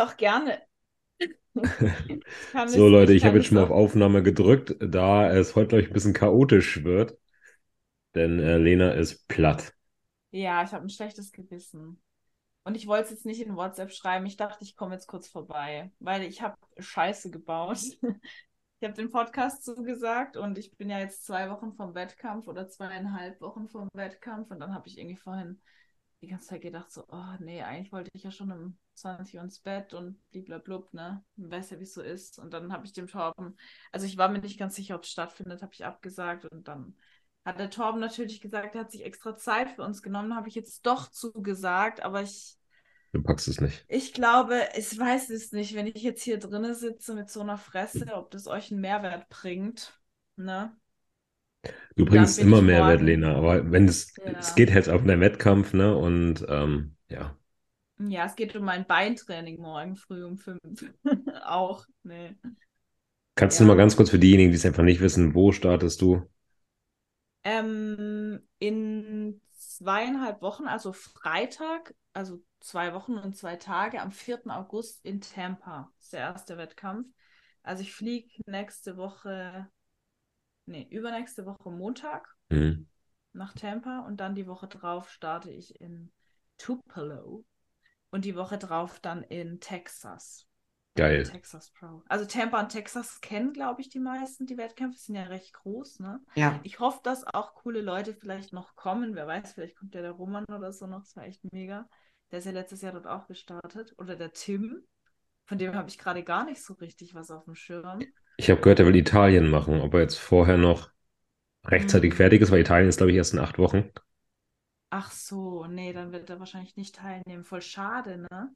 auch gerne. so, Leute, ich, habe jetzt schon mal auf Aufnahme gedrückt, da es heute, ich, ein bisschen chaotisch wird. Denn äh, Lena ist platt. Ja, ich habe ein schlechtes Gewissen. Und ich wollte es jetzt nicht in WhatsApp schreiben. Ich dachte, ich komme jetzt kurz vorbei, weil ich habe Scheiße gebaut. ich habe den Podcast zugesagt und ich bin ja jetzt zwei Wochen vom Wettkampf oder zweieinhalb Wochen vom Wettkampf und dann habe ich irgendwie vorhin die ganze Zeit gedacht, so, oh nee, eigentlich wollte ich ja schon um 20 Uhr ins Bett und bliblablub, ne? Weiß ja, wie es so ist. Und dann habe ich dem Torben, also ich war mir nicht ganz sicher, ob es stattfindet, habe ich abgesagt und dann hat der Torben natürlich gesagt, er hat sich extra Zeit für uns genommen, habe ich jetzt doch zugesagt, aber ich. Du packst es nicht. Ich glaube, ich weiß es nicht, wenn ich jetzt hier drinnen sitze mit so einer Fresse, ob das euch einen Mehrwert bringt. Ne? Du bringst immer Mehrwert, Lena, aber wenn es, ja. es geht halt auf einen Wettkampf, ne? Und ähm, ja. Ja, es geht um mein Beintraining morgen früh um fünf. Auch, nee. Kannst ja. du mal ganz kurz für diejenigen, die es einfach nicht wissen, wo startest du? Ähm, in zweieinhalb Wochen, also Freitag, also zwei Wochen und zwei Tage, am 4. August in Tampa. Das ist der erste Wettkampf. Also ich fliege nächste Woche, nee, übernächste Woche Montag mhm. nach Tampa und dann die Woche drauf starte ich in Tupelo und die Woche drauf dann in Texas. Geil. Texas Pro. Also Tampa und Texas kennen, glaube ich, die meisten. Die Wettkämpfe sind ja recht groß, ne? Ja. Ich hoffe, dass auch coole Leute vielleicht noch kommen. Wer weiß, vielleicht kommt ja der Roman oder so noch. Das war echt mega. Der ist ja letztes Jahr dort auch gestartet. Oder der Tim. Von dem habe ich gerade gar nicht so richtig was auf dem Schirm. Ich habe gehört, er will Italien machen. Ob er jetzt vorher noch rechtzeitig hm. fertig ist, weil Italien ist, glaube ich, erst in acht Wochen. Ach so, nee, dann wird er wahrscheinlich nicht teilnehmen. Voll schade, ne?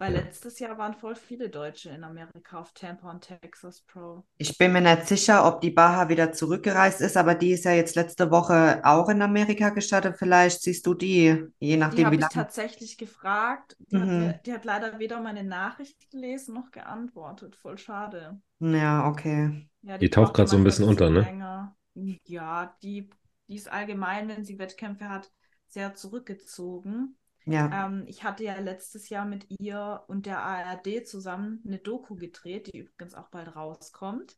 Weil ja. letztes Jahr waren voll viele Deutsche in Amerika auf Tampa und Texas Pro. Ich bin mir nicht sicher, ob die Baha wieder zurückgereist ist, aber die ist ja jetzt letzte Woche auch in Amerika gestartet. Vielleicht siehst du die, je nachdem, die wie lange. Ich tatsächlich gefragt. Die, mhm. hat, die, hat, leider weder meine Nachricht gelesen noch geantwortet. Voll schade. Ja, okay. Ja, die, die taucht gerade so ein bisschen unter, ne? Länger. Ja, die, die ist allgemein, wenn sie Wettkämpfe hat, sehr zurückgezogen. Ja. Ähm, ich hatte ja letztes Jahr mit ihr und der ARD zusammen eine Doku gedreht, die übrigens auch bald rauskommt.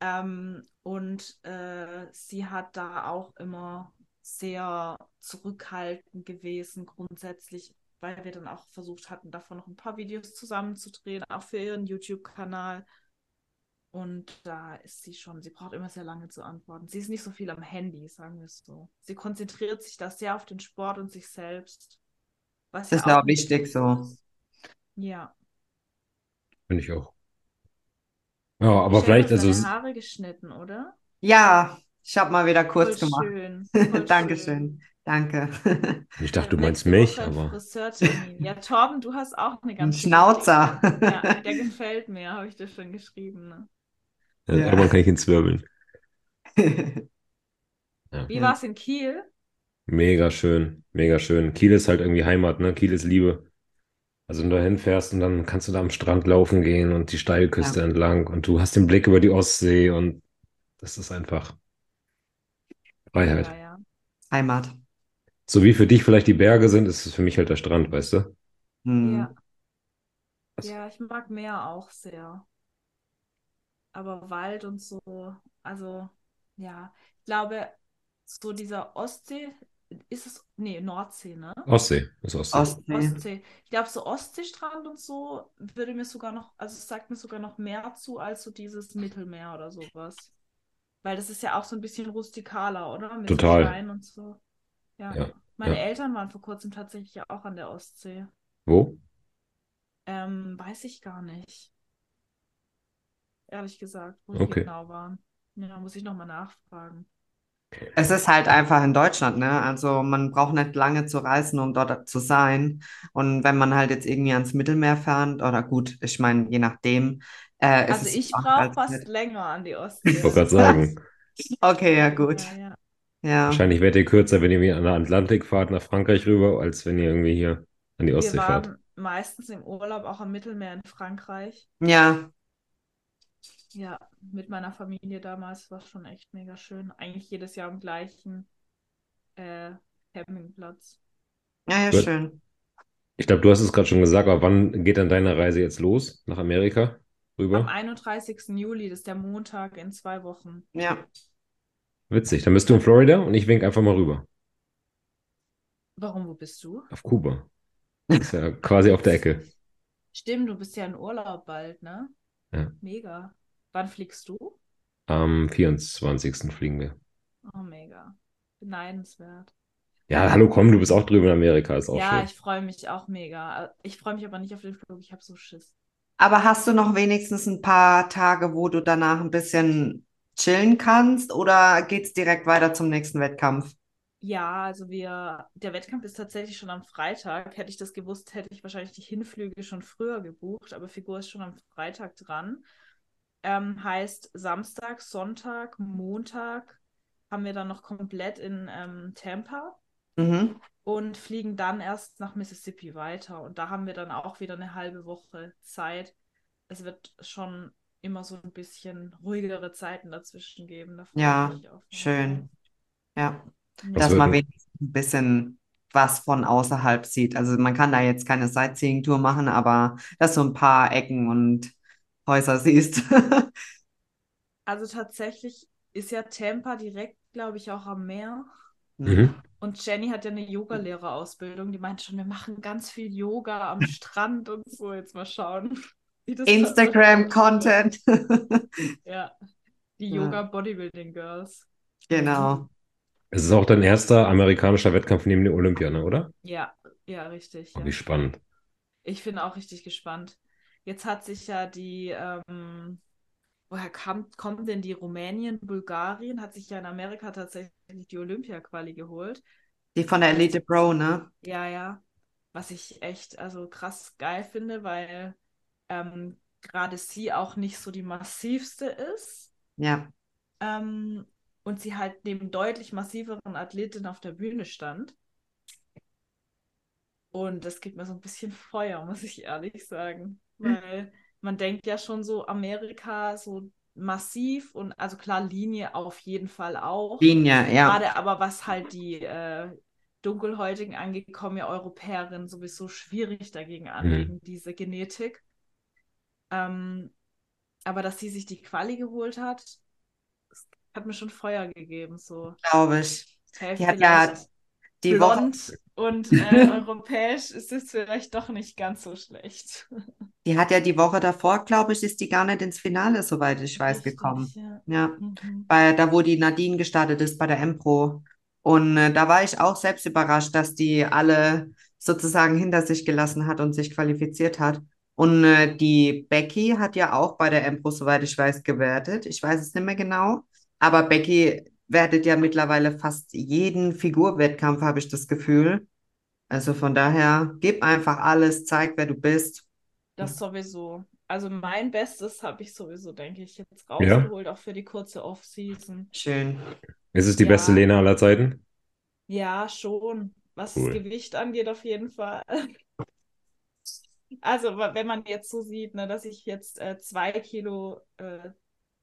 Ähm, und äh, sie hat da auch immer sehr zurückhaltend gewesen, grundsätzlich, weil wir dann auch versucht hatten, davon noch ein paar Videos zusammenzudrehen, auch für ihren YouTube-Kanal. Und da ist sie schon, sie braucht immer sehr lange zu antworten. Sie ist nicht so viel am Handy, sagen wir es so. Sie konzentriert sich da sehr auf den Sport und sich selbst. Was das ja ist auch wichtig so. Ja. Finde ich auch. Ja, aber ich vielleicht, also. Deine Haare geschnitten, oder? Ja, ich habe mal wieder kurz Voll gemacht. Schön. Dankeschön. Danke. Ich dachte, du meinst mich, aber. Ja, Torben, du hast auch eine ganz. Ein Schnauzer. Ja, der gefällt mir, habe ich dir schon geschrieben. Ne? Ja, ja. Irgendwann kann ich ihn zwirbeln. ja. Wie war es in Kiel? Mega schön, mega schön. Kiel ist halt irgendwie Heimat, ne? Kiel ist Liebe. Also wenn du da hinfährst und dann kannst du da am Strand laufen gehen und die Steilküste ja. entlang und du hast den Blick über die Ostsee und das ist einfach Freiheit. Ja, ja. Heimat. So wie für dich vielleicht die Berge sind, ist es für mich halt der Strand, weißt du? Hm. Ja. Ja, ich mag Meer auch sehr. Aber Wald und so, also ja, ich glaube, so dieser Ostsee, ist es, nee, Nordsee, ne? Ostsee, ist Ostsee. Ostsee. Ostsee. Ich glaube, so Ostseestrand und so würde mir sogar noch, also es sagt mir sogar noch mehr zu als so dieses Mittelmeer oder sowas. Weil das ist ja auch so ein bisschen rustikaler, oder? Mit Total. Stein und so. Ja. ja Meine ja. Eltern waren vor kurzem tatsächlich auch an der Ostsee. Wo? Ähm, weiß ich gar nicht. Ehrlich gesagt, wo okay. die genau waren. Ja, muss ich nochmal nachfragen. Es ist halt einfach in Deutschland, ne? Also man braucht nicht lange zu reisen, um dort zu sein. Und wenn man halt jetzt irgendwie ans Mittelmeer fährt, oder gut, ich meine, je nachdem. Äh, also ich brauche fast nicht... länger an die Ostsee. Ich wollte gerade sagen. okay, ja gut. Ja, ja. ja. Wahrscheinlich werdet ihr kürzer, wenn ihr an der Atlantik fahrt, nach Frankreich rüber, als wenn ihr irgendwie hier an die Ostsee Wir waren fahrt. meistens im Urlaub auch am Mittelmeer in Frankreich. Ja, ja, mit meiner Familie damals war es schon echt mega schön. Eigentlich jedes Jahr am gleichen äh, Campingplatz. Ja, ja, schön. Ich glaube, du hast es gerade schon gesagt, aber wann geht dann deine Reise jetzt los nach Amerika Am rüber? 31. Juli, das ist der Montag in zwei Wochen. Ja. Witzig. Dann bist du in Florida und ich wink einfach mal rüber. Warum, wo bist du? Auf Kuba. Das ist ja quasi auf der Ecke. Stimmt, du bist ja in Urlaub bald, ne? Ja. Mega. Wann fliegst du? Am 24. fliegen wir. Oh, mega. Beneidenswert. Ja, hallo, komm, du bist auch drüben in Amerika, ist auch Ja, schön. ich freue mich auch mega. Ich freue mich aber nicht auf den Flug, ich habe so Schiss. Aber hast du noch wenigstens ein paar Tage, wo du danach ein bisschen chillen kannst oder geht's direkt weiter zum nächsten Wettkampf? Ja, also wir, der Wettkampf ist tatsächlich schon am Freitag. Hätte ich das gewusst, hätte ich wahrscheinlich die Hinflüge schon früher gebucht, aber Figur ist schon am Freitag dran. Ähm, heißt Samstag, Sonntag, Montag haben wir dann noch komplett in ähm, Tampa Mhm. und fliegen dann erst nach Mississippi weiter. Und da haben wir dann auch wieder eine halbe Woche Zeit. Es wird schon immer so ein bisschen ruhigere Zeiten dazwischen geben. Da Ja, schön. Ja. Was dass man wenigstens ein bisschen was von außerhalb sieht. Also man kann da jetzt keine Sightseeing-Tour machen, aber dass du ein paar Ecken und Häuser siehst. Also tatsächlich ist ja Tampa direkt, glaube ich, auch am Meer. Mhm. Und Jenny hat ja eine Yogalehrerausbildung. Die meinte schon, wir machen ganz viel Yoga am Strand und so. Jetzt mal schauen. Instagram-Content. Ja, die Ja. Yoga Bodybuilding Girls. Genau. Es ist auch dein erster amerikanischer Wettkampf neben der Olympia, ne, oder? Ja, ja, richtig. Oh, Ja. wie spannend. Ich bin auch richtig gespannt. Jetzt hat sich ja die, ähm, woher kam, kommt denn die Rumänien, Bulgarien, hat sich ja in Amerika tatsächlich die Olympia-Quali geholt. Die von der Elite Pro, ne? Ja, ja. Was ich echt also krass geil finde, weil ähm, gerade sie auch nicht so die massivste ist. Ja. Ähm, und sie halt neben deutlich massiveren Athletinnen auf der Bühne stand. Und das gibt mir so ein bisschen Feuer, muss ich ehrlich sagen. Weil man denkt ja schon so, Amerika so massiv und also klar, Linie auf jeden Fall auch. Linie, ja. Gerade aber was halt die äh, Dunkelhäutigen ja Europäerinnen sowieso schwierig dagegen an, Mhm. diese Genetik. Ähm, aber dass sie sich die Quali geholt hat, hat mir schon Feuer gegeben. So, Glaube ich. hey, Die hat ja die Woche, blond und äh, europäisch ist es vielleicht doch nicht ganz so schlecht. die hat ja die Woche davor, glaube ich, ist die gar nicht ins Finale, soweit ich weiß, Richtig, gekommen. ja. Ja. Mhm. bei, da wo die Nadine gestartet ist bei der Empro. Und äh, da war ich auch selbst überrascht, dass die alle sozusagen hinter sich gelassen hat und sich qualifiziert hat. Und äh, die Becky hat ja auch bei der Empro, soweit ich weiß, gewertet. Ich weiß es nicht mehr genau. Aber Becky wertet ja mittlerweile fast jeden Figurwettkampf, habe ich das Gefühl. Also von daher, gib einfach alles, zeig, wer du bist. Das sowieso. Also mein Bestes habe ich sowieso, denke ich, jetzt Ja? rausgeholt, auch für die kurze Off-Season. Schön. Ist es die Ja. beste Lena aller Zeiten? Ja, schon. Was Cool. das Gewicht angeht, auf jeden Fall. Also, wenn man jetzt so sieht, ne, dass ich jetzt äh, zwei Kilo, äh,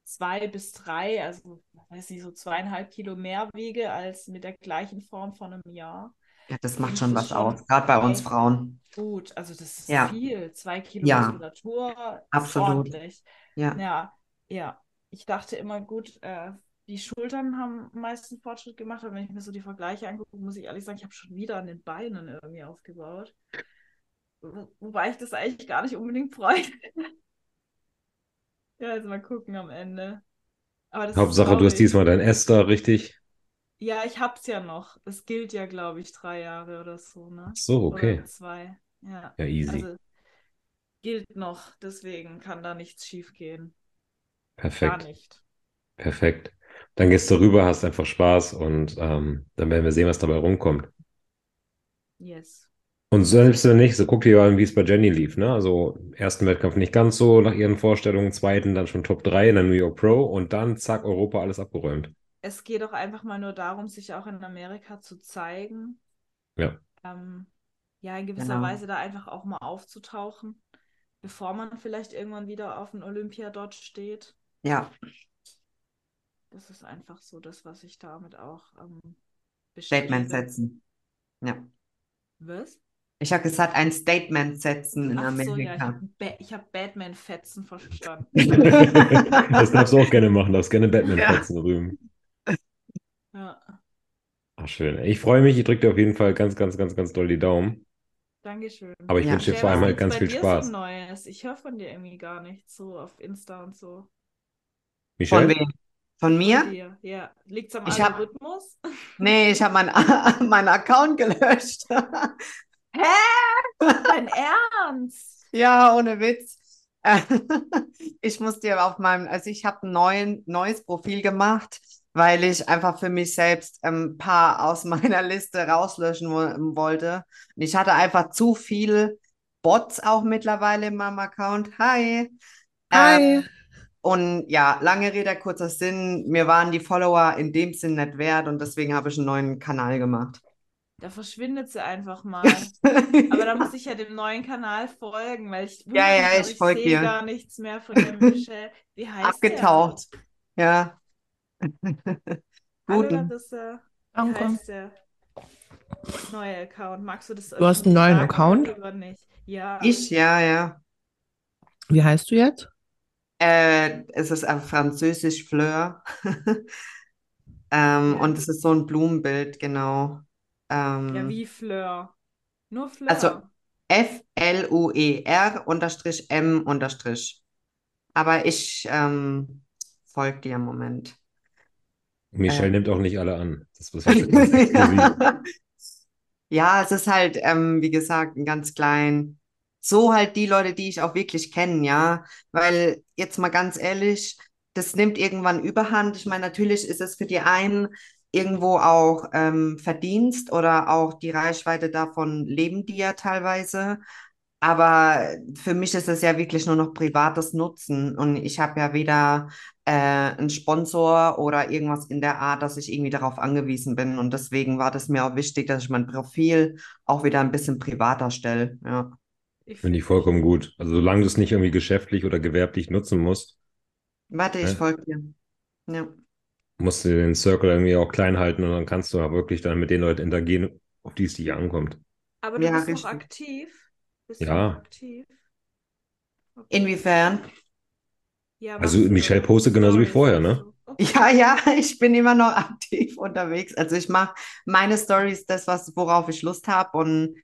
zwei bis drei, also, weiß nicht, so zweieinhalb Kilo mehr wiege als mit der gleichen Form von einem Jahr. Ja, das Das macht schon was schon aus, gerade bei uns Frauen. Gut, also das ist Ja. viel. Zwei Kilo Ja. Muskulatur ist Absolut. ordentlich. Ja. Ja, ja. Ich dachte immer, gut, äh, die Schultern haben am meisten Fortschritt gemacht, aber wenn ich mir so die Vergleiche angucke, muss ich ehrlich sagen, ich habe schon wieder an den Beinen irgendwie aufgebaut. Wo- Wobei ich das eigentlich gar nicht unbedingt freue. Ja, also mal gucken am Ende. Aber das ist Hauptsache, du hast diesmal dein da richtig. Ja, ich hab's ja noch. Es gilt ja, glaube ich, drei Jahre oder so, ne? So, okay. Oder zwei. Ja. Ja, easy. Also gilt noch, deswegen kann da nichts schief gehen. Gar Perfekt. nicht. Perfekt. Dann gehst du rüber, hast einfach Spaß und ähm, dann werden wir sehen, was dabei rumkommt. Yes. Und selbst wenn nicht, so guck dir an, wie es bei Jenny lief, ne? Also ersten Wettkampf nicht ganz so nach ihren Vorstellungen, zweiten dann schon Top 3 in der New York Pro und dann zack, Europa alles abgeräumt. Es geht doch einfach mal nur darum, sich auch in Amerika zu zeigen. Ja. Ähm, ja, in gewisser Genau. Weise da einfach auch mal aufzutauchen, bevor man vielleicht irgendwann wieder auf ein Olympia dort steht. Ja, Das ist einfach so das, was ich damit auch ähm, Statement setzen. Ja. Was? Ich habe gesagt, ein Statement setzen in Ach so, ja, ich Amerika. habe ba hab Batman-Fetzen verstanden. Das darfst du auch gerne machen, darfst gerne Batman-Fetzen rühmen. Ja, Ach, schön. Ich freue mich, ich drücke dir auf jeden Fall ganz, ganz, ganz, ganz doll die Daumen. Dankeschön. Aber ich Ja. wünsche dir vor allem halt ganz bei viel dir Spaß. so Neues? Ich höre von dir irgendwie gar nichts so auf Insta und so. Von Michelle? wem? Von Von mir? ja. Liegt's am Ich hab- Algorithmus? Nee, ich habe meinen meinen Account gelöscht. Dein Ernst? Ja, ohne Witz. Ich muss dir auf meinem, also ich habe ein neuen, neues Profil gemacht, weil ich einfach für mich selbst ein paar aus meiner Liste rauslöschen wo- wollte. Und ich hatte einfach zu viel Bots auch mittlerweile in meinem Account. Hi. Ähm, und ja, lange Rede, kurzer Sinn, mir waren die Follower in dem Sinn nicht wert und deswegen habe ich einen neuen Kanal gemacht. Da verschwindet sie einfach mal. Aber da muss ich ja dem neuen Kanal folgen, weil ich Ja, ja, ich folg sehe gar nichts mehr von der Michelle. Wie heißt Abgetaucht. Ja. der? Hallo Guten. Danke. heißt der neue Account? Magst du das Du hast einen neuen sagen Account? oder lieber nicht? Ja. Ich, ja, ja. Wie heißt du jetzt? Äh, es ist auf Französisch Fleur. Ähm, Ja. und es ist so ein Blumenbild, genau. Ähm, Ja, wie Fleur. Nur Fleur. Also- F-L-U-E-R unterstrich M unterstrich. Aber ich ähm, folge dir im Moment. Michelle Ähm. nimmt auch nicht alle an. Das ist. Ja. Ja, es ist halt, ähm, wie gesagt, ein ganz klein. So halt die Leute, die ich auch wirklich kenne, ja. Weil jetzt mal ganz ehrlich, das nimmt irgendwann Überhand. Ich meine, natürlich ist es für die einen irgendwo auch ähm, Verdienst oder auch die Reichweite davon leben die ja teilweise. Aber für mich ist es ja wirklich nur noch privates Nutzen und ich habe ja weder äh, einen Sponsor oder irgendwas in der Art, dass ich irgendwie darauf angewiesen bin. Und deswegen war das mir auch wichtig, dass ich mein Profil auch wieder ein bisschen privater stelle. Ja. Ich Finde ich vollkommen gut. Also solange du es nicht irgendwie geschäftlich oder gewerblich nutzen musst, Warte, ich Ja. folge dir. Ja. musst du den Circle irgendwie auch klein halten und dann kannst du ja wirklich dann mit den Leuten interagieren, auf die es dir ankommt. Aber du Ja, bist noch richtig. aktiv? Bist du Ja. noch aktiv? Okay. Inwiefern? Ja, Also du Michelle postet genauso wie vorher, ne? Ja, ja, ich bin immer noch aktiv unterwegs. Also ich mache meine Stories, das, was, worauf ich Lust habe und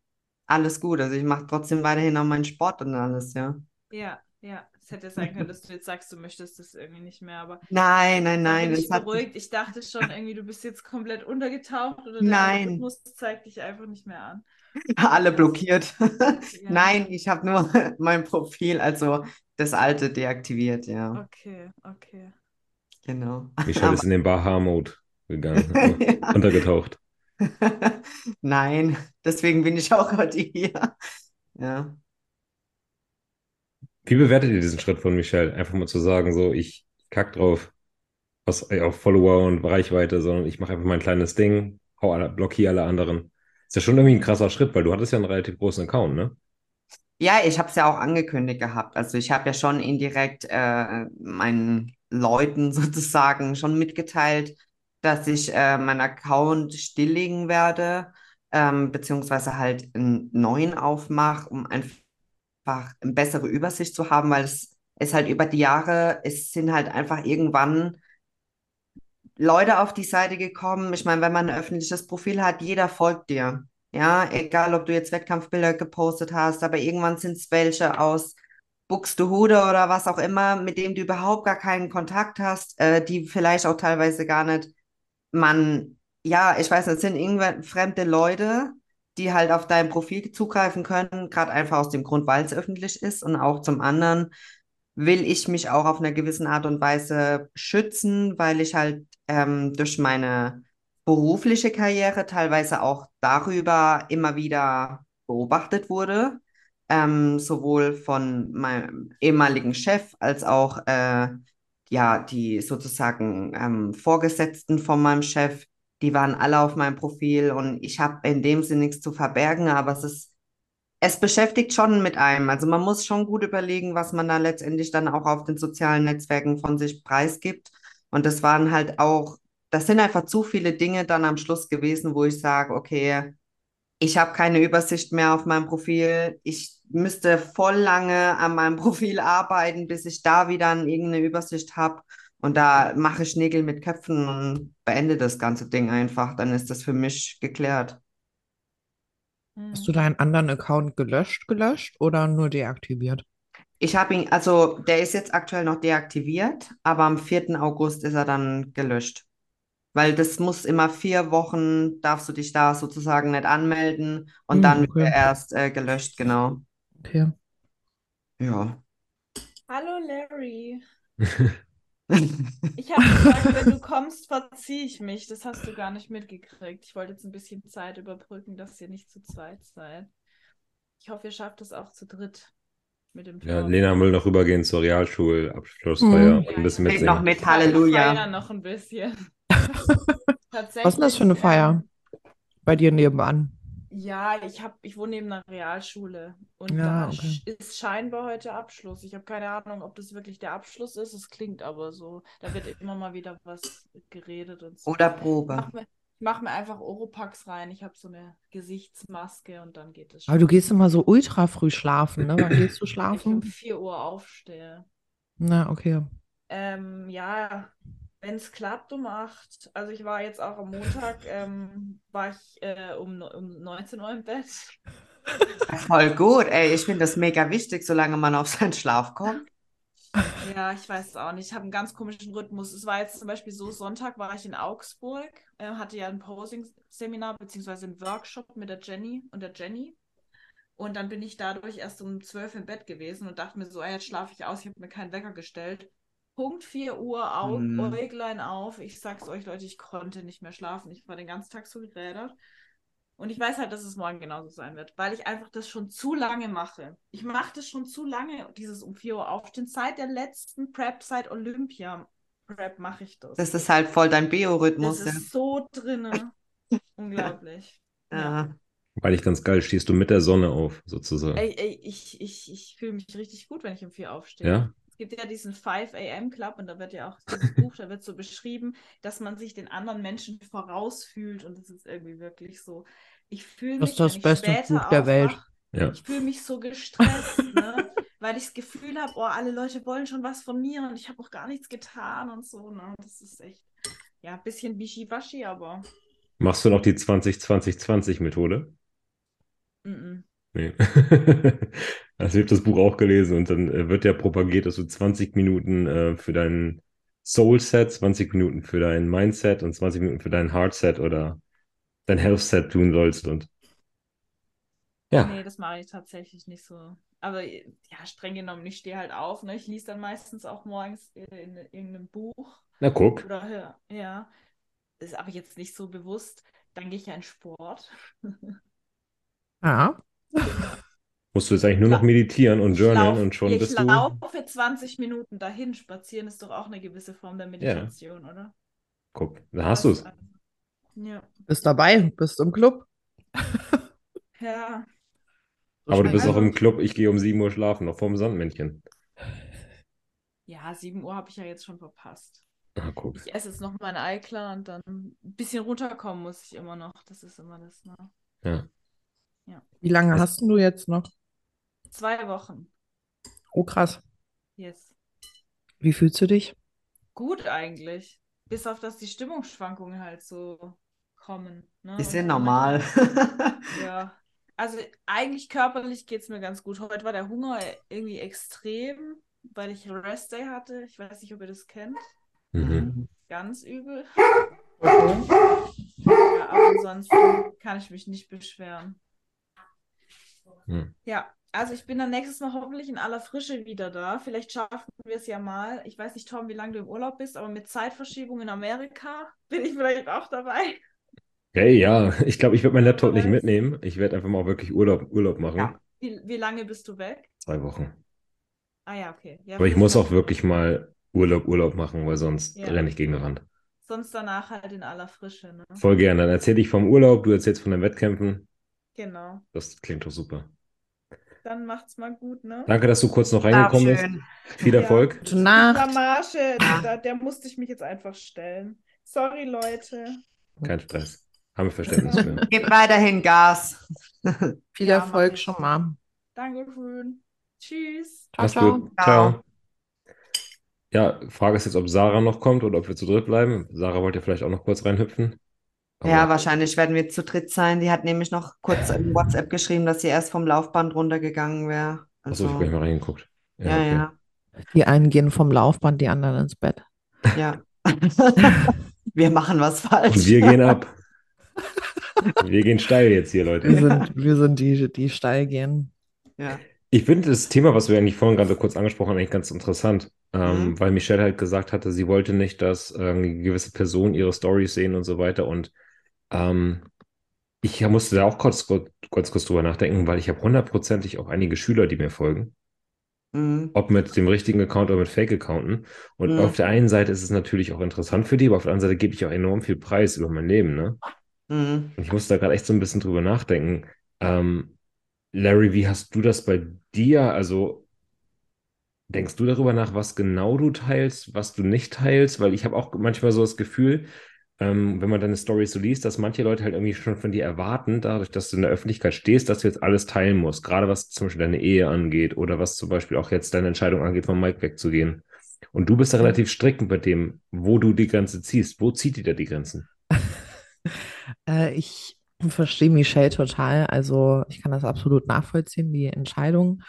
alles gut. Also ich mache trotzdem weiterhin auch meinen Sport und alles, ja. Ja, ja. Es hätte sein können, dass du jetzt sagst, du möchtest das irgendwie nicht mehr, aber Nein, nein, nein, bin ich hat beruhigt. Ich dachte schon irgendwie, du bist jetzt komplett untergetaucht oder der Nein. Algorithmus zeigt dich einfach nicht mehr an. alle blockiert. Ja. Nein, ich habe nur mein Profil, also das alte deaktiviert, ja, Okay, okay. genau. Michelle ist in den Baha-Mode gegangen, Ja. untergetaucht. Nein, deswegen bin ich auch heute hier. Ja. Wie bewertet ihr diesen Schritt von Michelle? Einfach mal zu sagen, so, ich kack drauf, was ey, auf Follower und Reichweite, sondern ich mache einfach mein kleines Ding, hau alle, blockiere alle anderen. Ist ja schon irgendwie ein krasser Schritt, weil du hattest ja einen relativ großen Account, ne? Ja, ich habe es ja auch angekündigt gehabt. Also ich habe ja schon indirekt äh, meinen Leuten sozusagen schon mitgeteilt, dass ich äh, meinen Account stilllegen werde, ähm, beziehungsweise halt einen neuen aufmache, um einfach eine bessere Übersicht zu haben, weil es ist halt über die Jahre, es sind halt einfach irgendwann Leute auf die Seite gekommen. Ich meine, wenn man ein öffentliches Profil hat, jeder folgt dir. Ja, egal, ob du jetzt Wettkampfbilder gepostet hast, aber irgendwann sind es welche aus Buxtehude oder was auch immer, mit dem du überhaupt gar keinen Kontakt hast, äh, die vielleicht auch teilweise gar nicht, man, ja, ich weiß nicht, es sind irgendwann fremde Leute, die halt auf dein Profil zugreifen können, gerade einfach aus dem Grund, weil es öffentlich ist und auch zum anderen will ich mich auch auf eine gewisse Art und Weise schützen, weil ich halt ähm, durch meine berufliche Karriere teilweise auch darüber immer wieder beobachtet wurde, ähm, sowohl von meinem ehemaligen Chef als auch äh, ja die sozusagen ähm, Vorgesetzten von meinem Chef, die waren alle auf meinem Profil und ich habe in dem Sinne nichts zu verbergen, aber es ist es beschäftigt schon mit einem. Also man muss schon gut überlegen, was man da letztendlich dann auch auf den sozialen Netzwerken von sich preisgibt. Und das waren halt auch, das sind einfach zu viele Dinge dann am Schluss gewesen, wo ich sage, okay, Ich habe keine Übersicht mehr auf meinem Profil. Ich müsste voll lange an meinem Profil arbeiten, bis ich da wieder an irgendeine Übersicht habe. Und da mache ich Nägel mit Köpfen und beende das ganze Ding einfach. Dann ist das für mich geklärt. Hast du deinen anderen Account gelöscht, gelöscht oder nur deaktiviert? Ich habe ihn, also der ist jetzt aktuell noch deaktiviert, aber am 4. August ist er dann gelöscht. Weil das muss immer vier Wochen, darfst du dich da sozusagen nicht anmelden und Hm, dann wird okay. er erst äh, gelöscht, genau. Okay. Ja. Hallo Larry. Ich habe gesagt, wenn du kommst, verziehe ich mich. Das hast du gar nicht mitgekriegt. Ich wollte jetzt ein bisschen Zeit überbrücken, dass ihr nicht zu zweit seid. Ich hoffe, ihr schafft es auch zu dritt mit dem Ja, Talk. Lena will noch rübergehen zur Realschulabschlussfeier Mhm. und ein bisschen Ja, mitsingen. noch mit Halleluja. noch ein bisschen. Was ist denn das für eine Feier? Bei dir nebenan. Ja, ich hab, ich wohne neben einer Realschule und Ja, da okay. ist scheinbar heute Abschluss. Ich habe keine Ahnung, ob das wirklich der Abschluss ist. Es klingt aber so. Da wird immer mal wieder was geredet und so. Oder Probe. mach mir, ich mach mir einfach Oropax rein. Ich habe so eine Gesichtsmaske und dann geht es Aber du gehst immer so ultra früh schlafen, ne? Wann gehst du Weil ich um schlafen? 4 Uhr aufstehe. Na, okay. Ähm, ja, wenn es klappt, um 8. Also ich war jetzt auch am Montag, ähm, war ich äh, um, um 19 Uhr im Bett. Voll gut, ey. Ich finde das mega wichtig, solange man auf seinen Schlaf kommt. Ja, ich weiß es auch nicht. Ich habe einen ganz komischen Rhythmus. Es war jetzt zum Beispiel so, Sonntag war ich in Augsburg, äh, hatte ja ein Posing-Seminar beziehungsweise einen Workshop mit der Jenny und der Jenny. Und dann bin ich dadurch erst um 12 im Bett gewesen und dachte mir so, ah, jetzt schlafe ich aus. Ich habe mir keinen Wecker gestellt. Punkt 4 Uhr, Aug Mhm. Äuglein auf. Ich sag's euch, Leute, ich konnte nicht mehr schlafen. Ich war den ganzen Tag so gerädert. Und ich weiß halt, dass es morgen genauso sein wird, weil ich einfach das schon zu lange mache. Ich mache das schon zu lange, dieses um 4 Uhr aufstehen. Seit der letzten Prep, seit Olympia Prep mache ich das. Das ist halt voll dein Das Biorhythmus, ja. ist so drinne. Unglaublich. Ja. Ja. Weil ich ganz geil, stehst du mit der Sonne auf, sozusagen. Ey, ey, ich, ich, ich fühle mich richtig gut, wenn ich um 4 aufstehe. Ja? Es gibt ja diesen 5 AM Club und da wird ja auch dieses Buch, da wird so beschrieben, dass man sich den anderen Menschen vorausfühlt und das ist irgendwie wirklich so. Ich fühle Das mich, ist das beste später Buch der Welt. Ja. ich fühle mich so gestresst, ne? weil ich das Gefühl habe, oh, alle Leute wollen schon was von mir und ich habe auch gar nichts getan und so. Ne? Das ist echt, ja, ein bisschen wischiwaschi, aber Machst du noch die 20-20-20-Methode? mm -mm. Nee. Also ich habe das Buch auch gelesen und dann äh, wird ja propagiert, dass du 20 Minuten äh, für dein Soul-Set, 20 Minuten für dein Mindset und 20 Minuten für dein Heart-Set oder dein Health-Set tun sollst. Und ja, Nee, das mache ich tatsächlich nicht so. Aber ja, streng genommen, ich stehe halt auf. Ne? Ich lese dann meistens auch morgens in, in irgendeinem Buch. na guck. Oder ja, ja. Ist aber jetzt nicht so bewusst. Dann gehe ich ja in Sport. Ja. Musst du jetzt eigentlich nur noch meditieren und Ich journalen und schon ich bist du. laufe 20 Minuten dahin. Spazieren ist doch auch eine gewisse Form der Meditation, oder? Guck, da hast du es. Ja. Bist dabei, bist im Club. Ja. So Aber du bist schnell. auch im Club, ich gehe um 7 Uhr schlafen, noch vorm Sandmännchen. Ja, 7 Uhr habe ich ja jetzt schon verpasst. Ah, guck. Ich esse jetzt noch mein Eiklar und dann ein bisschen runterkommen muss ich immer noch. Das ist immer das, ne? Ja. Wie lange hast du jetzt noch? Zwei Wochen. Oh, krass. Yes. Wie fühlst du dich? Gut eigentlich. Bis auf, dass die Stimmungsschwankungen halt so kommen. Ne? Ist ja normal. Ja. Also eigentlich körperlich geht es mir ganz gut. Heute war der Hunger irgendwie extrem, weil ich Rest Day hatte. Ich weiß nicht, ob ihr das kennt. Mhm. Ganz übel. Ja, aber ansonsten kann ich mich nicht beschweren. Hm. Ja, also ich bin dann nächstes Mal hoffentlich in aller Frische wieder da. Vielleicht schaffen wir es ja mal. Ich weiß nicht, Tom, wie lange du im Urlaub bist, aber mit Zeitverschiebung in Amerika bin ich vielleicht auch dabei. Hey, ja, ich glaube, ich werde meinen Laptop nicht mitnehmen. Ich werde einfach mal wirklich Urlaub, Urlaub machen. Ja. Wie, wie lange bist du weg? Zwei Wochen. Ah ja, okay. Ja, Aber ich muss auch wirklich mal Urlaub, Urlaub machen, weil sonst Ja. renne ich gegen den Rand. Sonst danach halt in aller Frische, ne? Voll gerne. Dann erzähle ich vom Urlaub, du erzählst von den Wettkämpfen. Genau. Das klingt doch super. Dann macht's mal gut, ne? Danke, dass du kurz noch reingekommen bist. schön. Viel Ja. Erfolg. Gute Nacht. Blamage, da, der musste ich mich jetzt einfach stellen. Sorry, Leute. Kein Stress. Haben wir Verständnis für. Gib weiterhin Gas. Viel Ja, Erfolg schon mal. Dankeschön. Tschüss. Ciao. Ciao. Ciao. Ja, Frage ist jetzt, ob Sarah noch kommt oder ob wir zu dritt bleiben. Sarah wollte ja vielleicht auch noch kurz reinhüpfen. Aber Ja, wahrscheinlich werden wir zu dritt sein. Die hat nämlich noch kurz in WhatsApp geschrieben, dass sie erst vom Laufband runtergegangen wäre. Achso, ich habe Also, gleich mal reingeguckt. Ja, ja, okay. ja, Die einen gehen vom Laufband, die anderen ins Bett. ja. Wir machen was falsch. Und wir gehen ab. Wir gehen steil jetzt hier, Wir Leute. sind, wir sind die, die steil gehen. Ja. Ich finde das Thema, was wir eigentlich vorhin gerade kurz angesprochen haben, eigentlich ganz interessant, ähm, Mhm. weil Michelle halt gesagt hatte, sie wollte nicht, dass äh, eine gewisse Personen ihre Stories sehen und so weiter. Und ähm, ich musste da auch kurz, kurz, kurz, drüber nachdenken, weil ich habe hundertprozentig auch einige Schüler, die mir folgen, Mhm. ob mit dem richtigen Account oder mit Fake-Accounten. Und Mhm. auf der einen Seite ist es natürlich auch interessant für die, aber auf der anderen Seite gebe ich auch enorm viel Preis über mein Leben, ne? Mhm. Und ich musste da gerade echt so ein bisschen drüber nachdenken. Ähm, Larry, wie hast du das bei dir? Also denkst du darüber nach, was genau du teilst, was du nicht teilst? Weil ich habe auch manchmal so das Gefühl, ähm, wenn man deine Stories so liest, dass manche Leute halt irgendwie schon von dir erwarten, dadurch, dass du in der Öffentlichkeit stehst, dass du jetzt alles teilen musst. Gerade was zum Beispiel deine Ehe angeht oder was zum Beispiel auch jetzt deine Entscheidung angeht, von Mike wegzugehen. Und du bist da relativ strikt mit dem, wo du die Grenze ziehst. Wo zieht ihr da die Grenzen? Äh, ich verstehe Michelle total. Also ich kann das absolut nachvollziehen, die Entscheidung.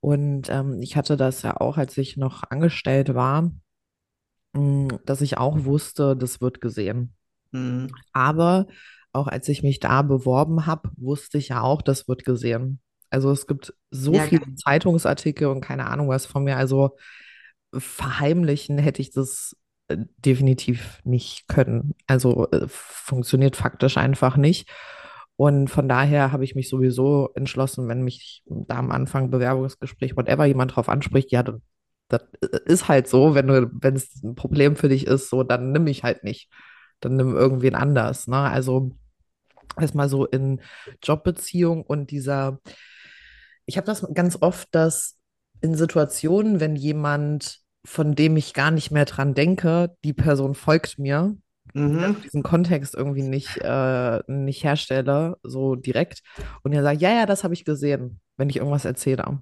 Und ähm, ich hatte das ja auch, als ich noch angestellt war, dass ich auch wusste, das wird gesehen. Mhm. Aber auch als ich mich da beworben habe, wusste ich ja auch, das wird gesehen. Also es gibt so Ja, viele. Zeitungsartikel und keine Ahnung was von mir. Also verheimlichen hätte ich das äh, definitiv nicht können. Also äh, funktioniert faktisch einfach nicht. Und von daher habe ich mich sowieso entschlossen, wenn mich da am Anfang Bewerbungsgespräch, whatever, jemand drauf anspricht, ja, dann, das ist halt so, wenn du, wenn es ein Problem für dich ist, so, dann nimm ich halt nicht. Dann nimm irgendwen anders. Ne? Also erstmal so in Jobbeziehung und dieser, ich habe das ganz oft, dass in Situationen, wenn jemand, von dem ich gar nicht mehr dran denke, die Person folgt mir, Mhm. diesen Kontext irgendwie nicht, äh, nicht herstelle, so direkt, und er sagt, ja, ja, das habe ich gesehen, wenn ich irgendwas erzähle.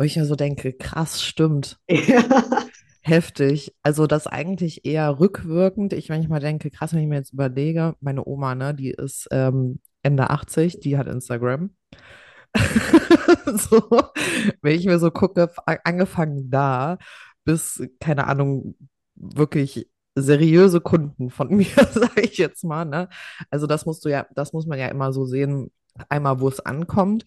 Und ich mir so denke, krass, stimmt, Ja. heftig. Also das eigentlich eher rückwirkend. Ich manchmal denke, krass, wenn ich mir jetzt überlege, meine Oma, ne, die ist ähm, Ende 80, die hat Instagram. So, wenn ich mir so gucke, angefangen da bis, keine Ahnung, wirklich seriöse Kunden von mir, sage ich jetzt mal, ne? Also das musst du ja, das muss man ja immer so sehen, einmal, wo es ankommt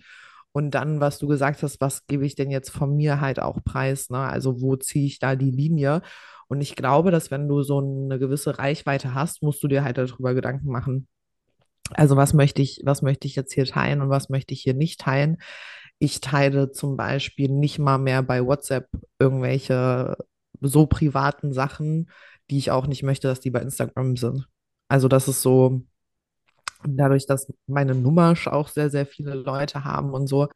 und dann, was du gesagt hast, was gebe ich denn jetzt von mir halt auch preis, ne? Also wo ziehe ich da die Linie? Und ich glaube, dass wenn du so eine gewisse Reichweite hast, musst du dir halt darüber Gedanken machen. Also was möchte ich, was möchte ich jetzt hier teilen und was möchte ich hier nicht teilen? Ich teile zum Beispiel nicht mal mehr bei WhatsApp irgendwelche so privaten Sachen, die ich auch nicht möchte, dass die bei Instagram sind. Also das ist so, dadurch, dass meine Nummer auch sehr, sehr viele Leute haben und so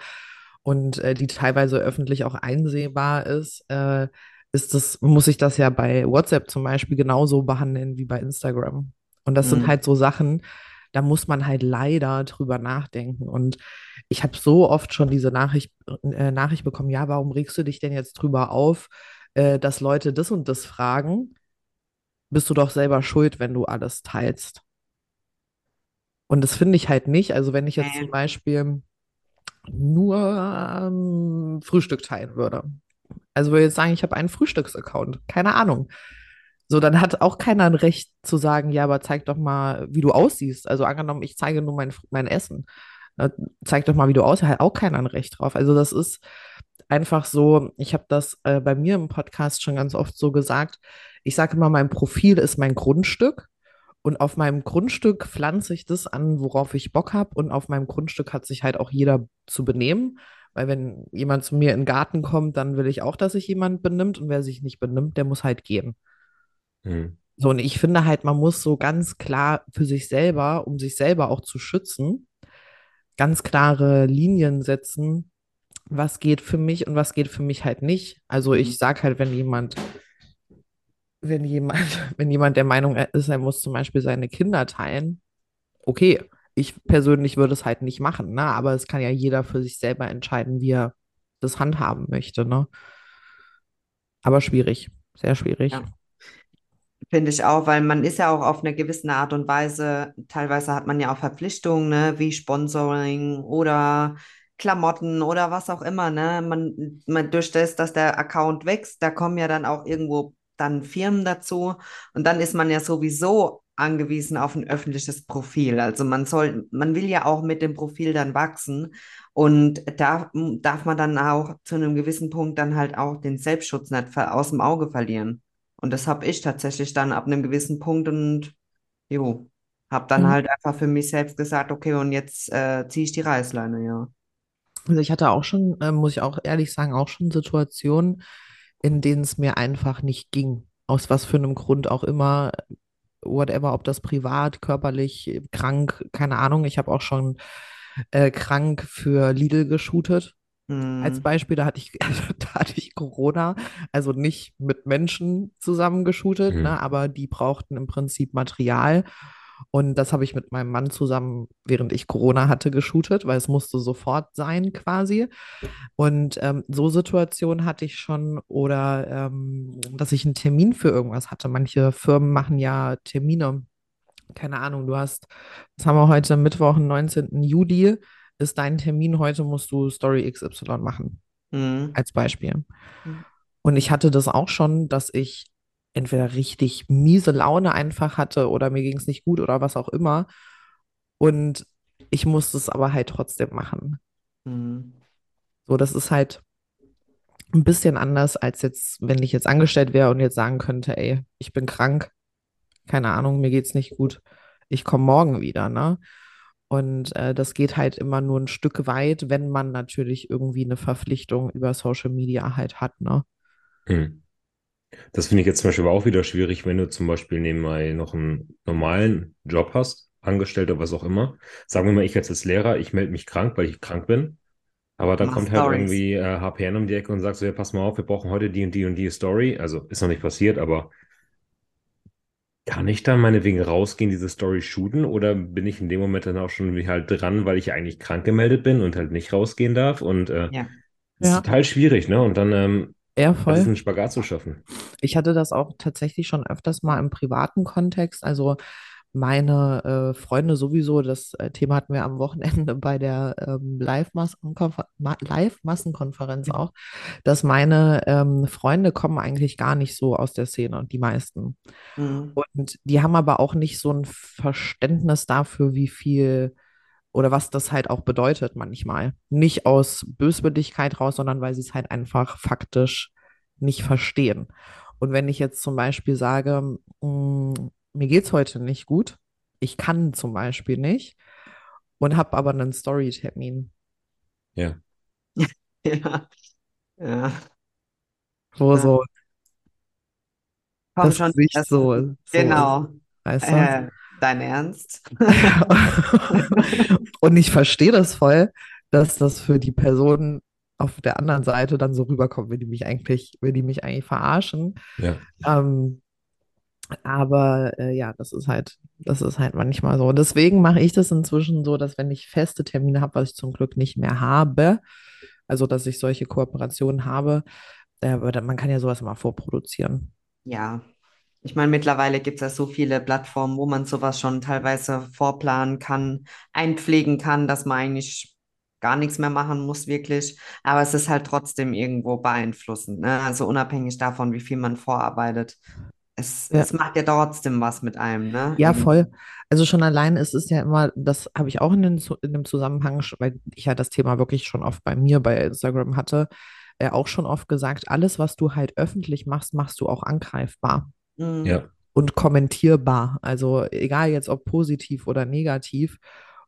und äh, die teilweise öffentlich auch einsehbar ist, äh, ist das, muss ich das ja bei WhatsApp zum Beispiel genauso behandeln wie bei Instagram. Und das sind Mhm. halt so Sachen, da muss man halt leider drüber nachdenken. Und ich habe so oft schon diese Nachricht, äh, Nachricht bekommen, ja, warum regst du dich denn jetzt drüber auf, äh, dass Leute das und das fragen? Bist du doch selber schuld, wenn du alles teilst. Und das finde ich halt nicht. Also wenn ich jetzt zum Beispiel nur ähm, Frühstück teilen würde. Also würde ich jetzt sagen, ich habe einen Frühstücksaccount. Keine Ahnung. So, dann hat auch keiner ein Recht zu sagen, ja, aber zeig doch mal, wie du aussiehst. Also angenommen, ich zeige nur mein, mein Essen. Äh, zeig doch mal, wie du aussiehst. Hat auch keiner ein Recht drauf. Also das ist einfach so, ich habe das äh, bei mir im Podcast schon ganz oft so gesagt. Ich sage immer, mein Profil ist mein Grundstück. Und auf meinem Grundstück pflanze ich das an, worauf ich Bock habe. Und auf meinem Grundstück hat sich halt auch jeder zu benehmen. Weil wenn jemand zu mir in den Garten kommt, dann will ich auch, dass sich jemand benimmt. Und wer sich nicht benimmt, der muss halt gehen. Hm. So, und ich finde halt, man muss so ganz klar für sich selber, um sich selber auch zu schützen, ganz klare Linien setzen, was geht für mich und was geht für mich halt nicht. Also ich sage halt, wenn jemand, wenn jemand, wenn jemand der Meinung ist, er muss zum Beispiel seine Kinder teilen, okay, ich persönlich würde es halt nicht machen, ne? Aber es kann ja jeder für sich selber entscheiden, wie er das handhaben möchte, ne? Aber schwierig, sehr schwierig. Ja. Finde ich auch, weil man ist ja auch auf eine gewisse Art und Weise, teilweise hat man ja auch Verpflichtungen, ne, wie Sponsoring oder Klamotten oder was auch immer, ne? Man, man durch das, dass der Account wächst, da kommen ja dann auch irgendwo dann Firmen dazu und dann ist man ja sowieso angewiesen auf ein öffentliches Profil. Also man soll, man will ja auch mit dem Profil dann wachsen und da darf man dann auch zu einem gewissen Punkt dann halt auch den Selbstschutz nicht aus dem Auge verlieren. Und das habe ich tatsächlich dann ab einem gewissen Punkt und jo, habe dann Mhm. halt einfach für mich selbst gesagt, okay, und jetzt äh, ziehe ich die Reißleine, ja. Also ich hatte auch schon, äh, muss ich auch ehrlich sagen, auch schon Situationen, in denen es mir einfach nicht ging. Aus was für einem Grund auch immer, whatever, ob das privat, körperlich, krank, keine Ahnung. Ich habe auch schon äh, krank für Lidl geshootet. Als Hm. Beispiel, da hatte ich, da hatte ich Corona, also nicht mit Menschen zusammen geshootet, Mhm. ne, aber die brauchten im Prinzip Material. Und das habe ich mit meinem Mann zusammen, während ich Corona hatte, geshootet, weil es musste sofort sein quasi. Und ähm, so Situationen hatte ich schon oder ähm, dass ich einen Termin für irgendwas hatte. Manche Firmen machen ja Termine. Keine Ahnung, du hast, was haben wir heute, Mittwoch, den 19. Juli, ist dein Termin, heute musst du Story XY machen, Hm. als Beispiel. Hm. Und ich hatte das auch schon, dass ich entweder richtig miese Laune einfach hatte oder mir ging es nicht gut oder was auch immer. Und ich musste es aber halt trotzdem machen. Hm. So, das ist halt ein bisschen anders, als jetzt, wenn ich jetzt angestellt wäre und jetzt sagen könnte, ey, ich bin krank, keine Ahnung, mir geht's nicht gut, ich komme morgen wieder, ne? Und äh, das geht halt immer nur ein Stück weit, wenn man natürlich irgendwie eine Verpflichtung über Social Media halt hat, ne? Hm. Das finde ich jetzt zum Beispiel aber auch wieder schwierig, wenn du zum Beispiel nebenbei noch einen normalen Job hast, Angestellter, was auch immer. Sagen wir mal, ich jetzt als Lehrer, ich melde mich krank, weil ich krank bin. Aber dann Mach kommt halt Stories. irgendwie äh, HPN um die Ecke und sagt so, ja, pass mal auf, wir brauchen heute die und die und die Story. Also ist noch nicht passiert, aber kann ich dann meinetwegen rausgehen, diese Story shooten oder bin ich in dem Moment dann auch schon wie halt dran, weil ich eigentlich krank gemeldet bin und halt nicht rausgehen darf? Und äh, Ja. das ist Ja. total schwierig, ne? Und dann ähm, Ja, voll. diesen Spagat zu schaffen. Ich hatte das auch tatsächlich schon öfters mal im privaten Kontext. Also meine äh, Freunde sowieso, das äh, Thema hatten wir am Wochenende bei der ähm, Live-Massenkonfer Ma Live-Massenkonferenz auch, dass meine ähm, Freunde kommen eigentlich gar nicht so aus der Szene, die meisten. Hm. Und die haben aber auch nicht so ein Verständnis dafür, wie viel oder was das halt auch bedeutet manchmal. Nicht aus Böswilligkeit raus, sondern weil sie es halt einfach faktisch nicht verstehen. Und wenn ich jetzt zum Beispiel sage, mh, mir geht's heute nicht gut, ich kann zum Beispiel nicht und habe aber einen Story-Termin, Ja. Ja. Ja. wo Ja. so Komm das schon, das, so, so genau. weißt du? Äh, dein Ernst? Und ich verstehe das voll, dass das für die Person auf der anderen Seite dann so rüberkommt, wenn die mich eigentlich, wenn die mich eigentlich verarschen. Ja. Ähm, aber äh, ja, das ist halt, das ist halt manchmal so. Und deswegen mache ich das inzwischen so, dass wenn ich feste Termine habe, was ich zum Glück nicht mehr habe, also dass ich solche Kooperationen habe, äh, man kann ja sowas immer vorproduzieren. Ja, ich meine, mittlerweile gibt es ja so viele Plattformen, wo man sowas schon teilweise vorplanen kann, einpflegen kann, dass man eigentlich gar nichts mehr machen muss, wirklich. Aber es ist halt trotzdem irgendwo beeinflussend, ne? Also unabhängig davon, wie viel man vorarbeitet. Es, Ja. es macht ja trotzdem was mit einem, ne? Ja, Irgendwie. voll. Also schon allein ist es ja immer, das habe ich auch in, den, in dem Zusammenhang, weil ich ja das Thema wirklich schon oft bei mir bei Instagram hatte, äh, auch schon oft gesagt, alles, was du halt öffentlich machst, machst du auch angreifbar Mhm. Ja. und kommentierbar. Also egal jetzt ob positiv oder negativ.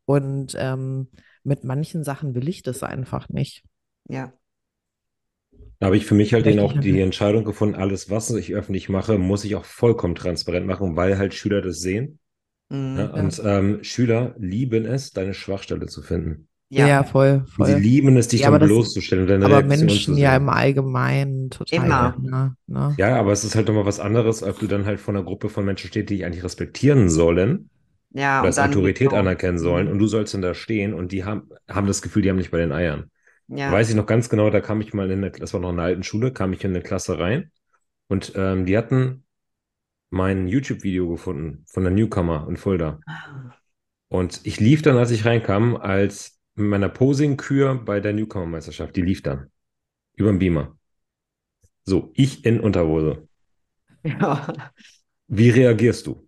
Und ähm, mit manchen Sachen will ich das einfach nicht. Ja. Da habe ich für mich halt Möchte eben auch halt die. Entscheidung gefunden, alles, was ich öffentlich mache, muss ich auch vollkommen transparent machen, weil halt Schüler das sehen. Mhm. Ja, und ähm, Schüler lieben es, deine Schwachstelle zu finden. Ja, Ja. voll, Und sie voll. lieben es, dich Ja, das- bloßzustellen deine Aber Reaktion Menschen ja im Allgemeinen total Immer. gerne, ne? Ja, aber es ist halt nochmal was anderes, ob du dann halt vor einer Gruppe von Menschen stehst, die dich eigentlich respektieren sollen. Ja, oder und als dann Autorität anerkennen sollen mhm. und du sollst dann da stehen und die haben, haben das Gefühl, die haben nicht bei den Eiern. Ja. weiß ich noch ganz genau, da kam ich mal in eine, das war noch in einer alten Schule, kam ich in eine Klasse rein und ähm, die hatten mein YouTube-Video gefunden von der Newcomer in Fulda. Und ich lief dann, als ich reinkam, als mit meiner Posing-Kür bei der Newcomer-Meisterschaft. Die lief dann. Über den Beamer. So, ich in Unterhose. Ja. Wie reagierst du?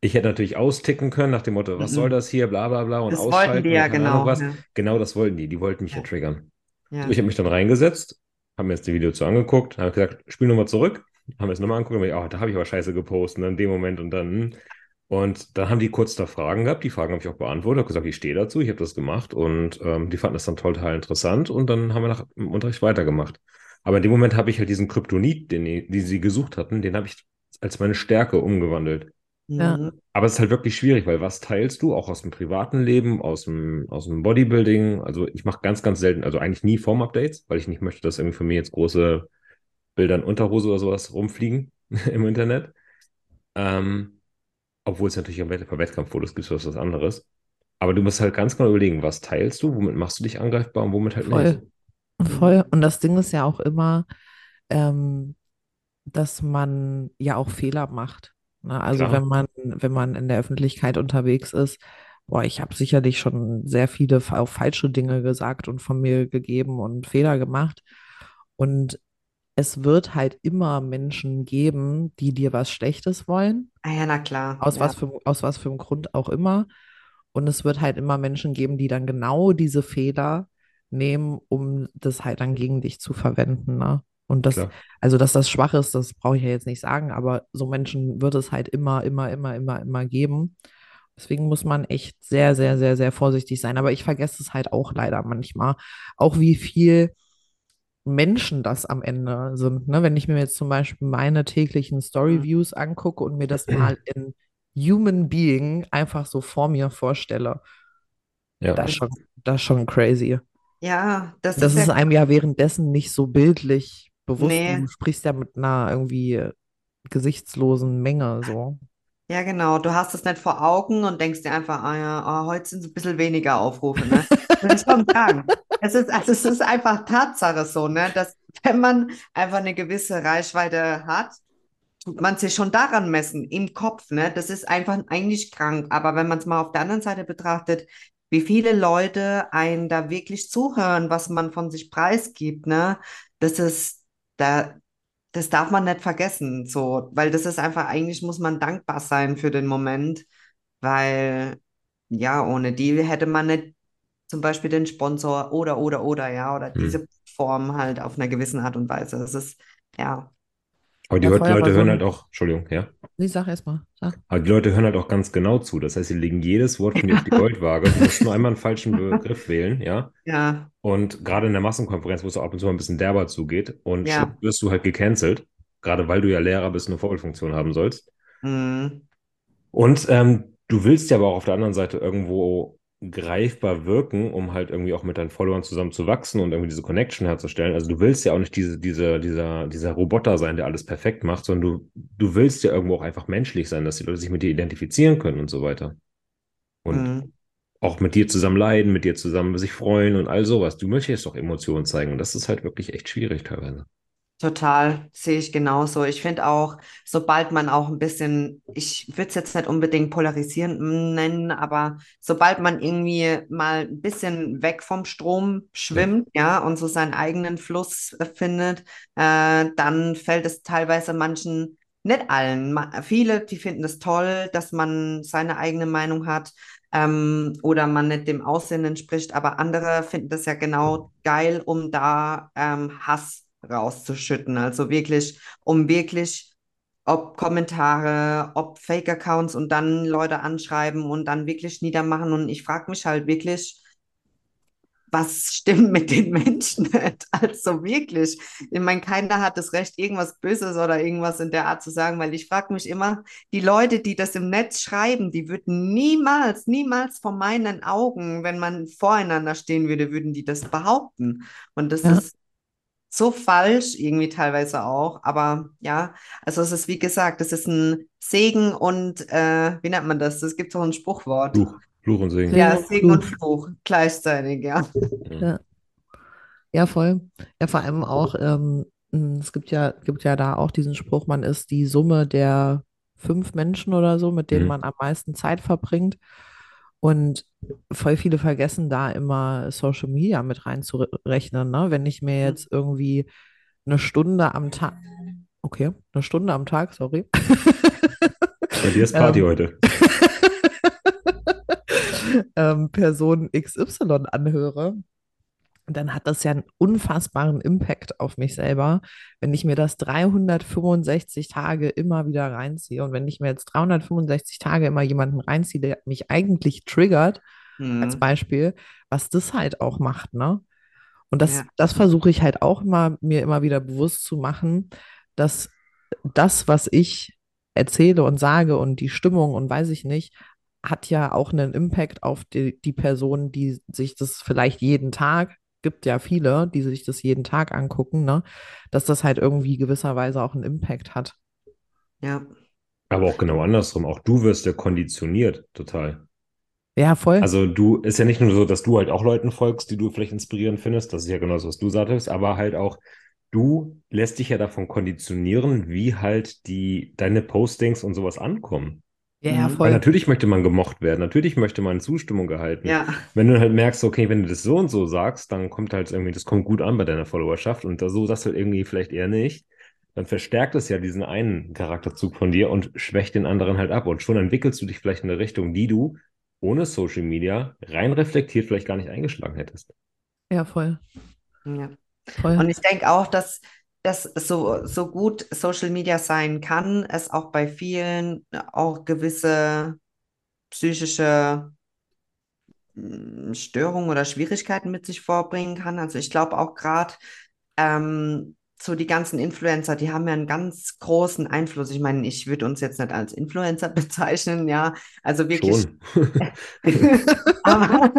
Ich hätte natürlich austicken können nach dem Motto, was Mhm. soll das hier, bla bla bla und Das wollten ausschalten die und ja Ahnung genau. was. Ja. Genau das wollten die. Die wollten mich ja Ja. triggern. Ja. So, ich habe mich dann reingesetzt, habe mir jetzt die Video zu angeguckt, habe gesagt, spiel nochmal zurück, haben wir es nochmal angeguckt, und ich, oh, da habe ich aber scheiße gepostet, ne, in dem Moment und dann. Und dann haben die kurz da Fragen gehabt, die Fragen habe ich auch beantwortet, habe gesagt, ich stehe dazu, ich habe das gemacht und ähm, die fanden das dann total interessant und dann haben wir nach dem Unterricht weitergemacht. Aber in dem Moment habe ich halt diesen Kryptonit, den, die sie gesucht hatten, den habe ich als meine Stärke umgewandelt. Ja. Aber es ist halt wirklich schwierig, weil was teilst du auch aus dem privaten Leben, aus dem, aus dem Bodybuilding? Also ich mache ganz, ganz selten, also eigentlich nie Form-Updates, weil ich nicht möchte, dass irgendwie von mir jetzt große Bilder in Unterhose oder sowas rumfliegen im Internet. Ähm, obwohl es natürlich bei Wettkampffotos gibt, was was anderes. Aber du musst halt ganz genau überlegen, was teilst du, womit machst du dich angreifbar und womit halt nicht. Voll. Voll. Und das Ding ist ja auch immer, ähm, dass man ja auch Fehler macht. Ne? Also Klar. wenn man, wenn man in der Öffentlichkeit unterwegs ist, boah, ich habe sicherlich schon sehr viele auch falsche Dinge gesagt und von mir gegeben und Fehler gemacht. Und es wird halt immer Menschen geben, die dir was Schlechtes wollen. Ah ja, na klar. Aus ja. was für, aus was für einem Grund auch immer. Und es wird halt immer Menschen geben, die dann genau diese Fehler nehmen, um das halt dann gegen dich zu verwenden. Ne? Und das, Klar. also dass das schwach ist, das brauche ich ja jetzt nicht sagen, aber so Menschen wird es halt immer, immer, immer, immer, immer geben. Deswegen muss man echt sehr, sehr, sehr, sehr vorsichtig sein. Aber ich vergesse es halt auch leider manchmal. Auch wie viel Menschen das am Ende sind. Ne? Wenn ich mir jetzt zum Beispiel meine täglichen Story-Views angucke und mir das mal in Human Being einfach so vor mir vorstelle, Ja. das ist schon, das ist schon crazy. Ja, das, Das ist ist ja, einem ja währenddessen nicht so bildlich bewusst. Nee. Du sprichst ja mit einer irgendwie gesichtslosen Menge so. ja genau. Du hast es nicht vor Augen und denkst dir einfach, ah ja, ah, heute sind es ein bisschen weniger Aufrufe, ne? Würde ich schon sagen. Es ist, also es ist einfach Tatsache so, ne? Dass wenn man einfach eine gewisse Reichweite hat, man sich schon daran messen, im Kopf, ne? Das ist einfach eigentlich krank. Aber wenn man es mal auf der anderen Seite betrachtet, wie viele Leute einen da wirklich zuhören, was man von sich preisgibt, ne? Das ist, da, das darf man nicht vergessen, so, weil das ist einfach, eigentlich muss man dankbar sein für den Moment, weil, ja, ohne die hätte man nicht zum Beispiel den Sponsor oder, oder, oder, ja, oder Hm. diese Form halt auf einer gewissen Art und Weise. Das ist, ja, Aber die Ja, Leute so hören halt auch, Entschuldigung, ja. Nee, sag erst mal. Sag. Aber die Leute hören halt auch ganz genau zu. Das heißt, sie legen jedes Wort von dir auf die Goldwaage. Du musst nur einmal einen falschen Begriff wählen, ja. ja, Und gerade in der Massenkonferenz, wo es auch ab und zu mal ein bisschen derber zugeht und Ja. schon wirst du halt gecancelt, gerade weil du ja Lehrer bist und eine Vorbildfunktion haben sollst. mm, Und ähm, du willst ja aber auch auf der anderen Seite irgendwo greifbar wirken, um halt irgendwie auch mit deinen Followern zusammen zu wachsen und irgendwie diese Connection herzustellen. Also du willst ja auch nicht diese, diese, dieser, dieser Roboter sein, der alles perfekt macht, sondern du, du willst ja irgendwo auch einfach menschlich sein, dass die Leute sich mit dir identifizieren können und so weiter. Und mm. auch mit dir zusammen leiden, mit dir zusammen sich freuen und all sowas. Du möchtest doch Emotionen zeigen und das ist halt wirklich echt schwierig teilweise. Total, sehe ich genauso. Ich finde auch, sobald man auch ein bisschen, ich würde es jetzt nicht unbedingt polarisierend nennen, aber sobald man irgendwie mal ein bisschen weg vom Strom schwimmt, ja, und so seinen eigenen Fluss findet, äh, dann fällt es teilweise manchen, nicht allen, viele, die finden es toll, dass man seine eigene Meinung hat, ähm, oder man nicht dem Aussehen entspricht, aber andere finden das ja genau geil, um da ähm, Hass rauszuschütten. Also wirklich, um wirklich, ob Kommentare, ob Fake-Accounts und dann Leute anschreiben und dann wirklich niedermachen. Und ich frage mich halt wirklich, was stimmt mit den Menschen nicht? Also wirklich. Ich meine, keiner hat das Recht, irgendwas Böses oder irgendwas in der Art zu sagen, weil ich frage mich immer, die Leute, die das im Netz schreiben, die würden niemals, niemals vor meinen Augen, wenn man voreinander stehen würde, würden die das behaupten. Und das Ja. ist so falsch, irgendwie teilweise auch. Aber ja, also es ist wie gesagt, es ist ein Segen und äh, wie nennt man das? Es gibt so ein Spruchwort. Fluch, Fluch und Segen. Ja, Segen und Segen und Fluch. Fluch gleichzeitig, ja. Ja. Ja, voll. Ja, vor allem auch, ähm, mh, es gibt ja, gibt ja da auch diesen Spruch, man ist die Summe der fünf Menschen oder so, mit denen Mhm. man am meisten Zeit verbringt. Und voll viele vergessen da immer Social Media mit reinzurechnen, ne? Wenn ich mir jetzt irgendwie eine Stunde am Tag, okay, eine Stunde am Tag, sorry. Bei dir ist Party Ähm, heute. ähm, Person XY anhöre, dann hat das ja einen unfassbaren Impact auf mich selber, wenn ich mir das 365 Tage immer wieder reinziehe. Und wenn ich mir jetzt 365 Tage immer jemanden reinziehe, der mich eigentlich triggert, als Mhm. Beispiel, was das halt auch macht, ne? Und das, Ja. das versuche ich halt auch immer, mir immer wieder bewusst zu machen, dass das, was ich erzähle und sage und die Stimmung und weiß ich nicht, hat ja auch einen Impact auf die, die Person, die sich das vielleicht jeden Tag, gibt ja viele, die sich das jeden Tag angucken, ne? Dass das halt irgendwie gewisserweise auch einen Impact hat. Ja. Aber auch genau andersrum. Auch du wirst ja konditioniert, total. Ja, voll. Also du, ist ja nicht nur so, dass du halt auch Leuten folgst, die du vielleicht inspirierend findest. Das ist ja genau das, was du sagtest, aber halt auch, du lässt dich ja davon konditionieren, wie halt die, deine Postings und sowas ankommen. Ja, ja, Mhm. Weil voll. natürlich möchte man gemocht werden, natürlich möchte man Zustimmung erhalten. Ja. Wenn du halt merkst, okay, wenn du das so und so sagst, dann kommt halt irgendwie, das kommt gut an bei deiner Followerschaft und da so sagst du halt irgendwie vielleicht eher nicht, dann verstärkt es ja diesen einen Charakterzug von dir und schwächt den anderen halt ab. Und schon entwickelst du dich vielleicht in eine Richtung, die du ohne Social Media rein reflektiert vielleicht gar nicht eingeschlagen hättest. Ja, voll. Ja. Voll. Und ich denke auch, dass das so, so gut Social Media sein kann, es auch bei vielen auch gewisse psychische mm, Störungen oder Schwierigkeiten mit sich vorbringen kann. Also ich glaube auch gerade ähm, so die ganzen Influencer, die haben ja einen ganz großen Einfluss. Ich meine, ich würde uns jetzt nicht als Influencer bezeichnen, ja. Also wirklich aber,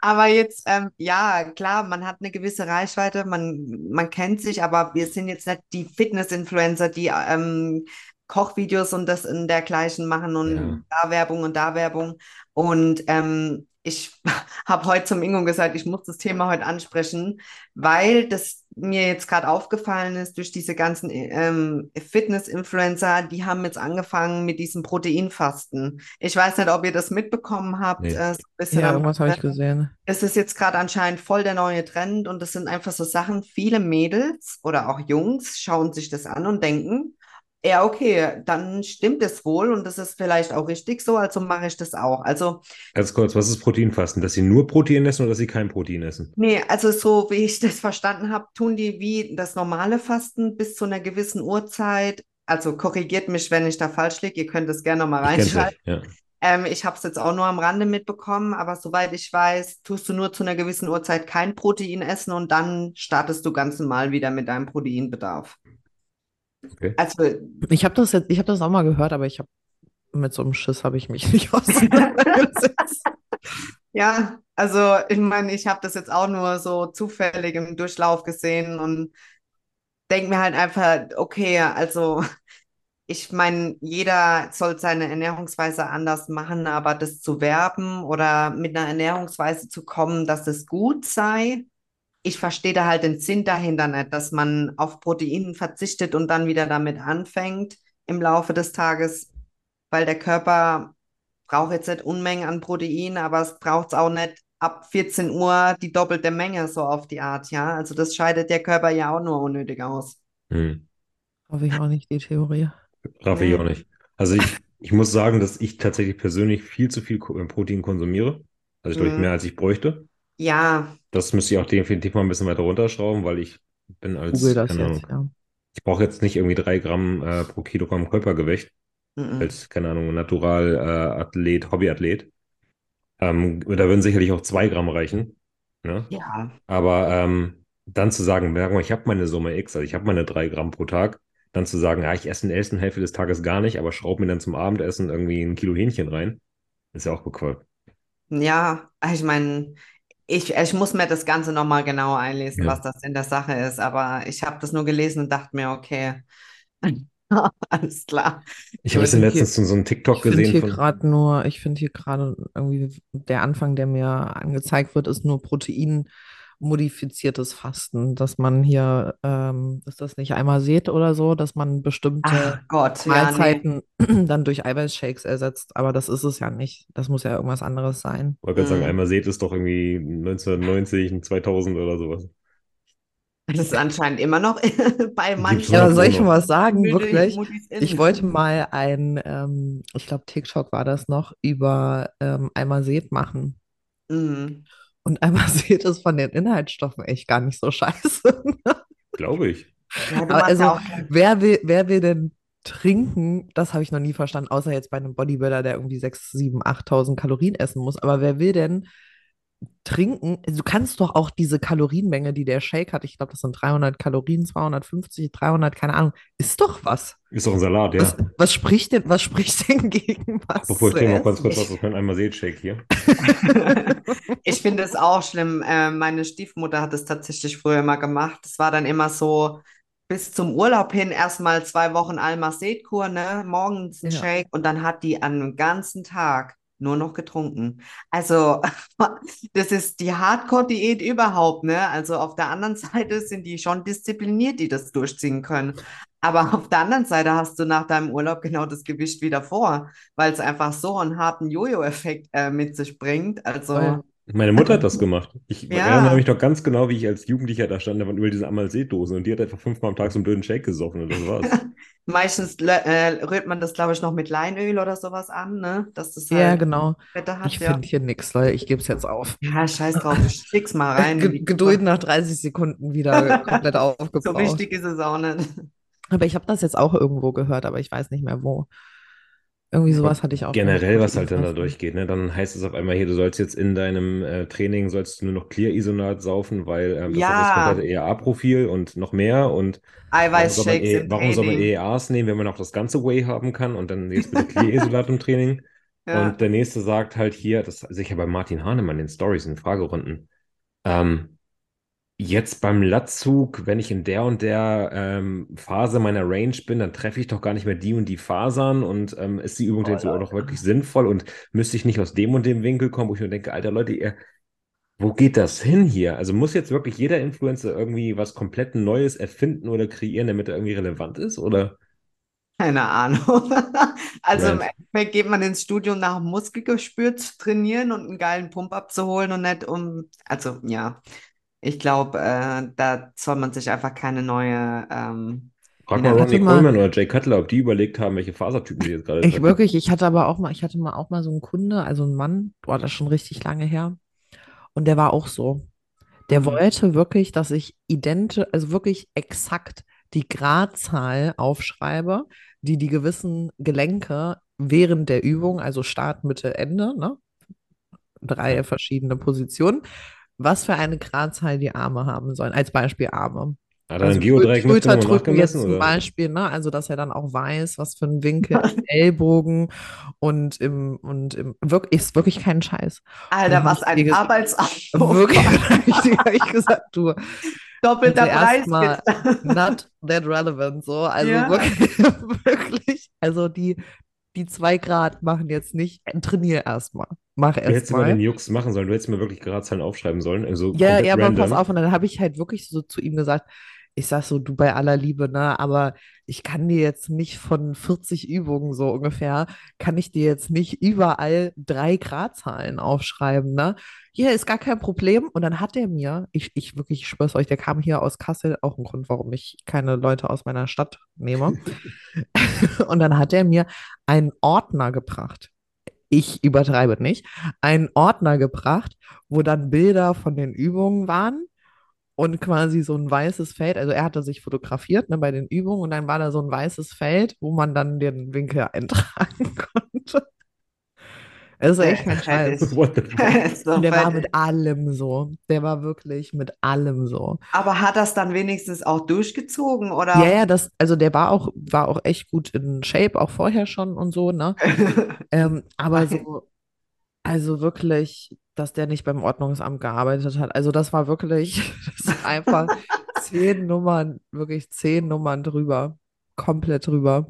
aber jetzt, ähm, ja, klar, man hat eine gewisse Reichweite, man, man kennt sich, aber wir sind jetzt nicht die Fitness-Influencer, die ähm, Kochvideos und das in dergleichen machen und Ja. da Werbung und da Werbung. Und ähm, ich habe heute zum Ingo gesagt, ich muss das Thema heute ansprechen, weil das mir jetzt gerade aufgefallen ist durch diese ganzen ähm, Fitness-Influencer, die haben jetzt angefangen mit diesem Proteinfasten. Ich weiß nicht, ob ihr das mitbekommen habt. Nee. Äh, so Ja, irgendwas habe ich gesehen. Es ist jetzt gerade anscheinend voll der neue Trend und das sind einfach so Sachen, viele Mädels oder auch Jungs schauen sich das an und denken, ja, okay, dann stimmt es wohl und das ist vielleicht auch richtig so, also mache ich das auch. Also, Ganz kurz, was ist Proteinfasten? Dass sie nur Protein essen oder dass sie kein Protein essen? nee, also so wie ich das verstanden habe, tun die wie das normale Fasten bis zu einer gewissen Uhrzeit. Also korrigiert mich, wenn ich da falsch liege, ihr könnt es gerne nochmal reinschreiben. ja. Ähm, ich habe es jetzt auch nur am Rande mitbekommen, aber soweit ich weiß, tust du nur zu einer gewissen Uhrzeit kein Protein essen und dann startest du ganz normal wieder mit deinem Proteinbedarf. Okay. Also, Ich habe das jetzt, ich habe das auch mal gehört, aber ich habe mit so einem Schiss habe ich mich nicht auseinandergesetzt. ja, also ich meine, ich habe das jetzt auch nur so zufällig im Durchlauf gesehen und denke mir halt einfach, okay, also ich meine, jeder soll seine Ernährungsweise anders machen, aber das zu werben oder mit einer Ernährungsweise zu kommen, dass es gut sei, ich verstehe da halt den Sinn dahinter nicht, dass man auf Protein verzichtet und dann wieder damit anfängt im Laufe des Tages, weil der Körper braucht jetzt nicht Unmengen an Protein, aber es braucht es auch nicht ab 14 Uhr die doppelte Menge so auf die Art, ja. Also das scheidet der Körper ja auch nur unnötig aus. Hm. Hoffe ich auch nicht, die Theorie. Raff ich auch nicht. Also ich, ich muss sagen, dass ich tatsächlich persönlich viel zu viel Protein konsumiere. Also ich glaube, Mhm. mehr als ich bräuchte. Ja, Das müsste ich auch definitiv mal ein bisschen weiter runterschrauben, weil ich bin als, Google das keine jetzt, Ahnung, ja. ich brauche jetzt nicht irgendwie drei Gramm äh, pro Kilogramm Körpergewicht mhm. als, keine Ahnung, Natural-Athlet, Hobbyathlet. Ähm, da würden sicherlich auch zwei Gramm reichen. Ne? ja, Aber ähm, dann zu sagen, ich habe meine Summe X, also ich habe meine drei Gramm pro Tag, dann zu sagen, ja, ich esse in der ersten Hälfte des Tages gar nicht, aber schraub mir dann zum Abendessen irgendwie ein Kilo Hähnchen rein, ist ja auch bequem. ja, ich meine, Ich, ich muss mir das Ganze nochmal genauer einlesen, Ja. was das in der Sache ist, aber ich habe das nur gelesen und dachte mir, okay, alles klar. Ich habe find letztens so einen TikTok Ich finde gesehen hier von. gerade nur, ich finde hier gerade irgendwie der Anfang, der mir angezeigt wird, ist nur proteinmodifiziertes Fasten, dass man hier, ähm, ist das nicht einmal seht oder so, dass man bestimmte Gott, ja, nee. Mahlzeiten dann durch Eiweißshakes ersetzt, aber das ist es ja nicht. Das muss ja irgendwas anderes sein. wollte gerade sagen, Mhm. einmal seht es doch irgendwie 1990, 2000 oder sowas. Das ist anscheinend immer noch bei manchen Ja, soll ich mal was sagen? Müde Wirklich? Ich wollte mal ein, ähm, ich glaube, TikTok war das noch, über ähm, einmal seht machen. Mhm. Und einmal seht ist von den Inhaltsstoffen echt gar nicht so scheiße. Glaube ich. Aber also, wer will, wer will denn trinken? Das habe ich noch nie verstanden, außer jetzt bei einem Bodybuilder, der irgendwie 6, 7, 8.000 Kalorien essen muss. Aber wer will denn trinken? Du kannst doch auch diese Kalorienmenge, die der Shake hat, ich glaube, das sind 300 Kalorien, 250, 300, keine Ahnung, ist doch was. Ist doch ein Salat, ja. Was, was spricht denn, was spricht denn gegen was Apropos, ich noch ganz kurz was aus meinem einmal seht Shake hier. Ich finde es auch schlimm. Äh, meine Stiefmutter hat es tatsächlich früher immer gemacht. Es war dann immer so bis zum Urlaub hin erstmal zwei Wochen Almacet-Kur, ne? Morgens ein Ja. Shake und dann hat die an einem ganzen Tag nur noch getrunken. Also, das ist die Hardcore-Diät überhaupt, ne? Also auf der anderen Seite sind die schon diszipliniert, die das durchziehen können. Aber auf der anderen Seite hast du nach deinem Urlaub genau das Gewicht wieder vor, weil es einfach so einen harten Jojo-Effekt äh, mit sich bringt. Also. Voll. Meine Mutter hat das gemacht. Ich Ja. erinnere mich noch ganz genau, wie ich als Jugendlicher da stand, da waren über diese Amalseedosen und die hat einfach fünfmal am Tag so einen blöden Shake gesoffen und das war's. Meistens äh, rührt man das, glaube ich, noch mit Leinöl oder sowas an, ne? Dass das Ja, halt genau. Fette hat, Ich ja. finde hier nichts, Leute. Ich gebe es jetzt auf. Ja, scheiß drauf, ich schick's mal rein. in Ge- die Geduld nach 30 Sekunden wieder komplett So aufgebraucht. wichtig ist es auch nicht. Aber ich habe das jetzt auch irgendwo gehört, aber ich weiß nicht mehr wo. Irgendwie sowas hatte ich auch. Generell, was halt dann da durchgeht, ne? Dann heißt es auf einmal hier, du sollst jetzt in deinem äh, Training sollst du nur noch Clear-Isonat saufen, weil ähm, das hat das Ja. komplette EAA-Profil und noch mehr und warum soll man, Eiweißshakes E- im warum soll man. EAAs nehmen, wenn man auch das ganze Whey haben kann und dann jetzt bitte Clear-Isolat im Training. Ja. Und der nächste sagt halt hier, das sicher bei Martin Hahnemann in den Stories, in den Fragerunden, ähm, jetzt beim Latzug, wenn ich in der und der ähm, Phase meiner Range bin, dann treffe ich doch gar nicht mehr die und die Fasern und ähm, ist die Übung Oh, jetzt auch noch wirklich sinnvoll und müsste ich nicht aus dem und dem Winkel kommen, wo ich mir denke, alter Leute, ihr, wo geht das hin hier? Also muss jetzt wirklich jeder Influencer irgendwie was komplett Neues erfinden oder kreieren, damit er irgendwie relevant ist? Oder? Keine Ahnung. Also im Right. Endeffekt geht man ins Studio, um nach Muskelgespür zu trainieren und einen geilen Pump abzuholen und nicht um, also ja, ich glaube, äh, da soll man sich einfach keine neue, ähm, Frag mal Ronnie mal- Coleman oder Jay Cutler, ob die überlegt haben, welche Fasertypen die jetzt gerade Ich treffen. wirklich, ich hatte aber auch mal, ich hatte mal auch mal so einen Kunde, also einen Mann, boah, das ist schon richtig lange her. Und der war auch so. Der Mhm. wollte wirklich, dass ich identisch, also wirklich exakt die Gradzahl aufschreibe, die die gewissen Gelenke während der Übung, also Start, Mitte, Ende, ne? Drei verschiedene Positionen, was für eine Gradzahl die Arme haben sollen. Als Beispiel Arme. Hat er Also ein Geodreieck mitgenommen und Schulterdrücken jetzt zum Oder? Beispiel, ne? Also dass er dann auch weiß, was für ein Winkel im Ellbogen und im und im wirklich ist wirklich kein Scheiß. Alter, Und was ein Arbeitsaufwand. Wirklich, habe ich gesagt, du, Doppelter Also Preis. bitte. not that relevant, so. Also Ja. wirklich, wirklich, also die, die zwei Grad machen jetzt nicht, trainier erstmal. Mach Du hättest mal den erstmal. Jux machen sollen. Du hättest mir wirklich Gradzahlen aufschreiben sollen. Also Ja, ja, aber pass auf. Und dann habe ich halt wirklich so zu ihm gesagt, ich sag so, du bei aller Liebe, ne, aber ich kann dir jetzt nicht von 40 Übungen so ungefähr, kann ich dir jetzt nicht überall drei Gradzahlen aufschreiben, ne? Hier ist gar kein Problem. Und dann hat er mir, ich, ich wirklich, ich schwör's euch, der kam hier aus Kassel, auch ein Grund, warum ich keine Leute aus meiner Stadt nehme. Und dann hat er mir einen Ordner gebracht. Ich übertreibe nicht, einen Ordner gebracht, wo dann Bilder von den Übungen waren und quasi so ein weißes Feld. Also er hatte sich fotografiert ne, bei den Übungen und dann war da so ein weißes Feld, wo man dann den Winkel eintragen konnte. Das ist echt kein Scheiß. Fuck? Ist so Und der war mit allem so. Der war wirklich mit allem so. Aber hat das dann wenigstens auch durchgezogen, oder? Ja, ja, das, also der war auch, war auch echt gut in Shape, auch vorher schon und so, ne? Ähm, aber so, also wirklich, dass der nicht beim Ordnungsamt gearbeitet hat. Also das war wirklich, das ist einfach zehn Nummern, wirklich zehn Nummern drüber. Komplett drüber.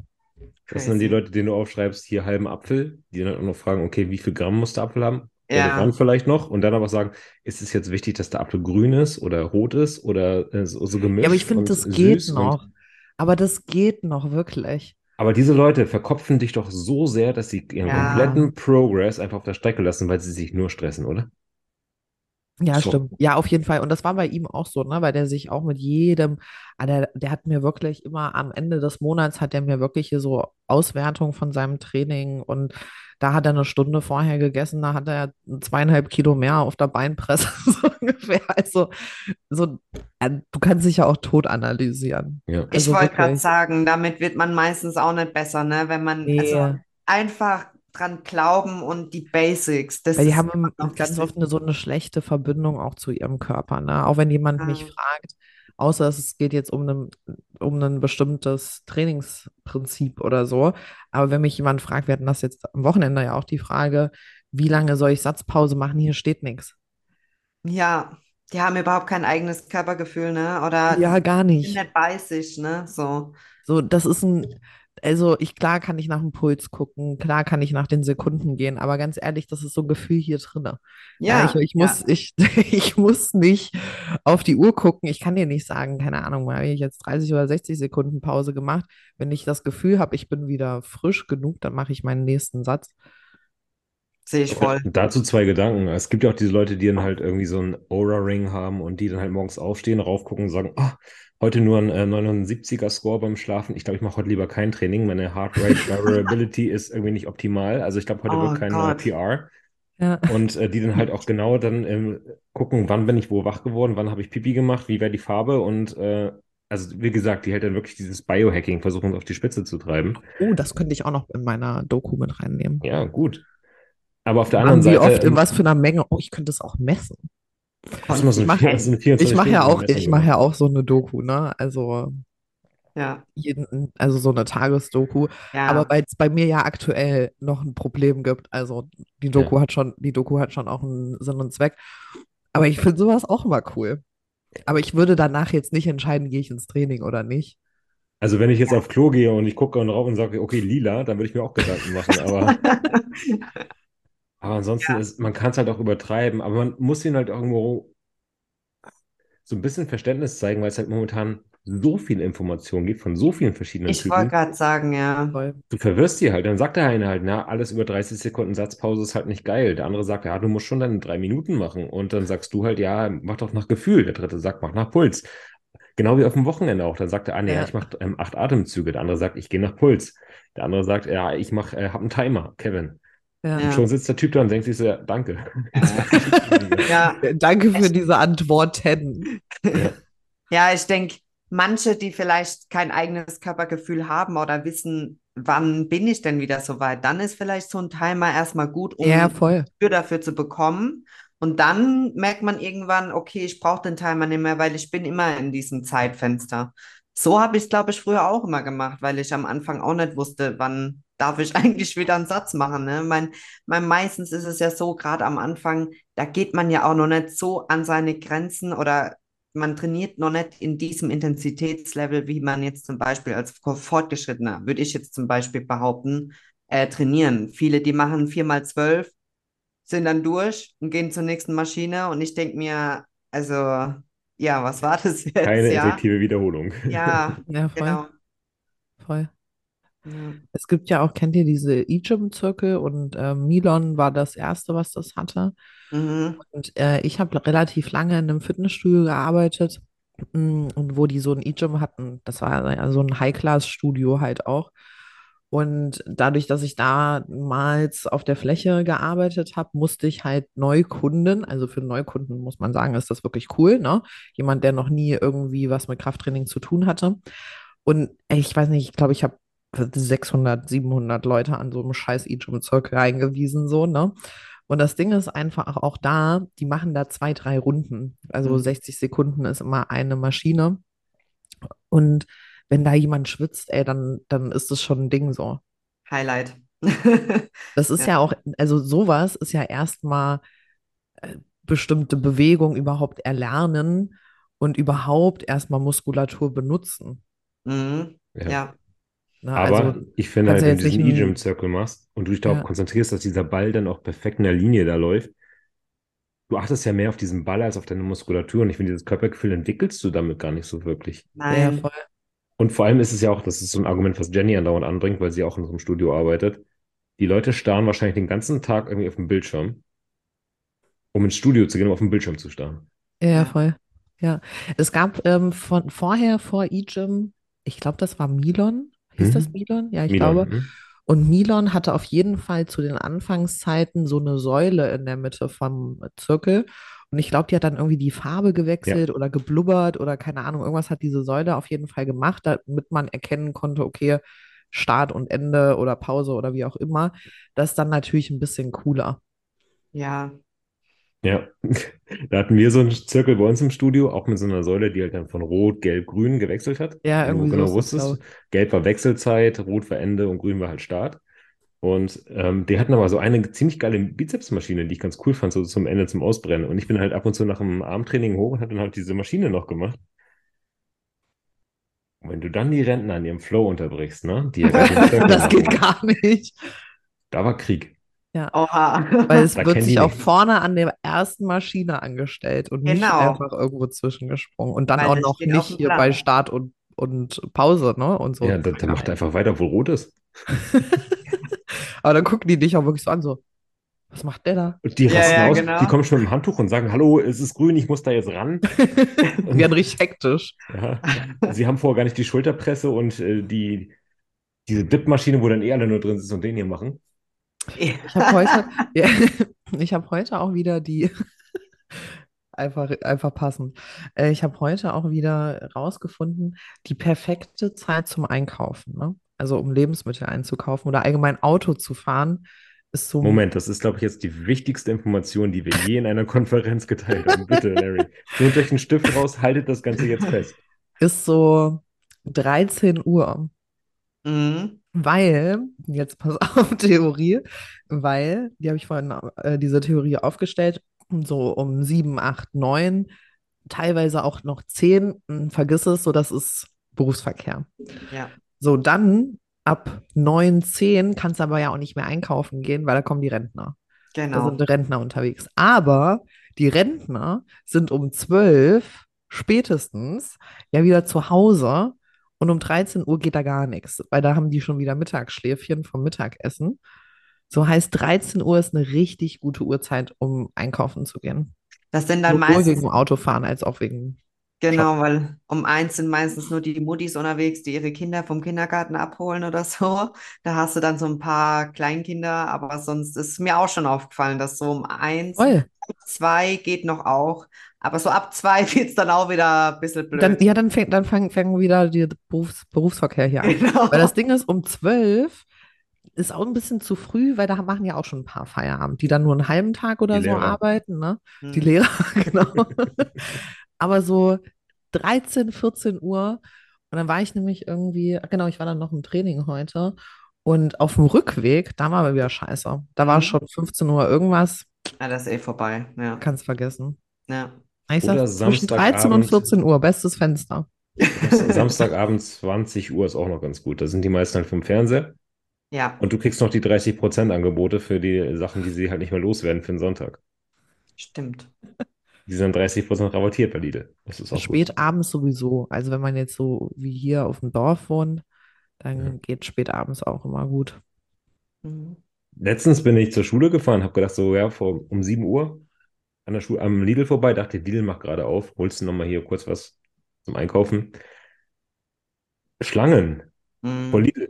Das sind dann die. Leute, denen du aufschreibst, hier halben Apfel, die dann auch noch fragen, okay, wie viel Gramm muss der Apfel haben? Ja. Oder Gramm vielleicht noch? Und dann aber sagen, ist es jetzt wichtig, dass der Apfel grün ist oder rot ist oder äh, so, so gemischt Ja, aber ich finde, das geht noch. Aber das geht noch wirklich. Aber diese Leute verkopfen dich doch so sehr, dass sie ihren Ja. kompletten Progress einfach auf der Strecke lassen, weil sie sich nur stressen, oder? Ja, So. stimmt. Ja, auf jeden Fall. Und das war bei ihm auch so, ne? Weil der sich auch mit jedem, ah, der, der hat mir wirklich immer am Ende des Monats hat er mir wirklich hier so Auswertung von seinem Training und da hat er eine Stunde vorher gegessen, da hat er zweieinhalb Kilo mehr auf der Beinpresse, so ungefähr. Also, so, äh, du kannst dich ja auch tot analysieren. Ja. Ich Also wollte gerade sagen, damit wird man meistens auch nicht besser, ne? Wenn man also Nee. einfach dran glauben und die Basics. Das Weil die haben ganz oft eine, so eine schlechte Verbindung auch zu ihrem Körper, ne? Auch wenn jemand mich Mhm. fragt, außer es geht jetzt um ein, um ein bestimmtes Trainingsprinzip oder so. Aber wenn mich jemand fragt, wir hatten das jetzt am Wochenende ja auch die Frage, wie lange soll ich Satzpause machen? Hier steht nichts. Ja, die haben überhaupt kein eigenes Körpergefühl, ne? Oder Ja, gar nicht. nicht bei sich, ne? So. So, das ist ein, also ich, klar kann ich nach dem Puls gucken, klar kann ich nach den Sekunden gehen, aber ganz ehrlich, das ist so ein Gefühl hier drinne. Ja, Ja, ich, ich ja. muss, ich, ich muss nicht auf die Uhr gucken. Ich kann dir nicht sagen, keine Ahnung, mal habe ich jetzt 30 oder 60 Sekunden Pause gemacht. Wenn ich das Gefühl habe, ich bin wieder frisch genug, dann mache ich meinen nächsten Satz. Sehe ich voll. Dazu zwei Gedanken. Es gibt ja auch diese Leute, die dann halt irgendwie so einen Aura-Ring haben und die dann halt morgens aufstehen, raufgucken und sagen, ah, heute nur ein äh, 79er Score beim Schlafen. Ich glaube, ich mache heute lieber kein Training. Meine Heart Rate Variability ist irgendwie nicht optimal. Also ich glaube, heute Oh wird kein Gott. PR. Ja. Und äh, die dann halt auch genau dann ähm, gucken, wann bin ich wo wach geworden, wann habe ich Pipi gemacht, wie wäre die Farbe und äh, also wie gesagt, die halt dann wirklich dieses Biohacking versuchen auf die Spitze zu treiben. Oh, das könnte ich auch noch in meiner Doku mit reinnehmen. Ja, gut. Aber auf der anderen wie Seite, oft, in ähm, was für einer Menge. Oh, ich könnte es auch messen. Das ist immer so Ich mache vier- so eine 24 ich mache ja auch, ich mache ja auch so eine Doku, ne? Also Ja, jeden, also so eine Tagesdoku. Aber ja. weil es bei mir ja aktuell noch ein Problem gibt. Also die Doku Ja. hat schon, die Doku hat schon auch einen Sinn und Zweck. Aber ich finde sowas auch immer cool. Aber ich würde danach jetzt nicht entscheiden, gehe ich ins Training oder nicht. Also wenn ich jetzt auf Klo gehe und ich gucke und drauf und sage, okay, lila, dann würde ich mir auch Gedanken machen. Aber, aber ansonsten Ja. ist, man kann es halt auch übertreiben, aber man muss ihnen halt irgendwo so ein bisschen Verständnis zeigen, weil es halt momentan so viel Information gibt von so vielen verschiedenen Ich wollte Typen. gerade sagen, ja. Du verwirrst die halt. Dann sagt der eine halt, na, alles über 30 Sekunden Satzpause ist halt nicht geil. Der andere sagt, ja, du musst schon deine drei Minuten machen. Und dann sagst du halt, ja, mach doch nach Gefühl. Der dritte sagt, mach nach Puls. Genau wie auf dem Wochenende auch. Dann sagt der eine, ja, Ja. ich mache ähm, acht Atemzüge. Der andere sagt, ich gehe nach Puls. Der andere sagt, ja, ich mach, äh, hab einen Timer, Kevin. Ja. Und Ja. schon sitzt der Typ da und denkt sich so, ja, danke. Ja, Danke für diese Antworten. ja, ich denke, manche, die vielleicht kein eigenes Körpergefühl haben oder wissen, wann bin ich denn wieder so weit, dann ist vielleicht so ein Timer erstmal gut, um Ja, voll. Gespür dafür zu bekommen. Und dann merkt man irgendwann, okay, ich brauche den Timer nicht mehr, weil ich bin immer in diesem Zeitfenster. So habe ich es, glaube ich, früher auch immer gemacht, weil ich am Anfang auch nicht wusste, wann darf ich eigentlich wieder einen Satz machen. Ne? Mein, mein, meistens ist es ja so, gerade am Anfang, da geht man ja auch noch nicht so an seine Grenzen oder man trainiert noch nicht in diesem Intensitätslevel, wie man jetzt zum Beispiel als Fortgeschrittener, würde ich jetzt zum Beispiel behaupten, äh, trainieren. Viele, die machen vier mal zwölf, sind dann durch und gehen zur nächsten Maschine und ich denke mir, also, ja, was war das jetzt? Keine ja, effektive Wiederholung. ja, Ja, voll. genau. Voll. Es gibt ja auch, kennt ihr diese E-Gym-Zirkel und äh, Milon war das erste, was das hatte. Mhm. Und äh, ich habe relativ lange in einem Fitnessstudio gearbeitet mm, und wo die so ein E-Gym hatten, das war ja so ein High-Class-Studio halt auch. Und dadurch, dass ich damals auf der Fläche gearbeitet habe, musste ich halt Neukunden, also für Neukunden muss man sagen, ist das wirklich cool, ne? Jemand, der noch nie irgendwie was mit Krafttraining zu tun hatte. Und ich weiß nicht, ich glaube, ich habe 600, 700 Leute an so einem scheiß E-Gym-Zirkel eingewiesen, so, ne? Und das Ding ist einfach auch da, die machen da zwei, drei Runden. Also Mhm. 60 Sekunden ist immer eine Maschine. Und wenn da jemand schwitzt, ey, dann, dann ist das schon ein Ding so. Highlight. Das ist Ja. ja auch, also sowas ist ja erstmal äh, bestimmte Bewegungen überhaupt erlernen und überhaupt erstmal Muskulatur benutzen. Mhm. Ja. Ja. Ne? Aber Also ich finde halt, ja wenn du diesen E-Gym-Circle machst und du dich darauf Ja. konzentrierst, dass dieser Ball dann auch perfekt in der Linie da läuft, du achtest ja mehr auf diesen Ball als auf deine Muskulatur und ich finde, dieses Körpergefühl entwickelst du damit gar nicht so wirklich. ja, Nein. voll. Und vor allem ist es ja auch, das ist so ein Argument, was Jenny andauernd anbringt, weil sie auch in so einem Studio arbeitet. Die Leute starren wahrscheinlich den ganzen Tag irgendwie auf dem Bildschirm, um ins Studio zu gehen, um auf dem Bildschirm zu starren. Ja, Ja. voll. Ja. Es gab ähm, von vorher, vor eGym, ich glaube, das war Milon. Hieß das Mhm. Milon? Ja, ich Milan, glaube. hm? Und Milon hatte auf jeden Fall zu den Anfangszeiten so eine Säule in der Mitte vom Zirkel. Und ich glaube, die hat dann irgendwie die Farbe gewechselt oder geblubbert oder keine Ahnung, irgendwas hat diese Säule auf jeden Fall gemacht, damit man erkennen konnte, okay, Start und Ende oder Pause oder wie auch immer. Das ist dann natürlich ein bisschen cooler. Ja. Ja, da hatten wir so einen Zirkel bei uns im Studio, auch mit so einer Säule, die halt dann von Rot, Gelb, Grün gewechselt hat. Ja, irgendwie genau wusstest, Gelb war Wechselzeit, Rot war Ende und Grün war halt Start. Und ähm, die hatten aber so eine ziemlich geile Bizepsmaschine, die ich ganz cool fand, so zum Ende zum Ausbrennen. Und ich bin halt ab und zu nach dem Armtraining hoch und habe dann halt diese Maschine noch gemacht. Und wenn du dann die Rentner an ihrem Flow unterbrichst, ne? Die Das geht gar nicht. Da war Krieg. Oha. Weil es Da wird sich auch nichts. vorne an der ersten Maschine angestellt und nicht Genau. einfach irgendwo zwischengesprungen. Und dann Weil auch noch nicht hier Plan. bei Start und, und Pause, ne? Und so. Ja, da, da macht er einfach weiter, wo rot ist. Aber dann gucken die dich auch wirklich so an, so, was macht der da? Und die Ja, rasten ja, aus, genau. die kommen schon mit dem Handtuch und sagen, hallo, es ist grün, ich muss da jetzt ran. Die werden richtig hektisch. Ja. Sie haben vorher gar nicht die Schulterpresse und äh, die, diese Dip-Maschine, wo dann eh alle nur drin sitzen und den hier machen. Ich habe heute, ja, ich habe heute auch wieder die, einfach, einfach passend. Äh, Ich habe heute auch wieder rausgefunden, die perfekte Zeit zum Einkaufen, ne? Also um Lebensmittel einzukaufen oder allgemein Auto zu fahren, ist so Moment, das ist, glaube ich, jetzt die wichtigste Information, die wir je in einer Konferenz geteilt haben. Bitte, Larry. Nehmt euch einen Stift raus, haltet das Ganze jetzt fest. ist so 13 Uhr. Mhm. Weil, jetzt pass auf, Theorie, weil, die habe ich vorhin, äh, diese Theorie aufgestellt, so um 7, 8, 9, teilweise auch noch 10, mh, vergiss es, so das ist Berufsverkehr. Ja. So, dann ab 9, 10 kannst du aber ja auch nicht mehr einkaufen gehen, weil da kommen die Rentner. Da Genau. sind Rentner unterwegs. Aber die Rentner sind um 12 spätestens ja wieder zu Hause und um 13 Uhr geht da gar nichts, weil da haben die schon wieder Mittagsschläfchen vom Mittagessen. So heißt 13 Uhr ist eine richtig gute Uhrzeit, um einkaufen zu gehen. Das sind dann Sowohl meistens, wegen Autofahren als auch wegen. Genau, weil um eins sind meistens nur die Muttis unterwegs, die ihre Kinder vom Kindergarten abholen oder so. Da hast du dann so ein paar Kleinkinder, aber sonst ist mir auch schon aufgefallen, dass so um eins, Voll. zwei geht noch auch, aber so ab zwei wird es dann auch wieder ein bisschen blöd. Dann, ja, dann fängt, dann fangen, fangen wieder die Berufs, Berufsverkehr hier an. Genau. Weil das Ding ist, um 12 ist auch ein bisschen zu früh, weil da machen ja auch schon ein paar Feierabend, die dann nur einen halben Tag oder Die so Lehrer. arbeiten, ne? Die Hm. Lehrer, genau. Aber so 13, 14 Uhr. Und dann war ich nämlich irgendwie, ach genau, ich war dann noch im Training heute. Und auf dem Rückweg, da war aber wieder scheiße. Da war Mhm. schon 15 Uhr irgendwas, Ja, das ist eh vorbei. Ja. kannst vergessen. Ja. Ich Oder sag, zwischen 13 und Samstagabend. 14 Uhr, bestes Fenster. Samstagabend 20 Uhr ist auch noch ganz gut. Da sind die meisten halt vom Fernseher Ja, und du kriegst noch die 30% Angebote für die Sachen, die sie halt nicht mehr loswerden für den Sonntag. stimmt. Die sind 30% rabattiert bei Lidl. Das ist auch gut. Spät abends sowieso. Also wenn man jetzt so wie hier auf dem Dorf wohnt, dann Ja. geht spät abends auch immer gut. Mhm. Letztens bin ich zur Schule gefahren, habe gedacht, so, ja, vor, um 7 Uhr an der Schule, am Lidl vorbei, dachte, Lidl macht gerade auf, holst du nochmal hier kurz was zum Einkaufen. Schlangen vor Mhm. Lidl.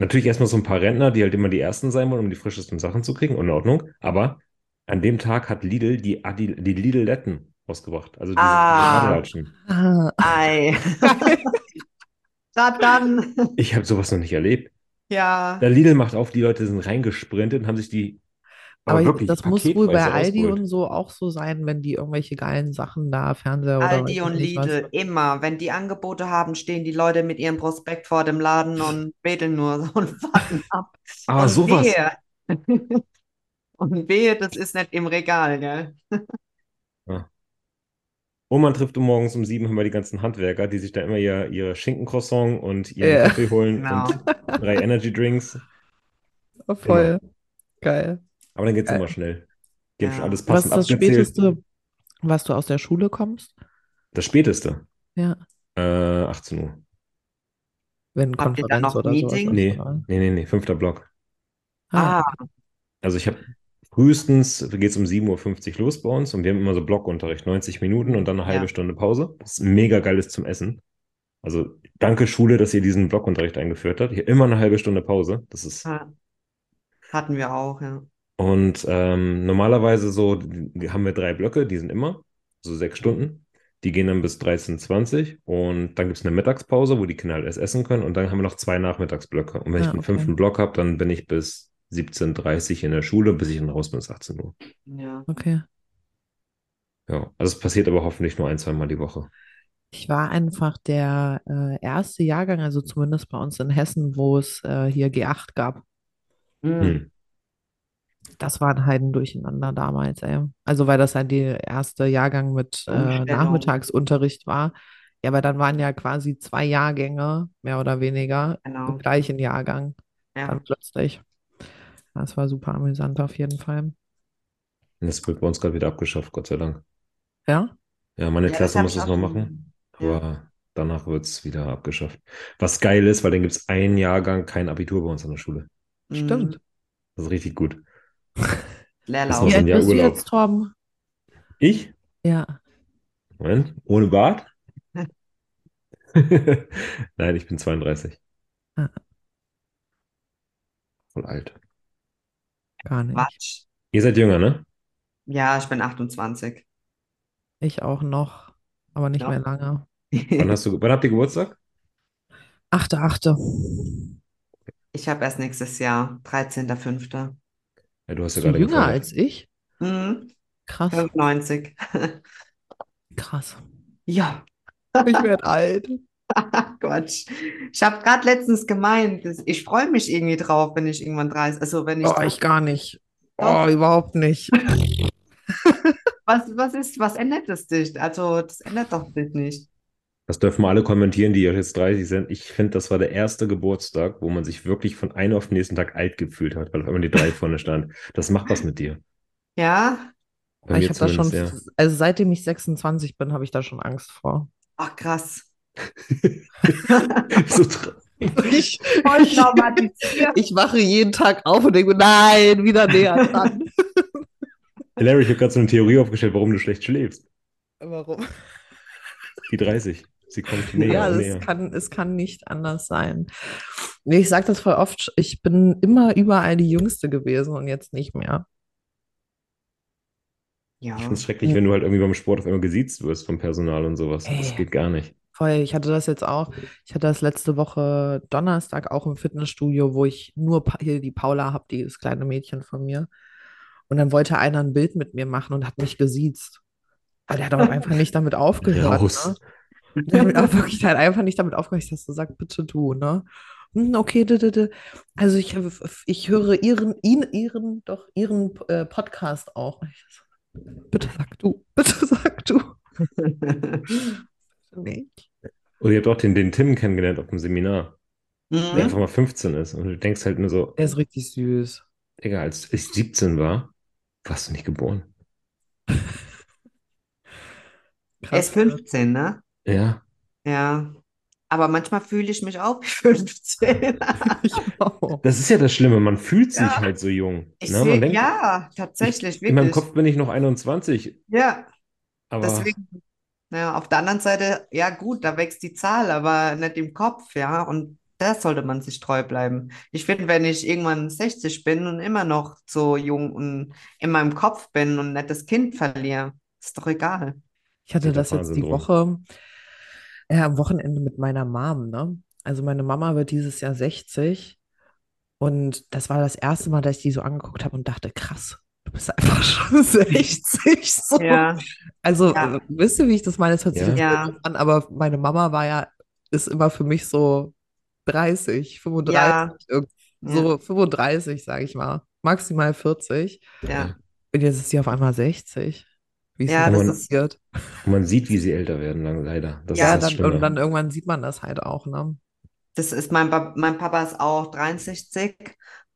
Natürlich erstmal so ein paar Rentner, die halt immer die Ersten sein wollen, um die frischesten Sachen zu kriegen, in Ordnung. Aber an dem Tag hat Lidl die, Adi, die Lidl-Letten rausgebracht. Also diese Ah. Ah, Ei. Na dann. Ich habe sowas noch nicht erlebt. Ja. Der Lidl macht auf, die Leute sind reingesprintet und haben sich die aber ich- wirklich das muss wohl bei Aldi rausgeholt. und so auch so sein, wenn die irgendwelche geilen Sachen da, Fernseher oder Aldi und nicht was. Lidl, immer. Wenn die Angebote haben, stehen die Leute mit ihrem Prospekt vor dem Laden und wedeln nur so und warten ab. Aber Und sowas. Und wehe, das ist nicht im Regal, gell? Und man trifft um morgens um sieben immer die ganzen Handwerker, die sich da immer ihr, ihre Schinkencroissant und ihren Ja. Kaffee holen Genau. und drei Energy Drinks. Oh, voll. Geil. Aber dann geht es Geil. immer schnell. Die Ja. schon alles Was ist passend das abgezählt. Späteste, was du aus der Schule kommst? Das Späteste. Ja. Äh, 18 Uhr. Wenn Habt ihr da Konferenz noch oder sowas Meeting? ist, Nee, nee, nee, nee, fünfter Block. Ah, Ah, Also ich habe frühestens, geht es um 7.50 Uhr los bei uns und wir haben immer so Blockunterricht, 90 Minuten und dann eine halbe Ja. Stunde Pause. Das ist mega geil ist zum Essen. Also danke Schule, dass ihr diesen Blockunterricht eingeführt habt. Hier immer eine halbe Stunde Pause. Das ist ja. Hatten wir auch, ja. Und ähm, normalerweise so haben wir drei Blöcke, die sind immer so sechs Stunden. Die gehen dann bis 13.20 und dann gibt es eine Mittagspause, wo die Kinder halt erst essen können. Und dann haben wir noch zwei Nachmittagsblöcke. Und wenn ich Ah, den okay. fünften Block habe, dann bin ich bis 17.30 in der Schule, bis ich dann raus bin, bis 18 Uhr. Ja. okay. Ja, also es passiert aber hoffentlich nur ein, zwei Mal die Woche. Ich war einfach der äh, erste Jahrgang, also zumindest bei uns in Hessen, wo es äh, hier G8 gab. Mhm. Hm. Das war ein Heidendurcheinander damals, ey. Also weil das halt der erste Jahrgang mit äh. Nachmittagsunterricht war. Ja, aber dann waren ja quasi zwei Jahrgänge, mehr oder weniger, Genau. im gleichen Jahrgang. Ja. Dann plötzlich. Das war super amüsant auf jeden Fall. Das wird bei uns gerade wieder abgeschafft, Gott sei Dank. Ja? Ja, meine Ja, das Klasse hab muss es noch machen, Ja. aber danach wird es wieder abgeschafft. Was geil ist, weil dann gibt es einen Jahrgang kein Abitur bei uns an der Schule. Stimmt. Das ist richtig gut. Leerlauf. Wie alt bist du jetzt, Torben? Ich? Ja. Moment, ohne Bart? Nein, ich bin 32. Ah. Voll alt. Gar nicht. Quatsch. Ihr seid jünger, ne? Ja, ich bin 28. Ich auch noch, aber nicht Ja. mehr lange. Wann hast du, wann habt ihr Geburtstag? Achte, achte. Ich habe erst nächstes Jahr, 13.05. Ja, du hast ja gerade jünger gefeiert. als ich? Mhm. Krass, 95. krass. Ja, Ich werde alt. Quatsch. Ich habe gerade letztens gemeint, dass- ich freue mich irgendwie drauf, wenn ich irgendwann 30, also wenn ich, Oh, ich gar nicht. Doch. Oh, überhaupt nicht. was, was ist, was ändert das dich? Also, das ändert doch dich nicht. Das dürfen wir alle kommentieren, die jetzt 30 sind. Ich finde, das war der erste Geburtstag, wo man sich wirklich von einem auf den nächsten Tag alt gefühlt hat, weil auf einmal die drei vorne stand. Das macht was mit dir. Ja? Bei Ich habe da schon, zumindest, also seitdem ich 26 bin, habe ich da schon Angst vor. Ach, krass. So Ich, Voll ich, wache jeden Tag auf und denke, nein, wieder näher dran. Larry, ich habe gerade so eine Theorie aufgestellt, warum du schlecht schläfst. Warum? Die 30. Sie kommt näher Ja, und das näher. kann, es kann nicht anders sein. Nee, ich sage das voll oft, ich bin immer überall die Jüngste gewesen und jetzt nicht mehr. Ja. Ich finde es schrecklich, wenn du halt irgendwie beim Sport auf einmal gesiezt wirst vom Personal und sowas. Das Ey. geht gar nicht. Voll, ich hatte das jetzt auch. Ich hatte das letzte Woche Donnerstag auch im Fitnessstudio, wo ich nur Pa- hier die Paula habe, die das kleine Mädchen von mir. Und dann wollte einer ein Bild mit mir machen und hat mich gesiezt. Aber der hat auch einfach nicht damit aufgehört. Raus. Ne? Der hat auch wirklich hat einfach nicht damit aufgehört. Ich habe so gesagt, bitte du, ne? Hm, Okay, also ich, ich höre ihren, ihn, ihren, doch ihren äh, Podcast auch. Bitte sag du, bitte sag du. Nicht. Oder ihr habt auch den, den Tim kennengelernt auf dem Seminar, der Mhm. einfach mal 15 ist. Und du denkst halt nur so, Der ist richtig süß. Digga, als ich 17 war, warst du nicht geboren. Er ist 15, ne? Ja. Ja. Aber manchmal fühle ich mich auch wie 15. Ich auch. Das ist ja das Schlimme, man fühlt sich Ja. halt so jung. Ich ne? denkt, ja, tatsächlich, in meinem. Kopf bin ich noch 21, Ja, aber deswegen. Ja, auf der anderen Seite, ja gut, da wächst die Zahl, aber nicht im Kopf, ja. Und da sollte man sich treu bleiben. Ich finde, wenn ich irgendwann 60 bin und immer noch so jung und in meinem Kopf bin und nicht das Kind verliere, ist doch egal. Ich hatte das jetzt die. Woche, ja, am Wochenende mit meiner Mom, ne? Also meine Mama wird dieses Jahr 60 und das war das erste Mal, dass ich die so angeguckt habe und dachte, krass, bist einfach schon 60. So. Ja, Also, Ja. äh, wisst ihr, wie ich das meine? Das hört sich Ja. an, aber meine Mama war ja, ist immer für mich so 30, 35. Ja. so 35, sage ich mal. Maximal 40. Ja, Und jetzt ist sie auf einmal 60. Wie ist ja, das man- passiert? Man sieht, wie sie älter werden, dann leider. Das Ja, ist das dann, und dann irgendwann sieht man das halt auch, ne? das ist mein, mein Papa ist auch 63,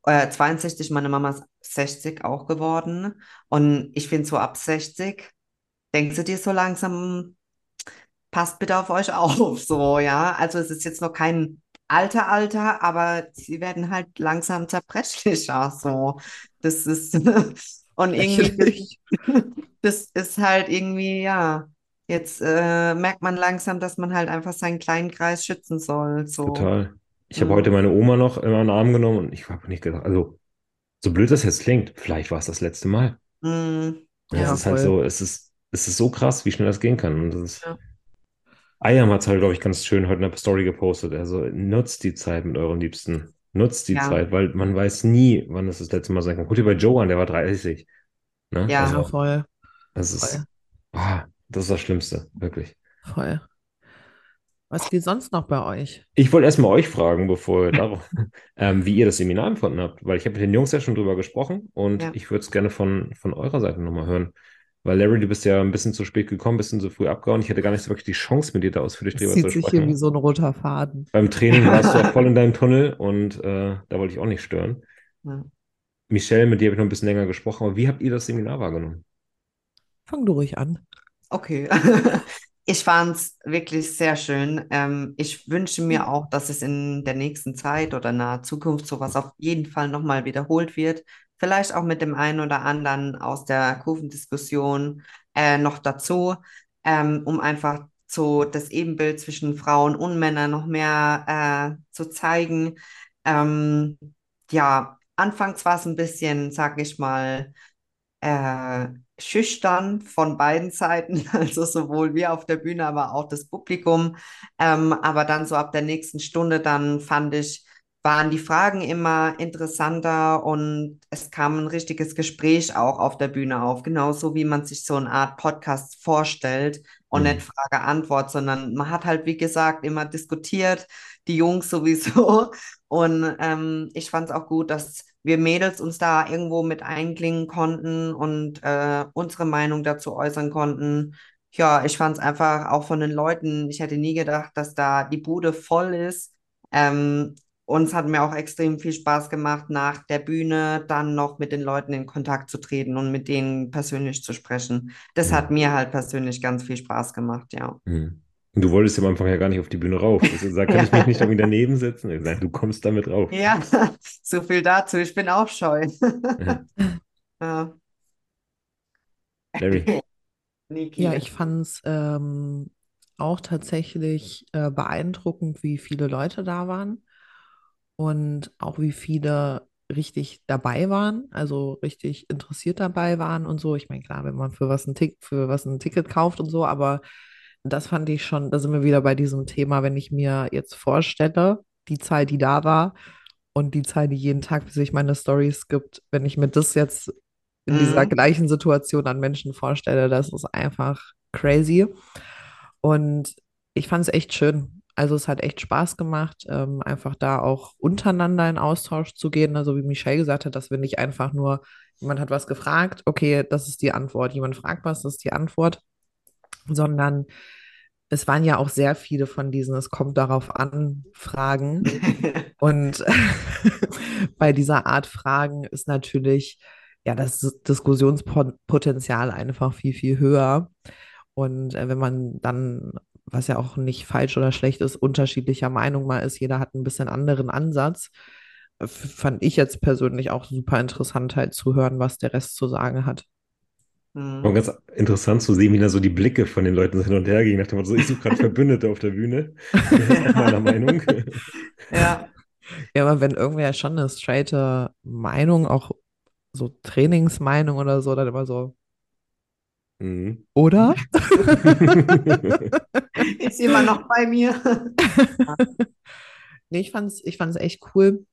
äh, 62, meine Mama ist 60 auch geworden. Und ich finde so ab 60, denkst du dir so langsam, passt bitte auf euch auf, so, ja. Also es ist jetzt noch kein alter Alter, aber sie werden halt langsam zerbrechlicher, so. Das ist, und irgendwie, das ist halt irgendwie, ja. Jetzt äh, merkt man langsam, dass man halt einfach seinen kleinen Kreis schützen soll, so. Total. Ich habe Mhm. heute meine Oma noch in den Arm genommen und ich habe nicht gedacht, also so blöd das jetzt klingt, vielleicht war es das letzte Mal. Mm, Ja, es ist halt voll. so, es ist, es ist so krass, wie schnell das gehen kann. Und das ist, Ja. Ayam hat es halt, glaube ich, ganz schön heute in der Story gepostet. Also nutzt die Zeit mit euren Liebsten. Nutzt die Ja. Zeit, weil man weiß nie, wann es das letzte Mal sein kann. Guck dir bei Joe an, der war 30. Ne? Ja. Ja, Also, voll, das ist, voll, ah, das ist das Schlimmste, wirklich. voll. Was geht sonst noch bei euch? Ich wollte erstmal euch fragen, bevor wir darauf, ähm, wie ihr das Seminar empfunden habt, weil ich habe mit den Jungs ja schon drüber gesprochen und Ja. ich würde es gerne von, von eurer Seite nochmal hören. Weil Larry, du bist ja ein bisschen zu spät gekommen, ein bisschen zu früh abgehauen. Ich hatte gar nicht so wirklich die Chance, mit dir da ausführlich Das drüber zieht zu sich hier wie sprechen. so ein roter Faden. Beim Training warst du auch voll in deinem Tunnel und äh, da wollte ich auch nicht stören. ja. Michelle, mit dir habe ich noch ein bisschen länger gesprochen, aber wie habt ihr das Seminar wahrgenommen? Fang du ruhig an. Okay. Ich fand es wirklich sehr schön. Ähm, ich wünsche mir auch, dass es in der nächsten Zeit oder naher Zukunft sowas auf jeden Fall nochmal wiederholt wird. Vielleicht auch mit dem einen oder anderen aus der Kurvendiskussion äh, noch dazu, ähm, um einfach so das Ebenbild zwischen Frauen und Männern noch mehr äh, zu zeigen. Ähm, ja, anfangs war es ein bisschen, sag ich mal, äh, schüchtern von beiden Seiten, also sowohl wir auf der Bühne, aber auch das Publikum. Ähm, aber dann so ab der nächsten Stunde, dann fand ich, waren die Fragen immer interessanter und es kam ein richtiges Gespräch auch auf der Bühne auf, genauso wie man sich so eine Art Podcast vorstellt und Mhm. nicht Frage-Antwort, sondern man hat halt, wie gesagt, immer diskutiert, die Jungs sowieso. Und ähm, ich fand es auch gut, dass wir Mädels uns da irgendwo mit einklingen konnten und äh, unsere Meinung dazu äußern konnten. Ja, ich fand es einfach auch von den Leuten, ich hätte nie gedacht, dass da die Bude voll ist. Ähm, uns hat mir auch extrem viel Spaß gemacht, nach der Bühne dann noch mit den Leuten in Kontakt zu treten und mit denen persönlich zu sprechen. Das hat mir halt persönlich ganz viel Spaß gemacht, ja. Mhm. Und du wolltest ja am Anfang ja gar nicht auf die Bühne rauf. Hast gesagt, kann ich mich nicht irgendwie daneben setzen? Ich du kommst damit rauf. Ja, so viel dazu. Ich bin auch scheu. Ja. Ja. Larry. Ja, ich fand es ähm, auch tatsächlich äh, beeindruckend, wie viele Leute da waren und auch wie viele richtig dabei waren, also richtig interessiert dabei waren und so. Ich meine, klar, wenn man für was ein Tick, für was ein Ticket kauft und so, aber das fand ich schon, da sind wir wieder bei diesem Thema, wenn ich mir jetzt vorstelle, die Zahl, die da war und die Zahl, die jeden Tag sich meine Stories gibt, wenn ich mir das jetzt in dieser Mhm. gleichen Situation an Menschen vorstelle, das ist einfach crazy. Und ich fand es echt schön. Also es hat echt Spaß gemacht, ähm, einfach da auch untereinander in Austausch zu gehen. Also wie Michelle gesagt hat, dass wir nicht einfach nur, jemand hat was gefragt, okay, das ist die Antwort. Jemand fragt was, das ist die Antwort. Sondern es waren ja auch sehr viele von diesen Es kommt darauf an, Fragen. Und bei dieser Art Fragen ist natürlich ja das Diskussionspotenzial einfach viel, viel höher. Und äh, wenn man dann, was ja auch nicht falsch oder schlecht ist, unterschiedlicher Meinung mal ist, jeder hat ein bisschen anderen Ansatz, äh, fand ich jetzt persönlich auch super interessant, halt zu hören, was der Rest zu sagen hat. Mhm. Und ganz interessant zu sehen, wie da so die Blicke von den Leuten hin und her gingen. Nach dem Motto, so, ich suche gerade Verbündete auf der Bühne. Nach meiner Meinung. Ja. Ja, aber wenn irgendwer schon eine straighte Meinung, auch so Trainingsmeinung oder so, dann immer so, Mhm. oder? Ist immer noch bei mir. Nee, ich fand's, ich fand's echt cool.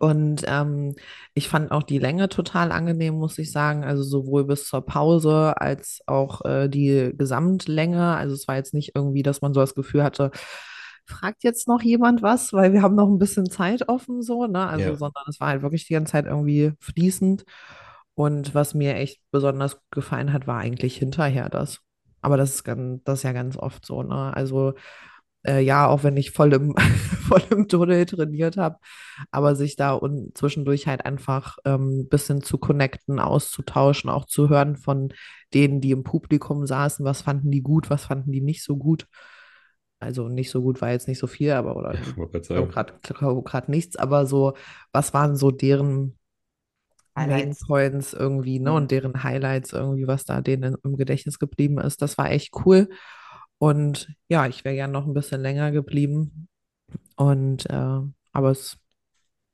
Und ähm, ich fand auch die Länge total angenehm, muss ich sagen. Also sowohl bis zur Pause als auch äh, die Gesamtlänge. Also es war jetzt nicht irgendwie, dass man so das Gefühl hatte, fragt jetzt noch jemand was, weil wir haben noch ein bisschen Zeit offen, so, ne? Also, Ja. sondern es war halt wirklich die ganze Zeit irgendwie fließend. Und was mir echt besonders gefallen hat, war eigentlich hinterher das. Aber das ist ganz, das ist ja ganz oft so, ne? Also, äh, ja, auch wenn ich voll im, voll im Tunnel trainiert habe, aber sich da und zwischendurch halt einfach ähm, ein bisschen zu connecten, auszutauschen, auch zu hören von denen, die im Publikum saßen, was fanden die gut, was fanden die nicht so gut. Also nicht so gut war jetzt nicht so viel, aber oder gerade sagen. gerade gerade nichts, aber so, was waren so deren Main Highlights. Points irgendwie, ne? Mhm. Und deren Highlights irgendwie, was da denen im Gedächtnis geblieben ist. Das war echt cool. Und ja, ich wäre gern noch ein bisschen länger geblieben. Und äh, aber es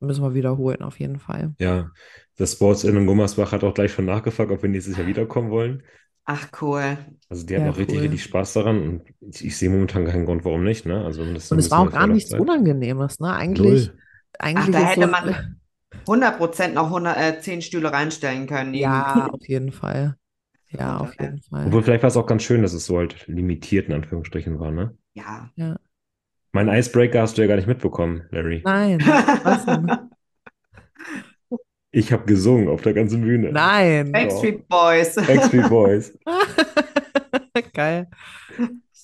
müssen wir wiederholen, auf jeden Fall. Ja, das Sports in Gummersbach hat auch gleich schon nachgefragt, ob wir nächstes Jahr wiederkommen wollen. Ach, cool. Also die hatten Ja, auch richtig, cool. richtig Spaß daran und ich, ich sehe momentan keinen Grund, warum nicht, ne? Also das Und es war auch gar nichts Vorlaufzeit- Unangenehmes, ne? Eigentlich, Null. Ach, eigentlich da ist hätte so, man 100% noch 100, äh, 10 Stühle reinstellen können. ja, auf jeden Fall. Ja, auf jeden Fall. Obwohl vielleicht war es auch ganz schön, dass es so halt limitiert in Anführungsstrichen war, ne? Ja. Ja. Mein Icebreaker hast du ja gar nicht mitbekommen, Larry. Nein, was denn? Ich habe gesungen auf der ganzen Bühne. Nein. Backstreet Boys. Backstreet Boys. Geil.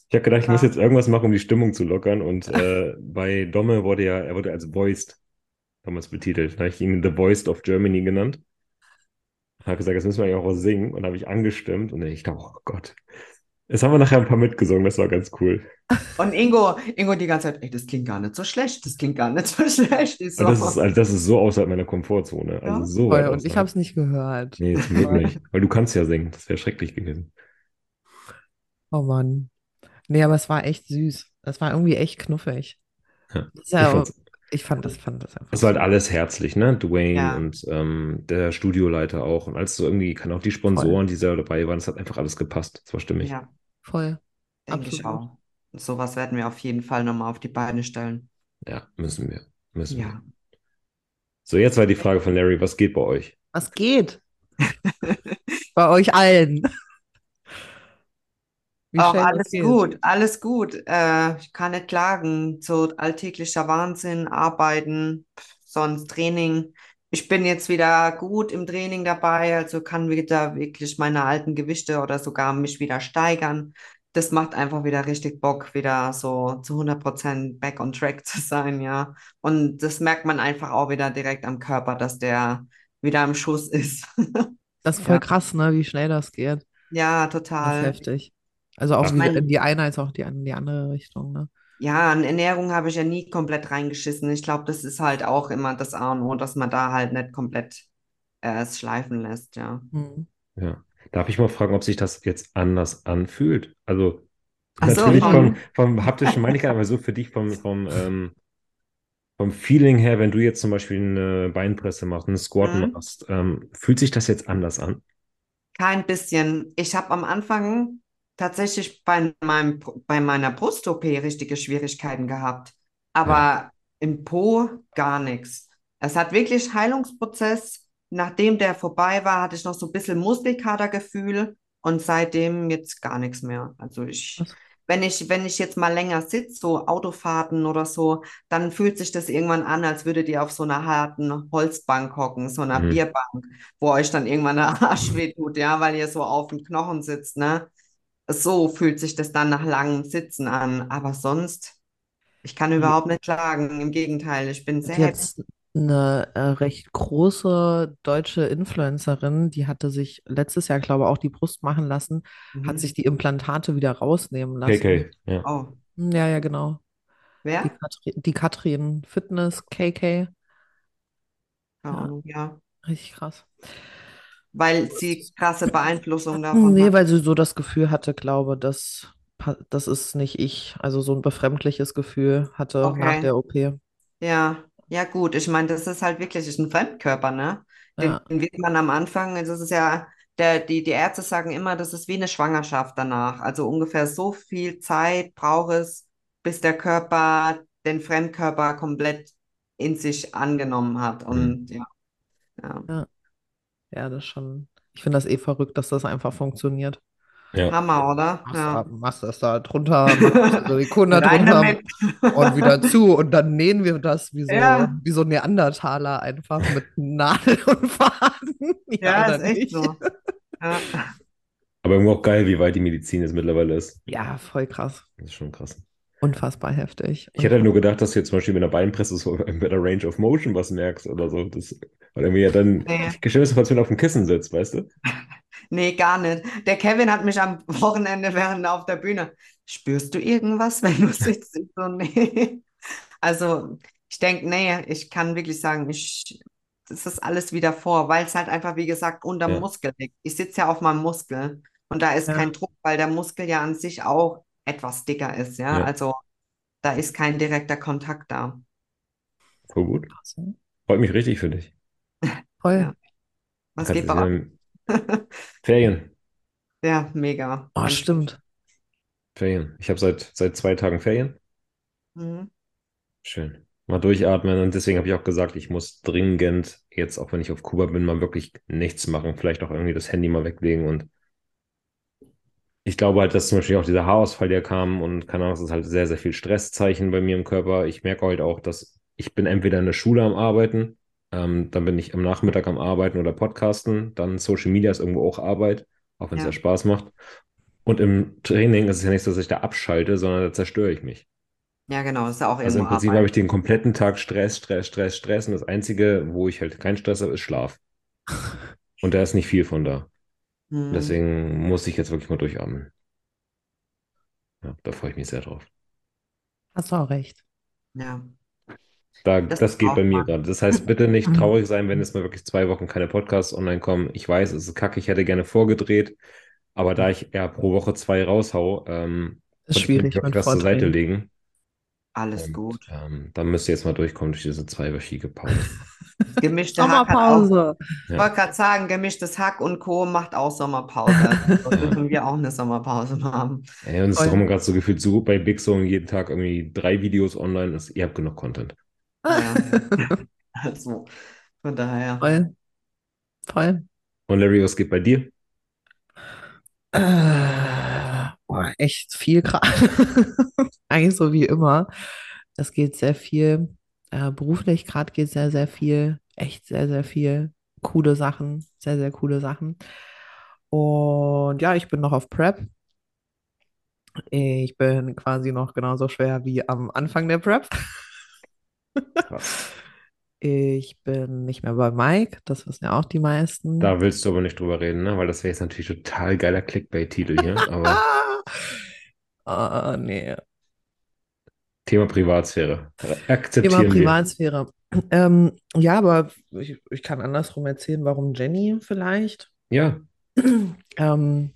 Ich habe gedacht, ich muss Ja. jetzt irgendwas machen, um die Stimmung zu lockern. Und äh, bei Domme wurde ja, er wurde als Voiced damals betitelt. Da habe ich ihn The Voiced of Germany genannt. Habe gesagt, jetzt müssen wir ja auch was singen. Und habe ich angestimmt. Und ich dachte, oh Gott. Jetzt haben wir nachher ein paar mitgesungen, das war ganz cool. Und Ingo, Ingo die ganze Zeit, ey, das klingt gar nicht so schlecht, das klingt gar nicht so schlecht. Ich so, Und das ist, also das ist so außerhalb meiner Komfortzone. Also Ja. so Voll, und ich habe es nicht gehört. Nee, zum Glück nicht. Weil du kannst ja singen. Das wäre schrecklich gewesen. Oh Mann. Nee, aber es war echt süß. Es war irgendwie echt knuffig. Ja. Das ist Ich ja, ich fand das, fand das einfach. Es war halt alles herzlich, ne? Dwayne Ja. und ähm, der Studioleiter auch. Und als so irgendwie, kann auch die Sponsoren, die da dabei waren, es hat einfach alles gepasst. Es war stimmig. ja, Voll. denke ich auch. Und sowas werden wir auf jeden Fall nochmal auf die Beine stellen. Ja, müssen wir. Müssen wir. Ja. So, jetzt war die Frage von Larry, was geht bei euch? Was geht? Bei euch allen. Wie Auch alles gut, alles gut. Äh, ich kann nicht klagen. So alltäglicher Wahnsinn, Arbeiten, sonst Training. Ich bin jetzt wieder gut im Training dabei, also kann wieder wirklich meine alten Gewichte oder sogar mich wieder steigern. Das macht einfach wieder richtig Bock, wieder so zu 100% back on track zu sein, ja. Und das merkt man einfach auch wieder direkt am Körper, dass der wieder im Schuss ist. Das ist voll Ja. krass, ne, wie schnell das geht. Ja, Das ist total. heftig. Also auch mein- in die eine als auch die, in die andere Richtung, ne? Ja, an Ernährung habe ich ja nie komplett reingeschissen. Ich glaube, das ist halt auch immer das A und O, dass man da halt nicht komplett äh, es schleifen lässt, ja. Hm. Ja. Darf ich mal fragen, ob sich das jetzt anders anfühlt? Also, Ach so, natürlich vom, vom- vom haptischen meine ich aber so für dich vom, vom, ähm, vom Feeling her, wenn du jetzt zum Beispiel eine Beinpresse machst, einen Squat Mhm. machst, ähm, fühlt sich das jetzt anders an? Kein bisschen. Ich habe am Anfang tatsächlich bei meinem, bei meiner Brust-OP richtige Schwierigkeiten gehabt, aber im Po gar nichts. Es hat wirklich Heilungsprozess. Nachdem der vorbei war, hatte ich noch so ein bisschen Muskelkatergefühl und seitdem jetzt gar nichts mehr. Also ich, wenn ich, wenn ich jetzt mal länger sitze, so Autofahrten oder so, dann fühlt sich das irgendwann an, als würdet ihr auf so einer harten Holzbank hocken, so einer Mhm. Bierbank, wo euch dann irgendwann der Arsch wehtut, ja, weil ihr so auf dem Knochen sitzt, ne? So fühlt sich das dann nach langem Sitzen an. Aber sonst, ich kann überhaupt nicht klagen. Im Gegenteil, ich bin sehr Hat happy. jetzt eine äh, recht große deutsche Influencerin, die hatte sich letztes Jahr, glaube ich, auch die Brust machen lassen, hat Mhm. sich die Implantate wieder rausnehmen lassen. KK, ja. Oh, Hm, Ja, ja, genau. Die wer? Katrin, die Katrin Fitness, KK. Keine Ja. Ahnung, ja. Richtig krass. Weil sie krasse Beeinflussung davon Nee, hat. weil sie so das Gefühl hatte, glaube, das, pa- das ist nicht ich. Also so ein befremdliches Gefühl hatte nach Okay. der OP. Ja, ja gut. Ich meine, das ist halt wirklich ist ein Fremdkörper, ne? Den Ja. wird man am Anfang, also es ist ja, der, die, die Ärzte sagen immer, das ist wie eine Schwangerschaft danach. Also ungefähr so viel Zeit braucht es, bis der Körper den Fremdkörper komplett in sich angenommen hat. Und ja, ja. Ja, das ist schon. Ich finde das eh verrückt, dass das einfach funktioniert. Ja. Hammer, oder? Machst, Ja. da, machst das da drunter, machst Silikon da Rein drunter und wieder zu und dann nähen wir das wie so, Ja. wie so Neandertaler einfach mit Nadel und Faden. Ja, oder ist echt nicht? so. Ja. Aber irgendwie auch geil, wie weit die Medizin jetzt mittlerweile ist. Ja, voll krass. Das ist schon krass. Unfassbar heftig. Ich hätte halt nur gedacht, dass du jetzt zum Beispiel mit einer Beinpresse so bei der Range of Motion was merkst oder so. Das, weil irgendwie ja dann, Nee. du auf dem Kissen sitzt, weißt du? Nee, gar nicht. Der Kevin hat mich am Wochenende während auf der Bühne. Spürst du irgendwas, wenn du sitzt? Ich so, nee. Also, ich denke, nee, ich kann wirklich sagen, ich, das ist alles wieder vor, weil es halt einfach, wie gesagt, unterm Ja. Muskel liegt. Ich sitze ja auf meinem Muskel und da ist Ja. kein Druck, weil der Muskel ja an sich auch etwas dicker ist, ja. Ja. Also, da ist kein direkter Kontakt da. Voll gut. Freut mich richtig für dich. Voll. Ja. Was Kannst geht bei euch? Ferien. Ja, mega. Oh, Ganz stimmt. Ferien. Ich habe seit, seit zwei Tagen Ferien. Mhm. Schön. Mal durchatmen. Und deswegen habe ich auch gesagt, ich muss dringend jetzt, auch wenn ich auf Kuba bin, mal wirklich nichts machen. Vielleicht auch irgendwie das Handy mal weglegen. Und ich glaube halt, dass zum Beispiel auch dieser Haarausfall, der kam und keine Ahnung, das ist halt sehr, sehr viel Stresszeichen bei mir im Körper. Ich merke halt auch, dass ich bin entweder in der Schule am Arbeiten, ähm, dann bin ich am Nachmittag am Arbeiten oder Podcasten, dann Social Media ist irgendwo auch Arbeit, auch wenn es Ja. ja Spaß macht. Und im Training ist es ja nicht so, dass ich da abschalte, sondern da zerstöre ich mich. Ja, genau, ist ja auch Also im Prinzip habe ich den kompletten Tag Stress, Stress, Stress, Stress und das Einzige, wo ich halt keinen Stress habe, ist Schlaf. Und da ist nicht viel von da. Mhm. Deswegen muss ich jetzt wirklich mal durchatmen. Ja, da freue ich mich sehr drauf. Hast du auch recht. Ja. Da, Das das geht bei mir gerade. Das heißt, bitte nicht traurig sein, wenn jetzt mal wirklich zwei Wochen keine Podcasts online kommen. Ich weiß, es ist kacke, ich hätte gerne vorgedreht, aber da ich eher pro Woche zwei raushau, ähm, Ist ich schwierig mit was zur Seite legen. Alles Und, gut. ähm, dann müsst ihr jetzt mal durchkommen durch diese zweiwöchige Pause. Gemischte auch, Sommerpause. ich wollte gerade sagen, gemischtes Hack und Co. macht auch Sommerpause. Also dürfen wir auch eine Sommerpause haben. Ey, uns ist Voll. darum gerade so gefühlt so gut bei Big Song jeden Tag irgendwie drei Videos online ist. Ihr habt genug Content. Ja. Also, von daher. Voll. Voll. Und Larry, was geht bei dir? Äh, boah, echt viel gerade. Eigentlich so wie immer. Es geht sehr viel. Äh, beruflich gerade geht sehr, sehr viel. Echt sehr, sehr viel. Coole Sachen. Sehr, sehr coole Sachen. Und ja, ich bin noch auf Prep. Ich bin quasi noch genauso schwer wie am Anfang der Prep. Krass. Ich bin nicht mehr bei Mike, das wissen ja auch die meisten. Da willst du aber nicht drüber reden, ne? Weil das wäre jetzt natürlich total geiler Clickbait-Titel hier. Aber Ah, nee. Thema Privatsphäre. Thema Akzeptieren wir. Privatsphäre. Ähm, ja, aber ich, ich kann andersrum erzählen, warum Jenny vielleicht. Ja, Ähm,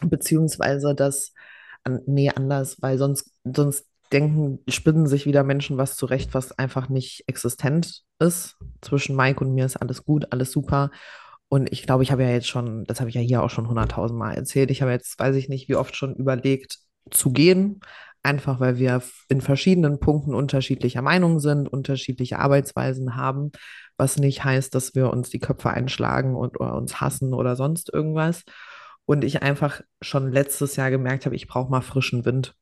beziehungsweise das, nee, anders, weil sonst, sonst denken, spinnen sich wieder Menschen was zurecht, was einfach nicht existent ist. Zwischen Mike und mir ist alles gut, alles super. Und ich glaube, ich habe ja jetzt schon, das habe ich ja hier auch schon hunderttausend Mal erzählt, ich habe jetzt, weiß ich nicht, wie oft schon überlegt zu gehen, einfach weil wir in verschiedenen Punkten unterschiedlicher Meinung sind, unterschiedliche Arbeitsweisen haben, was nicht heißt, dass wir uns die Köpfe einschlagen und oder uns hassen oder sonst irgendwas. Und ich einfach schon letztes Jahr gemerkt habe, ich brauche mal frischen Wind.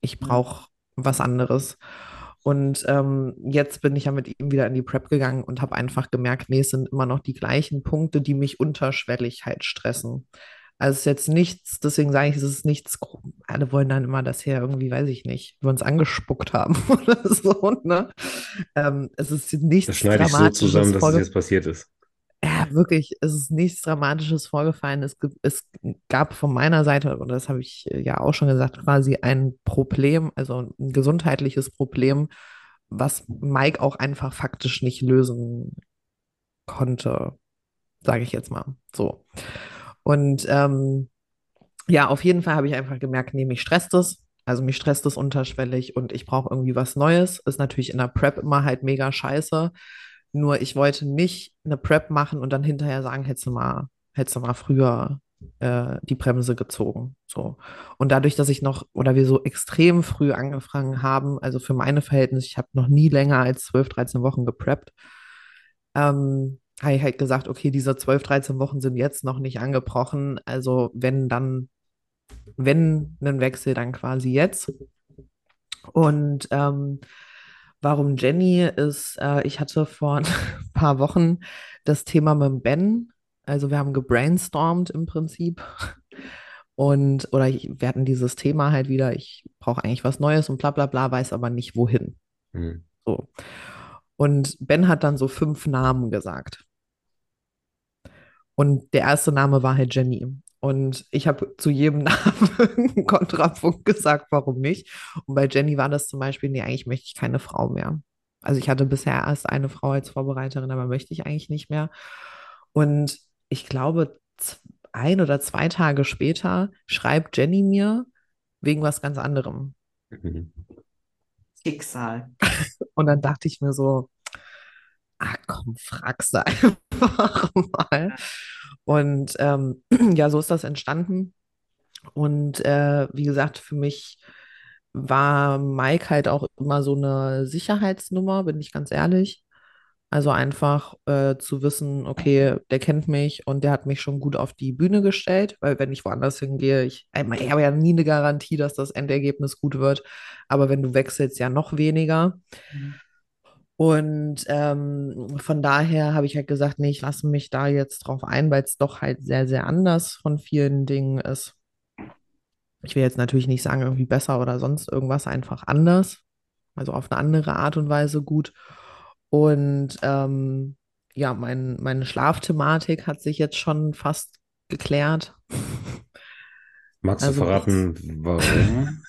Ich brauche was anderes. Und ähm, jetzt bin ich ja mit ihm wieder in die Prep gegangen und habe einfach gemerkt, nee, es sind immer noch die gleichen Punkte, die mich unterschwellig halt stressen. Also es ist jetzt nichts, deswegen sage ich, es ist nichts, alle wollen dann immer, dass hier irgendwie, weiß ich nicht, wir uns angespuckt haben oder so, ne? Ähm, es ist nichts das schneide ich so zusammen, dass es jetzt passiert ist. ja, wirklich, es ist nichts Dramatisches vorgefallen. Es, es gab von meiner Seite, und das habe ich äh, ja auch schon gesagt, quasi ein Problem, also ein gesundheitliches Problem, was Mike auch einfach faktisch nicht lösen konnte, sage ich jetzt mal so. Und ähm, ja, auf jeden Fall habe ich einfach gemerkt, nee, mich stresst es. Also mich stresst es unterschwellig und ich brauche irgendwie was Neues. Ist natürlich in der Prep immer halt mega scheiße. Nur ich wollte nicht eine Prep machen und dann hinterher sagen, hättest du mal, hättest du mal früher äh, die Bremse gezogen. So. Und dadurch, dass ich noch, oder wir so extrem früh angefangen haben, also für meine Verhältnisse, ich habe noch nie länger als 12, 13 Wochen gepreppt, ähm, habe ich halt gesagt, okay, diese 12, 13 Wochen sind jetzt noch nicht angebrochen. Also wenn, dann wenn einen Wechsel, dann quasi jetzt. Und ähm, warum Jenny ist, äh, ich hatte vor ein paar Wochen das Thema mit Ben. Also wir haben gebrainstormt im Prinzip. Und, oder ich, wir hatten dieses Thema halt wieder, ich brauche eigentlich was Neues und bla bla bla, weiß aber nicht wohin. Mhm. So. Und Ben hat dann so fünf Namen gesagt. Und der erste Name war halt Jenny. Und ich habe zu jedem Namen einen Kontrapunkt gesagt, warum nicht. Und bei Jenny war das zum Beispiel, nee, eigentlich möchte ich keine Frau mehr. Also ich hatte bisher erst eine Frau als Vorbereiterin, aber möchte ich eigentlich nicht mehr. Und ich glaube, ein oder zwei Tage später schreibt Jenny mir wegen was ganz anderem. Mhm. Schicksal. Und dann dachte ich mir so, ah komm, frag's einfach mal. Und ähm, ja, so ist das entstanden. Und äh, wie gesagt, für mich war Mike halt auch immer so eine Sicherheitsnummer, bin ich ganz ehrlich. Also einfach äh, zu wissen, okay, der kennt mich und der hat mich schon gut auf die Bühne gestellt, weil wenn ich woanders hingehe, ich, ich habe ja nie eine Garantie, dass das Endergebnis gut wird, aber wenn du wechselst, ja noch weniger. Mhm. Und ähm, von daher habe ich halt gesagt, nee, ich lasse mich da jetzt drauf ein, weil es doch halt sehr, sehr anders von vielen Dingen ist. Ich will jetzt natürlich nicht sagen, irgendwie besser oder sonst irgendwas, einfach anders. Also auf eine andere Art und Weise gut. Und ähm, ja, mein, meine Schlafthematik hat sich jetzt schon fast geklärt. Magst Also du verraten, warum?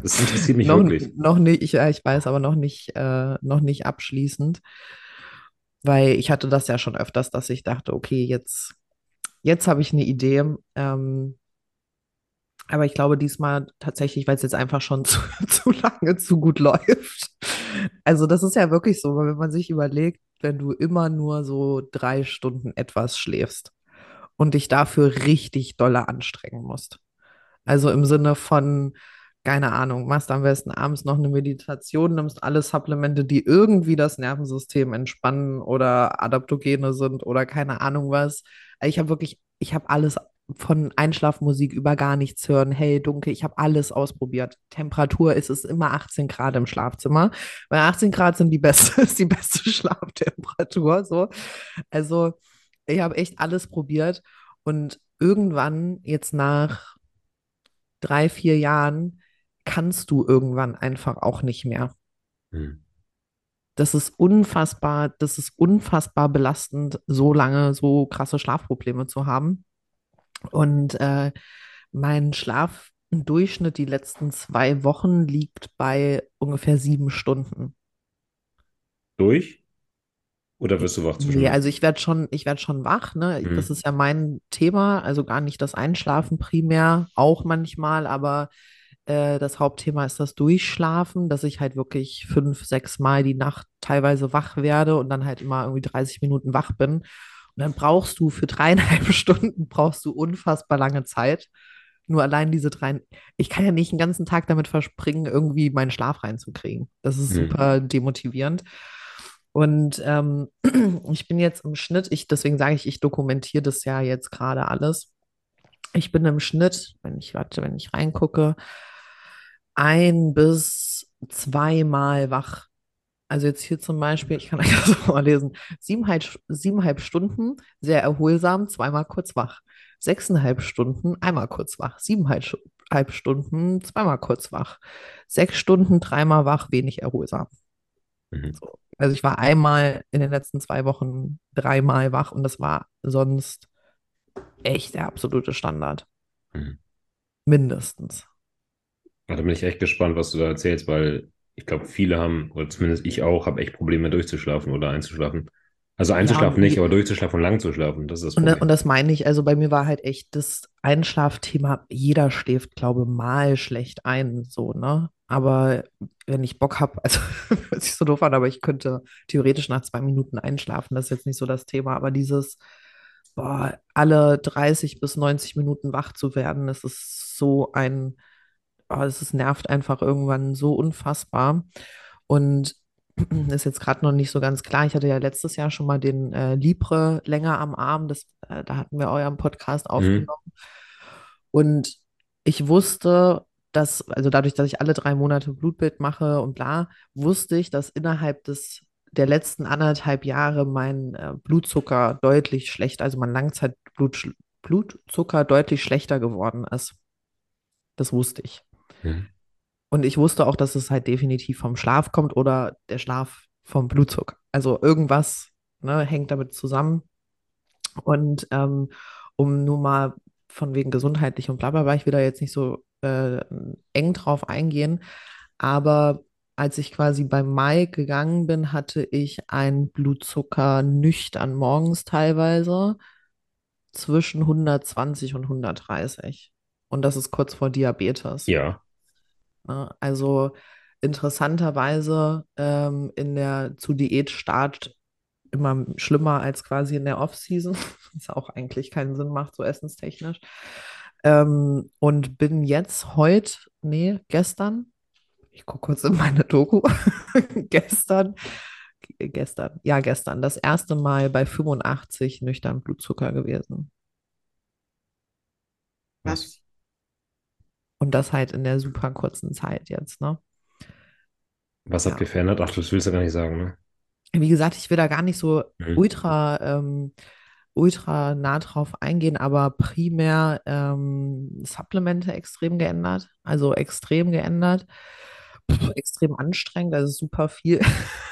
Das interessiert mich noch, wirklich. noch nicht, ich, ich weiß aber noch nicht, äh, noch nicht abschließend, weil ich hatte das ja schon öfters, dass ich dachte, okay, jetzt, jetzt habe ich eine Idee. Ähm, aber ich glaube diesmal tatsächlich, weil es jetzt einfach schon zu, zu lange zu gut läuft. Also das ist ja wirklich so, wenn man sich überlegt, wenn du immer nur so drei Stunden etwas schläfst und dich dafür richtig dolle anstrengen musst. Also im Sinne von, keine Ahnung, machst am besten abends noch eine Meditation, nimmst alle Supplemente, die irgendwie das Nervensystem entspannen oder Adaptogene sind oder keine Ahnung was. Ich habe wirklich, ich habe alles von Einschlafmusik über gar nichts hören, hell, dunkel, ich habe alles ausprobiert. Temperatur ist es immer 18 Grad im Schlafzimmer, weil 18 Grad sind die beste, ist die beste Schlaftemperatur. So. Also ich habe echt alles probiert und irgendwann, jetzt nach drei, vier Jahren, kannst du irgendwann einfach auch nicht mehr. Hm. Das ist unfassbar, das ist unfassbar belastend, so lange so krasse Schlafprobleme zu haben. Und äh, mein Schlafdurchschnitt die letzten zwei Wochen liegt bei ungefähr sieben Stunden. Durch? Oder wirst du wach Nee, zwischendurch? also ich werde schon, ich werde schon wach, ne? Das Hm. ist ja mein Thema, also gar nicht das Einschlafen primär, auch manchmal, aber äh, das Hauptthema ist das Durchschlafen, dass ich halt wirklich fünf, sechs Mal die Nacht teilweise wach werde und dann halt immer irgendwie 30 Minuten wach bin. Und dann brauchst du für dreieinhalb Stunden brauchst du unfassbar lange Zeit. Nur allein diese drei, ich kann ja nicht den ganzen Tag damit verspringen, irgendwie meinen Schlaf reinzukriegen. Das ist Hm. super demotivierend. Und ähm, ich bin jetzt im Schnitt, ich, deswegen sage ich, ich dokumentiere das ja jetzt gerade alles. Ich bin im Schnitt, wenn ich, warte, wenn ich reingucke, ein bis zweimal wach. Also jetzt hier zum Beispiel, ich kann euch das mal lesen, siebeneinhalb, siebeneinhalb Stunden, sehr erholsam, zweimal kurz wach. Sechseinhalb Stunden, einmal kurz wach. Siebeneinhalb Stunden, zweimal kurz wach. Sechs Stunden, dreimal wach, wenig erholsam. Mhm. So. Also ich war einmal in den letzten zwei Wochen dreimal wach und das war sonst echt der absolute Standard. Mhm. Mindestens. Da bin ich echt gespannt, was du da erzählst, weil ich glaube, viele haben, oder zumindest ich auch, habe echt Probleme durchzuschlafen oder einzuschlafen. Also einzuschlafen und nicht, aber durchzuschlafen und lang zu schlafen, das ist das Und, und das meine ich, also bei mir war halt echt das Einschlafthema, jeder schläft, glaube mal schlecht ein, so, ne? Aber wenn ich Bock habe, also hört sich so doof an, aber ich könnte theoretisch nach zwei Minuten einschlafen, das ist jetzt nicht so das Thema, aber dieses, boah, alle 30 bis 90 Minuten wach zu werden, das ist so ein, oh, es ist, nervt einfach irgendwann so unfassbar. Und ist jetzt gerade noch nicht so ganz klar. Ich hatte ja letztes Jahr schon mal den äh, Libre länger am Arm. Das, äh, da hatten wir euren Podcast aufgenommen. Und ich wusste, dass, also dadurch, dass ich alle drei Monate Blutbild mache und bla, wusste ich, dass innerhalb des der letzten anderthalb Jahre mein äh, Blutzucker deutlich schlecht, also mein Langzeitblutzucker deutlich schlechter geworden ist. Das wusste ich. Mhm. Und ich wusste auch, dass es halt definitiv vom Schlaf kommt oder der Schlaf vom Blutzucker. Also irgendwas ne, hängt damit zusammen. Und ähm, um nur mal von wegen gesundheitlich und bla bla bla, ich will da jetzt nicht so äh, eng drauf eingehen, aber als ich quasi bei Mai gegangen bin, hatte ich einen Blutzucker nüchtern morgens teilweise zwischen 120 und 130. Und das ist kurz vor Diabetes. Ja. Ne? Also interessanterweise ähm, in der zu Diätstart immer schlimmer als quasi in der Off-Season, was auch eigentlich keinen Sinn macht, so essenstechnisch. Ähm, und bin jetzt heute, nee, gestern, ich gucke kurz in meine Doku, gestern, gestern, ja, gestern, das erste Mal bei 85 nüchtern Blutzucker gewesen. Was? Und das halt in der super kurzen Zeit jetzt, ne? Was Ja. habt ihr verändert? Ach, das willst du gar nicht sagen, ne? Wie gesagt, ich will da gar nicht so Mhm. ultra, ähm, ultra nah drauf eingehen, aber primär ähm, Supplemente extrem geändert, also extrem geändert, Pff, extrem anstrengend, also super viel.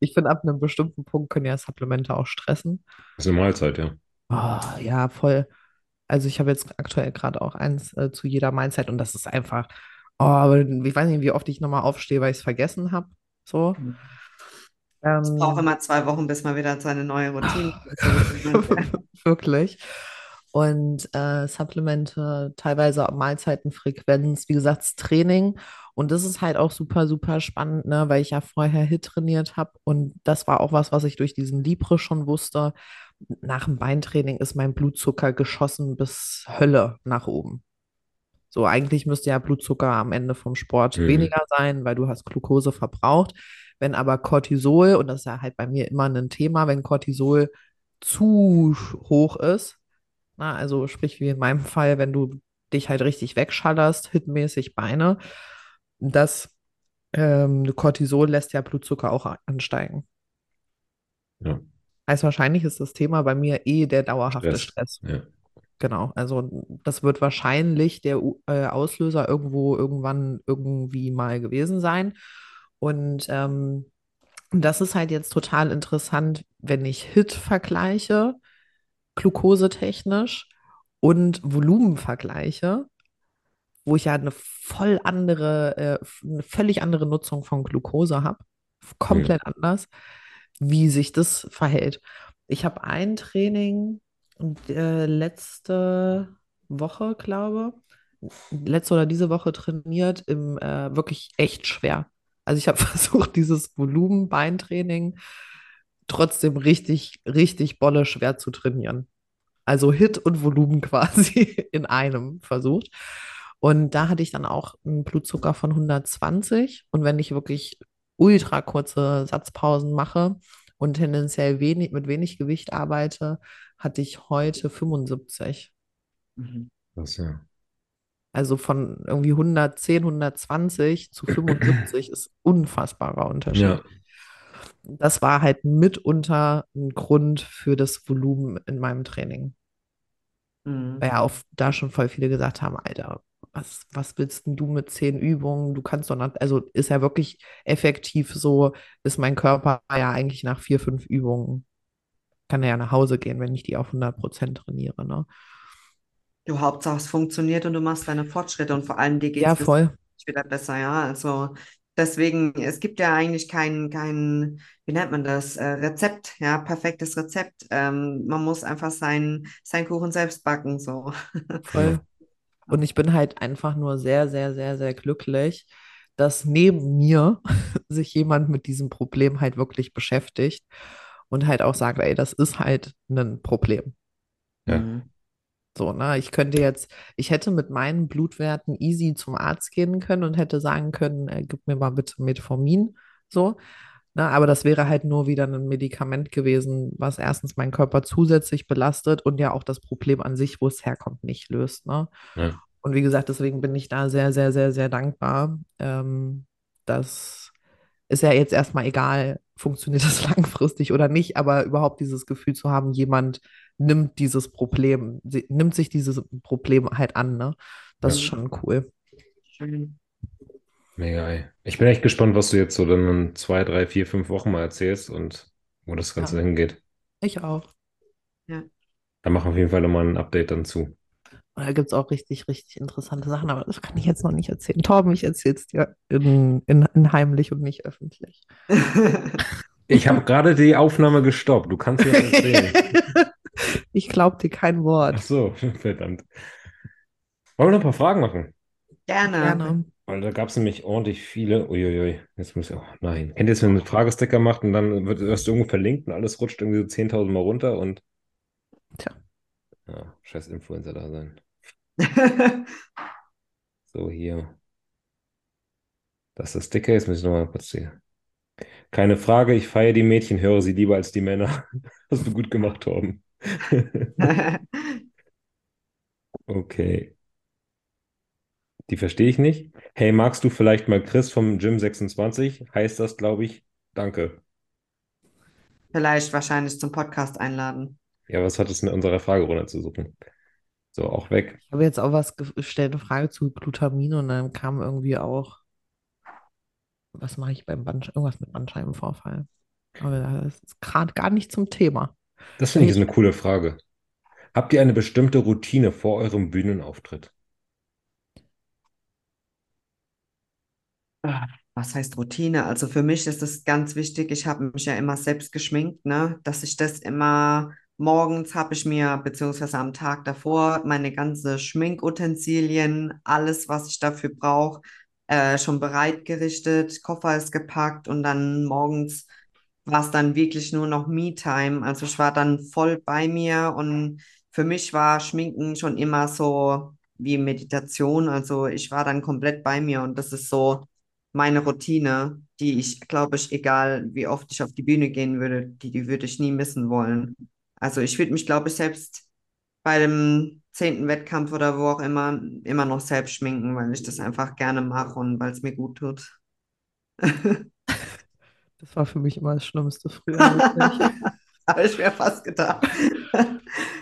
Ich finde, ab einem bestimmten Punkt können ja Supplemente auch stressen. Das ist eine Mahlzeit, ja. Oh, ja, voll. Also ich habe jetzt aktuell gerade auch eins äh, zu jeder Mahlzeit und das ist einfach, oh, aber ich weiß nicht, wie oft ich nochmal aufstehe, weil ich es vergessen habe. So. Es braucht Ähm, immer zwei Wochen, bis man wieder seine neue Routine. Wirklich. Und äh, Supplemente, teilweise Mahlzeitenfrequenz, wie gesagt, das Training. Und das ist halt auch super, super spannend, ne, weil ich ja vorher HIIT trainiert habe. Und das war auch was, was ich durch diesen Libre schon wusste. Nach dem Beintraining ist mein Blutzucker geschossen bis Hölle nach oben. So, eigentlich müsste ja Blutzucker am Ende vom Sport Mhm. weniger sein, weil du hast Glucose verbraucht. Wenn aber Cortisol, und das ist ja halt bei mir immer ein Thema, wenn Cortisol zu hoch ist, na, also sprich wie in meinem Fall, wenn du dich halt richtig wegschallerst, hitmäßig Beine, das ähm, Cortisol lässt ja Blutzucker auch ansteigen. Ja. Also wahrscheinlich ist das Thema bei mir eh der dauerhafte Stress. Stress. Ja. Genau, also das wird wahrscheinlich der äh, Auslöser irgendwo irgendwann irgendwie mal gewesen sein. Und ähm, das ist halt jetzt total interessant, wenn ich HIT vergleiche, glukosetechnisch und Volumen vergleiche, wo ich ja eine voll andere, äh, eine völlig andere Nutzung von Glukose habe, komplett anders, wie sich das verhält. Ich habe ein Training äh, letzte Woche, glaube, letzte oder diese Woche trainiert, im äh, wirklich echt schwer. Also ich habe versucht, dieses Volumen-Beintraining trotzdem richtig, richtig bolle schwer zu trainieren. Also Hit und Volumen quasi in einem versucht. Und da hatte ich dann auch einen Blutzucker von 120. Und wenn ich wirklich ultra kurze Satzpausen mache und tendenziell wenig, mit wenig Gewicht arbeite, hatte ich heute 75. Mhm. Das, ja. Also von irgendwie 110, 120 zu 75 ist unfassbarer Unterschied. Ja. Das war halt mitunter ein Grund für das Volumen in meinem Training. Mhm. Weil ja auch da schon voll viele gesagt haben, Alter, was, was willst denn du mit zehn Übungen? Du kannst doch nicht, also ist ja wirklich effektiv so, ist mein Körper ja eigentlich nach vier, fünf Übungen, kann er ja nach Hause gehen, wenn ich die auf 100 Prozent trainiere, ne? Du Hauptsache es funktioniert und du machst deine Fortschritte und vor allem dir geht Ja, es voll. wieder besser, ja. Also deswegen, es gibt ja eigentlich kein, kein, wie nennt man das, äh, Rezept, ja, perfektes Rezept. Ähm, man muss einfach seinen sein Kuchen selbst backen, so. Voll. Und ich bin halt einfach nur sehr, sehr, sehr, sehr glücklich, dass neben mir sich jemand mit diesem Problem halt wirklich beschäftigt und halt auch sagt, ey, das ist halt ein Problem. Ja. Mhm. So, ne? Ich könnte jetzt, ich hätte mit meinen Blutwerten easy zum Arzt gehen können und hätte sagen können, äh, gib mir mal bitte Metformin. So. Ne? Aber das wäre halt nur wieder ein Medikament gewesen, was erstens meinen Körper zusätzlich belastet und ja auch das Problem an sich, wo es herkommt, nicht löst. Ne? Ja. Und wie gesagt, deswegen bin ich da sehr, sehr, sehr, sehr dankbar. Ähm, das ist ja jetzt erstmal egal, funktioniert das langfristig oder nicht, aber überhaupt dieses Gefühl zu haben, jemand nimmt dieses Problem, nimmt sich dieses Problem halt an, ne? Das ist Ja. schon cool. Schön. Mega, ey. Ich bin echt gespannt, was du jetzt so dann in zwei, drei, vier, fünf Wochen mal erzählst und wo das Ganze Ja. hingeht. Ich auch. Da machen wir auf jeden Fall nochmal ein Update dann zu. Und da gibt es auch richtig, richtig interessante Sachen, aber das kann ich jetzt noch nicht erzählen. Torben, ich erzähle es dir in, in, in heimlich und nicht öffentlich. Ich habe gerade die Aufnahme gestoppt. Du kannst mir das erzählen. Ich glaube dir kein Ach Wort. so, verdammt. Wollen wir noch ein paar Fragen machen? Gerne. Gerne. Weil da gab es nämlich ordentlich viele. Uiuiui, jetzt muss ich auch. Nein. Kennt ihr das, wenn man einen Fragesticker macht und dann wird du irgendwo verlinkt und alles rutscht irgendwie so 10.000 Mal runter und. Tja. Ja, scheiß Influencer da sein. So, hier. Das ist der Sticker. Jetzt muss ich nochmal kurz sehen. Keine Frage, ich feiere die Mädchen, höre sie lieber als die Männer. Hast du gut gemacht, Torben. Okay. Die verstehe ich nicht. Hey, magst du vielleicht mal Chris vom Gym 26? Heißt das, glaube ich, danke. Vielleicht wahrscheinlich zum Podcast einladen. Ja, was hat es mit unserer Fragerunde zu suchen? So, auch weg. Ich habe jetzt auch was gestellt, eine Frage zu Glutamin und dann kam irgendwie auch, was mache ich beim Bandsch irgendwas mit Bandscheibenvorfall. Aber das ist gerade gar nicht zum Thema. Das finde ich ist eine coole Frage. Habt ihr eine bestimmte Routine vor eurem Bühnenauftritt? Was heißt Routine? Also für mich ist es ganz wichtig, ich habe mich ja immer selbst geschminkt, ne? Dass ich das immer morgens habe ich mir, beziehungsweise am Tag davor, meine ganze Schminkutensilien, alles, was ich dafür brauche, äh, schon bereitgerichtet, Koffer ist gepackt und dann morgens war es dann wirklich nur noch Me-Time. Also ich war dann voll bei mir und für mich war Schminken schon immer so wie Meditation. Also ich war dann komplett bei mir und das ist so meine Routine, die ich, glaube ich, egal wie oft ich auf die Bühne gehen würde, die, die würde ich nie missen wollen. Also ich würde mich, glaube ich, selbst bei dem zehnten Wettkampf oder wo auch immer, immer noch selbst schminken, weil ich das einfach gerne mache und weil es mir gut tut. Das war für mich immer das Schlimmste früher. wirklich. Habe ich mir fast gedacht.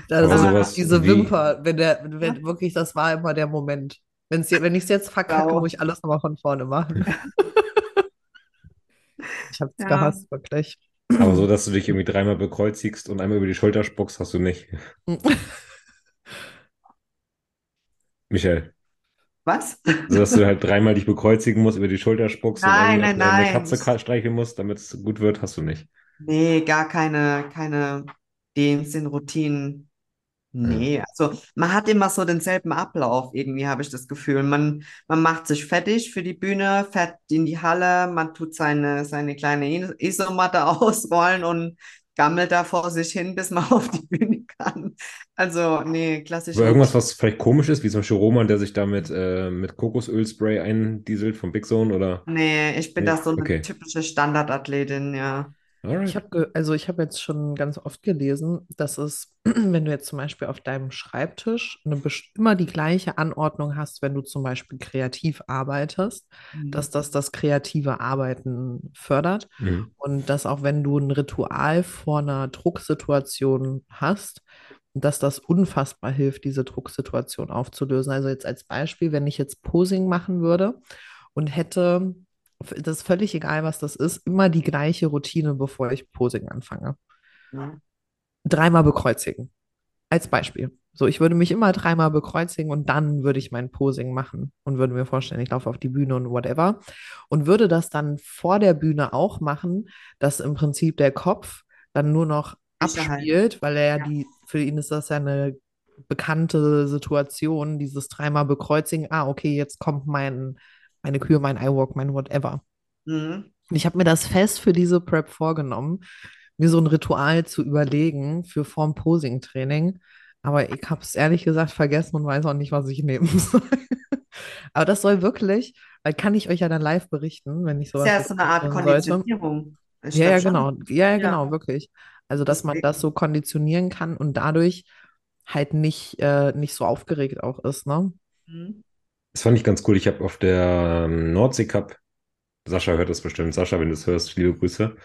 Das Aber diese wie- Wimper, wenn der, wenn wirklich, das war immer der Moment. Wenn's, wenn ich es jetzt verkacke, Genau. muss ich alles nochmal von vorne machen. Ich habe es Ja. gehasst, wirklich. Aber so, dass du dich irgendwie dreimal bekreuzigst und einmal über die Schulter spuckst, hast du nicht. Michael, Was? so dass du halt dreimal dich bekreuzigen musst, über die Schulter spuckst und Nein, irgendwie nein, auch eine nein. Katze streicheln musst, damit es gut wird, hast du nicht. Nee, gar keine, keine, dem Sinn Routinen. Nee, also man hat immer so denselben Ablauf, irgendwie habe ich das Gefühl. Man, man macht sich fertig für die Bühne, fährt in die Halle, man tut seine, seine kleine Isomatte ausrollen und gammelt da vor sich hin, bis man auf die Bühne kann. Also, nee, klassisch. Aber irgendwas, was vielleicht komisch ist, wie zum Beispiel Roman, der sich da mit, äh, mit Kokosölspray eindieselt vom Big Zone oder. Nee, ich bin Nee, da so eine okay. typische Standardathletin, ja. Alright. Ich habe also ich habe jetzt schon ganz oft gelesen, dass es, wenn du jetzt zum Beispiel auf deinem Schreibtisch eine, immer die gleiche Anordnung hast, wenn du zum Beispiel kreativ arbeitest, dass das das kreative Arbeiten fördert Mhm. und dass auch wenn du ein Ritual vor einer Drucksituation hast, dass das unfassbar hilft, diese Drucksituation aufzulösen. Also jetzt als Beispiel, wenn ich jetzt Posing machen würde und hätte, das ist völlig egal, was das ist, immer die gleiche Routine, bevor ich Posing anfange. Ja. Dreimal bekreuzigen. Als Beispiel. So, ich würde mich immer dreimal bekreuzigen und dann würde ich mein Posing machen und würde mir vorstellen, ich laufe auf die Bühne und whatever. Und würde das dann vor der Bühne auch machen, dass im Prinzip der Kopf dann nur noch abspielt, weil er ja Ja. die, für ihn ist das ja eine bekannte Situation, dieses dreimal bekreuzigen. Ah, okay, jetzt kommt mein, meine Kür, mein iWalk, mein whatever. Mhm. Und ich habe mir das fest für diese Prep vorgenommen, mir so ein Ritual zu überlegen für vorm Posing-Training. Aber ich habe es ehrlich gesagt vergessen und weiß auch nicht, was ich nehmen soll. Aber das soll wirklich, weil kann ich euch ja dann live berichten, wenn ich Ist sowas ja jetzt so eine Art. Konditionierung. Ja, ja, genau. Ja, ja, Ja. genau, wirklich. Also, dass man das so konditionieren kann und dadurch halt nicht, äh, nicht so aufgeregt auch ist, ne? Mhm. Das fand ich ganz cool. Ich habe auf der ähm, Nordsee Cup, Sascha hört das bestimmt, Sascha, wenn du es hörst, liebe Grüße,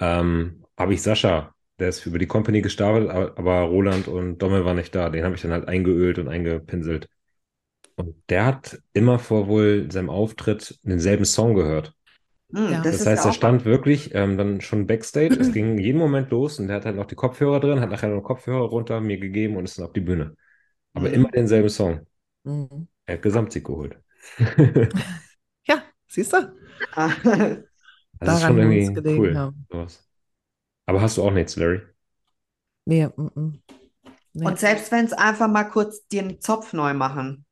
ähm, habe ich Sascha, der ist über die Company gestartet, aber Roland und Dommel waren nicht da. Den habe ich dann halt eingeölt und eingepinselt. Und der hat immer vor wohl seinem Auftritt denselben Song gehört. Mhm, Ja. das Das heißt, ja er stand wirklich ähm, dann schon Backstage. Es ging jeden Moment los und der hat halt noch die Kopfhörer drin, hat nachher noch Kopfhörer runter mir gegeben und ist dann auf die Bühne. Aber Mhm. immer denselben Song. Mhm. Er hat Gesamtsieg geholt. Ja, siehst du? Ah, Das ist Daran schon muss es irgendwie cool. Aber hast du auch nichts, Larry? Nee, mm, nee. Und selbst wenn es einfach mal kurz dir einen Zopf neu machen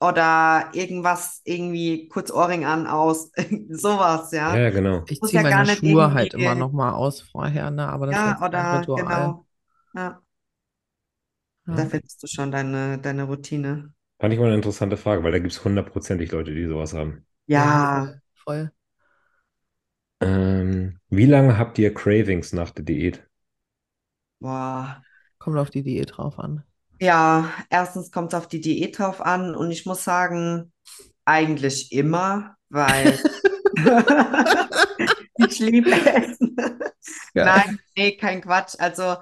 oder irgendwas irgendwie kurz Ohrring an, aus, sowas, Ja, ja. genau. Ich muss ziehe ja meine gar nicht Schuhe halt immer noch mal aus vorher, ne? Aber das ist Ja, kein oder Ritual. genau. Ja, Ja. da findest du schon deine, deine Routine. Fand ich mal eine interessante Frage, weil da gibt es hundertprozentig Leute, die sowas haben. Ja, voll, voll. Ähm, wie lange habt ihr Cravings nach der Diät? boah. Kommt auf die Diät drauf an. Ja, erstens kommt es auf die Diät drauf an und ich muss sagen, eigentlich immer, weil ich liebe Essen. Nein, nee, kein Quatsch. Also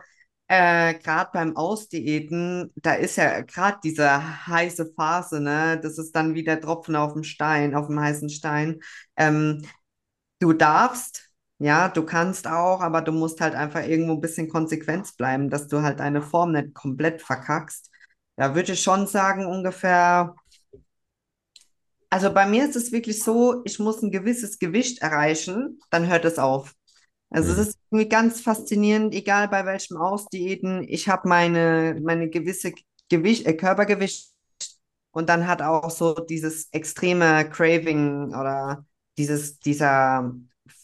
äh, gerade beim Ausdiäten, da ist ja gerade diese heiße Phase, ne? Das ist dann wieder Tropfen auf dem Stein, auf dem heißen Stein. Ähm, du darfst, ja, du kannst auch, aber du musst halt einfach irgendwo ein bisschen konsequent bleiben, dass du halt deine Form nicht komplett verkackst. Da würde ich schon sagen, ungefähr. Also bei mir ist es wirklich so, ich muss ein gewisses Gewicht erreichen, dann hört es auf. Also es Mhm. ist irgendwie ganz faszinierend, egal bei welchem Ausdiäten. Ich habe meine, meine gewisse Gewicht, äh, Körpergewicht und dann hat auch so dieses extreme Craving oder dieses, dieser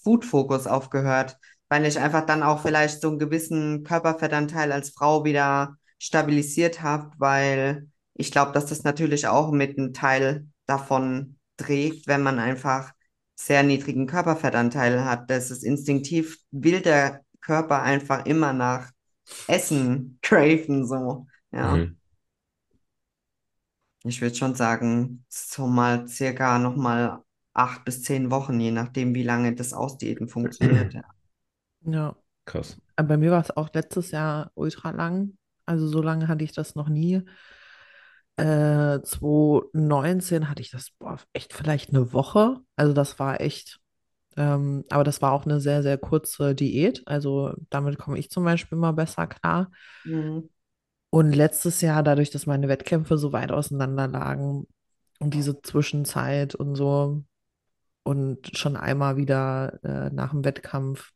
Food-Fokus aufgehört, weil ich einfach dann auch vielleicht so einen gewissen Körperfettanteil als Frau wieder stabilisiert habe, weil ich glaube, dass das natürlich auch mit einem Teil davon trägt, wenn man einfach sehr niedrigen Körperfettanteil hat. Das ist instinktiv, will der Körper einfach immer nach Essen craven, so. Ja. Mhm. Ich würde schon sagen, so mal circa nochmal acht bis zehn Wochen, je nachdem, wie lange das Ausdiäten funktioniert. Ja. Ja. Krass. Aber bei mir war es auch letztes Jahr ultra lang. Also so lange hatte ich das noch nie. Äh, 2019 hatte ich das, boah, echt vielleicht eine Woche. Also das war echt, ähm, aber das war auch eine sehr, sehr kurze Diät. Also damit komme ich zum Beispiel mal besser klar. Mhm. Und letztes Jahr, dadurch, dass meine Wettkämpfe so weit auseinander lagen und diese Zwischenzeit und so und schon einmal wieder äh, nach dem Wettkampf,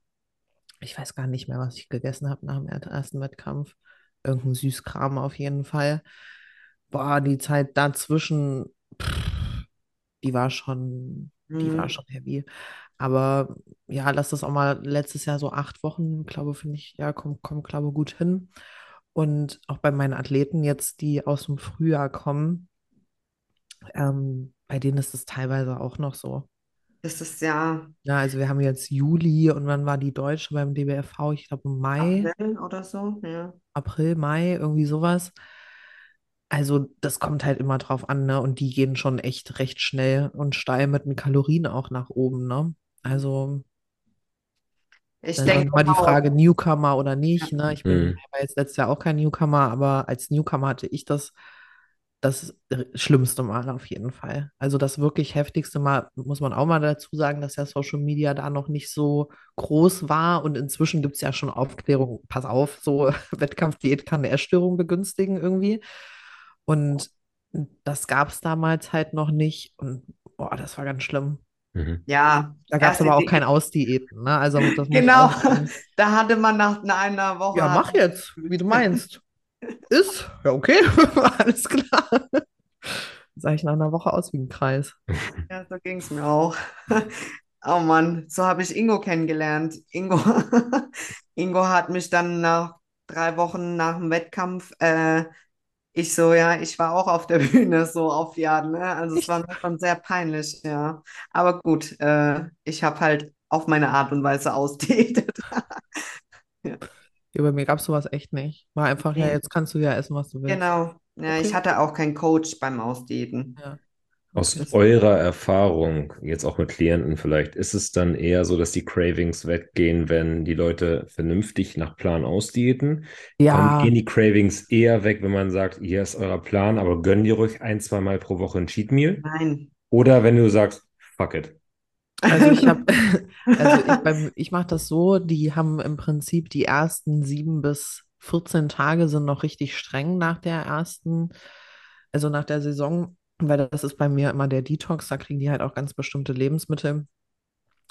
ich weiß gar nicht mehr, was ich gegessen habe nach dem er- ersten Wettkampf, irgendein Süßkram auf jeden Fall. Boah, die Zeit dazwischen, pff, die war schon, die war Mhm. schon heavy. Aber ja, lass das auch mal letztes Jahr so acht Wochen, glaube, finde ich, ja, kommt, kommt, glaube gut hin. Und auch bei meinen Athleten jetzt, die aus dem Frühjahr kommen, ähm, bei denen ist es teilweise auch noch so. Das ist ja Ja, also wir haben jetzt Juli und wann war die Deutsche beim DBFV? Ich glaube Mai, April oder so. Ja. April, Mai, irgendwie sowas. Also das kommt halt immer drauf an, ne? Und die gehen schon echt recht schnell und steil mit den Kalorien auch nach oben, ne? Also Ich dann denke nochmal die. Frage, Newcomer oder nicht, ne? Ich bin, Mhm. war jetzt letztes Jahr auch kein Newcomer, aber als Newcomer hatte ich das, das schlimmste Mal auf jeden Fall. Also das wirklich heftigste Mal, muss man auch mal dazu sagen, dass ja Social Media da noch nicht so groß war und inzwischen gibt es ja schon Aufklärung, pass auf, so Wettkampfdiät kann eine Essstörung begünstigen irgendwie. Und das gab es damals halt noch nicht und boah, das war ganz schlimm. Mhm. Ja, Da gab es aber auch kein Ausdiäten, ne? Also Genau, da hatte man nach einer Woche. Ja, mach jetzt, wie du meinst. Ist? Ja, okay, alles klar. Sah ich nach einer Woche aus wie ein Kreis. Ja, so ging es mir auch. Oh Mann, so habe ich Ingo kennengelernt. Ingo, Ingo hat mich dann nach drei Wochen nach dem Wettkampf, äh, ich so, ja, ich war auch auf der Bühne, so auf Jahren, ne? Also es war mir schon sehr peinlich, ja. Aber gut, äh, ich habe halt auf meine Art und Weise ausdiätet. Ja, bei mir gab es sowas echt nicht. War einfach, ja, jetzt kannst du ja essen, was du willst. Genau, Ja, Okay. ich hatte auch keinen Coach beim Ausdiäten. Ja. Aus eurer Erfahrung, jetzt auch mit Klienten vielleicht, ist es dann eher so, dass die Cravings weggehen, wenn die Leute vernünftig nach Plan ausdiäten? Ja, Kommen, gehen die Cravings eher weg, wenn man sagt, hier ist euer Plan, aber gönn dir ruhig ein, zwei Mal pro Woche ein Cheat Meal? Nein. Oder wenn du sagst, fuck it. also ich habe, also ich, beim, ich mache das so, die haben im Prinzip die ersten sieben bis 14 Tage sind noch richtig streng nach der ersten, also nach der Saison, weil das ist bei mir immer der Detox, da kriegen die halt auch ganz bestimmte Lebensmittel.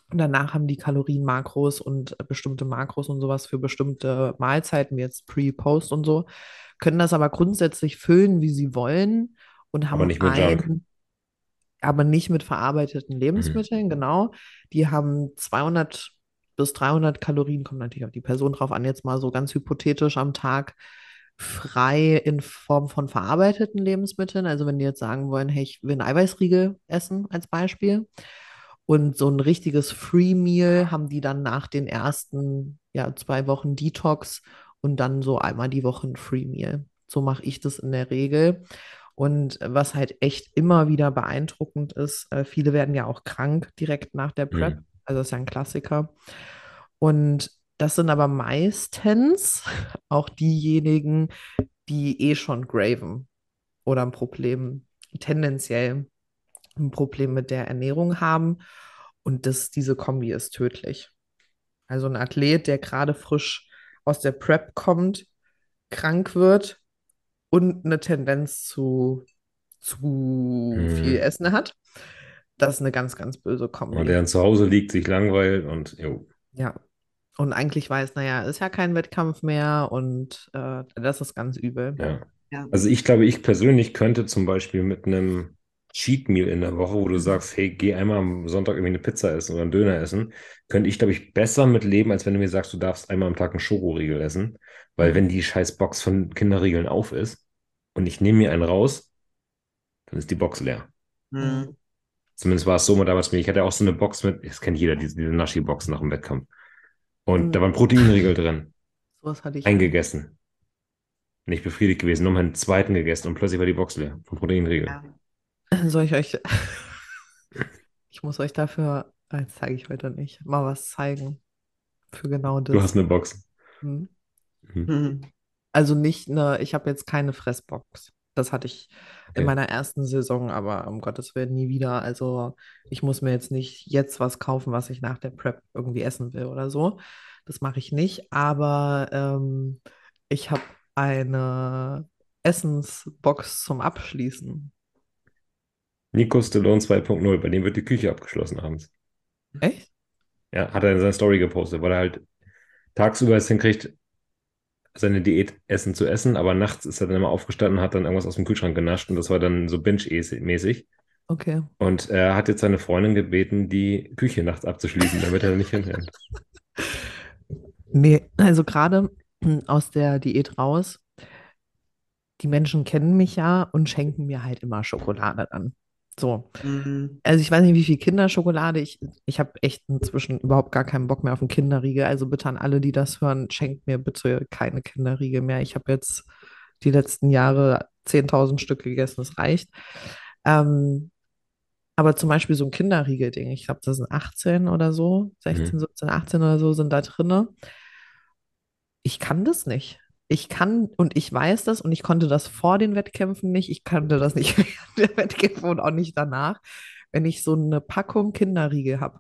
Und danach haben die Kalorien, Makros und bestimmte Makros und sowas für bestimmte Mahlzeiten, wie jetzt Pre, Post und so, können das aber grundsätzlich füllen, wie sie wollen und haben Aber nicht mit Junk. ein, aber nicht mit verarbeiteten Lebensmitteln, genau. Die haben 200 bis 300 Kalorien, kommt natürlich auf die Person drauf an, jetzt mal so ganz hypothetisch am Tag frei in Form von verarbeiteten Lebensmitteln. Also wenn die jetzt sagen wollen, hey, ich will einen Eiweißriegel essen als Beispiel. Und so ein richtiges Free Meal haben die dann nach den ersten ja, zwei Wochen Detox und dann so einmal die Woche ein Free Meal. So mache ich das in der Regel. Und was halt echt immer wieder beeindruckend ist, äh, viele werden ja auch krank direkt nach der Prep. Mhm. Also das ist ja ein Klassiker. Und das sind aber meistens auch diejenigen, die eh schon graven oder ein Problem, tendenziell ein Problem mit der Ernährung haben. Und das, diese Kombi ist tödlich. Also ein Athlet, der gerade frisch aus der Prep kommt, krank wird und eine Tendenz zu zu Mhm. viel Essen hat, das ist eine ganz, ganz böse Kombi. Und der dann zu Hause liegt, sich langweilt und jo. Ja. Und eigentlich weiß, naja, ist ja kein Wettkampf mehr und äh, das ist ganz übel. Ja. Ja. Also ich glaube, ich persönlich könnte zum Beispiel mit einem Cheat Meal in der Woche, wo du sagst, hey, geh einmal am Sonntag irgendwie eine Pizza essen oder einen Döner essen, könnte ich, glaube ich, besser mit leben, als wenn du mir sagst, du darfst einmal am Tag einen Schokoriegel essen. Weil wenn die scheiß Box von Kinderriegeln auf ist und ich nehme mir einen raus, dann ist die Box leer. Hm. Zumindest war es so mal damals mir. Ich hatte auch so eine Box mit, das kennt jeder, diese, diese Naschi-Box nach dem Wettkampf. Und Mhm. da waren Proteinriegel drin, Sowas hatte ich. eingegessen. Nicht befriedigt gewesen, nur meinen zweiten gegessen und plötzlich war die Box leer vom Proteinriegel. Ja. Soll ich euch. Ich muss euch dafür, äh, das zeige ich heute nicht, mal was zeigen. Für genau Du das. hast eine Box. Hm. Mhm. Hm. Also nicht eine, ich habe jetzt keine Fressbox. Das hatte ich in Okay. meiner ersten Saison, aber um Gottes Willen nie wieder. Also ich muss mir jetzt nicht jetzt was kaufen, was ich nach der Prep irgendwie essen will oder so. Das mache ich nicht. Aber ähm, ich habe eine Essensbox zum Abschließen. Nico Stallone 2.0, bei dem wird die Küche abgeschlossen abends. Echt? Ja, hat er in seiner Story gepostet, weil er halt tagsüber es hinkriegt, seine Diät Essen zu essen, aber nachts ist er dann immer aufgestanden und hat dann irgendwas aus dem Kühlschrank genascht und das war dann so binge-mäßig. Okay. Und er hat jetzt seine Freundin gebeten, die Küche nachts abzuschließen, damit er nicht hinrennt. Nee, also gerade aus der Diät raus, die Menschen kennen mich ja und schenken mir halt immer Schokolade dann. So. Hm. Also ich weiß nicht, wie viel Kinderschokolade ich, ich habe echt inzwischen überhaupt gar keinen Bock mehr auf einen Kinderriegel. Also bitte an alle, die das hören, schenkt mir bitte keine Kinderriegel mehr. Ich habe jetzt die letzten Jahre 10.000 Stück gegessen, das reicht. Ähm, aber zum Beispiel so ein Kinderriegel-Ding, ich glaube, das sind 18 oder so, 16, 17, 18 oder so sind da drinne. Ich kann das nicht. Ich kann und ich weiß das und ich konnte das vor den Wettkämpfen nicht. Ich kannte das nicht während der Wettkämpfe und auch nicht danach, wenn ich so eine Packung Kinderriegel habe.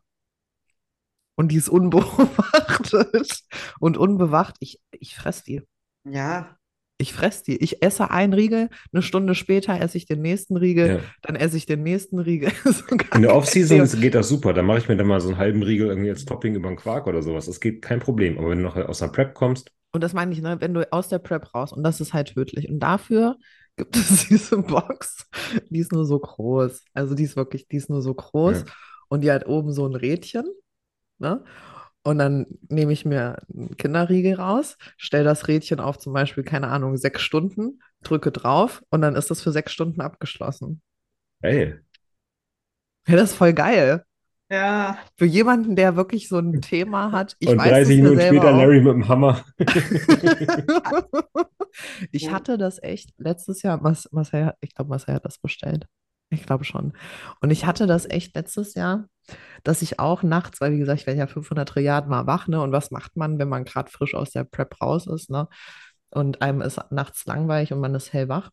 Und die ist unbeobachtet und unbewacht. Ich, ich fress die. Ja, Ich fress die. Ich esse einen Riegel, eine Stunde später esse ich den nächsten Riegel, Ja. dann esse ich den nächsten Riegel. So In der Offseason geht das super. Da mache ich mir dann mal so einen halben Riegel irgendwie als Topping über den Quark oder sowas. Das geht kein Problem. Aber wenn du noch aus einer Prep kommst, Und das meine ich, ne, wenn du aus der Prep raus, und das ist halt tödlich. Und dafür gibt es diese Box, die ist nur so groß. Also die ist wirklich, die ist nur so groß. Ja. Und die hat oben so ein Rädchen. Ne? Und dann nehme ich mir einen Kinderriegel raus, stelle das Rädchen auf zum Beispiel, keine Ahnung, sechs Stunden, drücke drauf und dann ist das für sechs Stunden abgeschlossen. ey, Ja, das ist voll geil. Ja, Für jemanden, der wirklich so ein Thema hat. Ich und weiß 30 das ja Minuten selber später auch. Larry mit dem Hammer. Ich Ja. hatte das echt letztes Jahr, Mas, Marcel, ich glaube, Marcel hat das bestellt. Ich glaube schon. Und ich hatte das echt letztes Jahr, dass ich auch nachts, weil wie gesagt, ich werde ja 500 Trilliarden mal wach, ne? Und was macht man, wenn man gerade frisch aus der Prep raus ist, ne? Und einem ist nachts langweilig und man ist hellwach.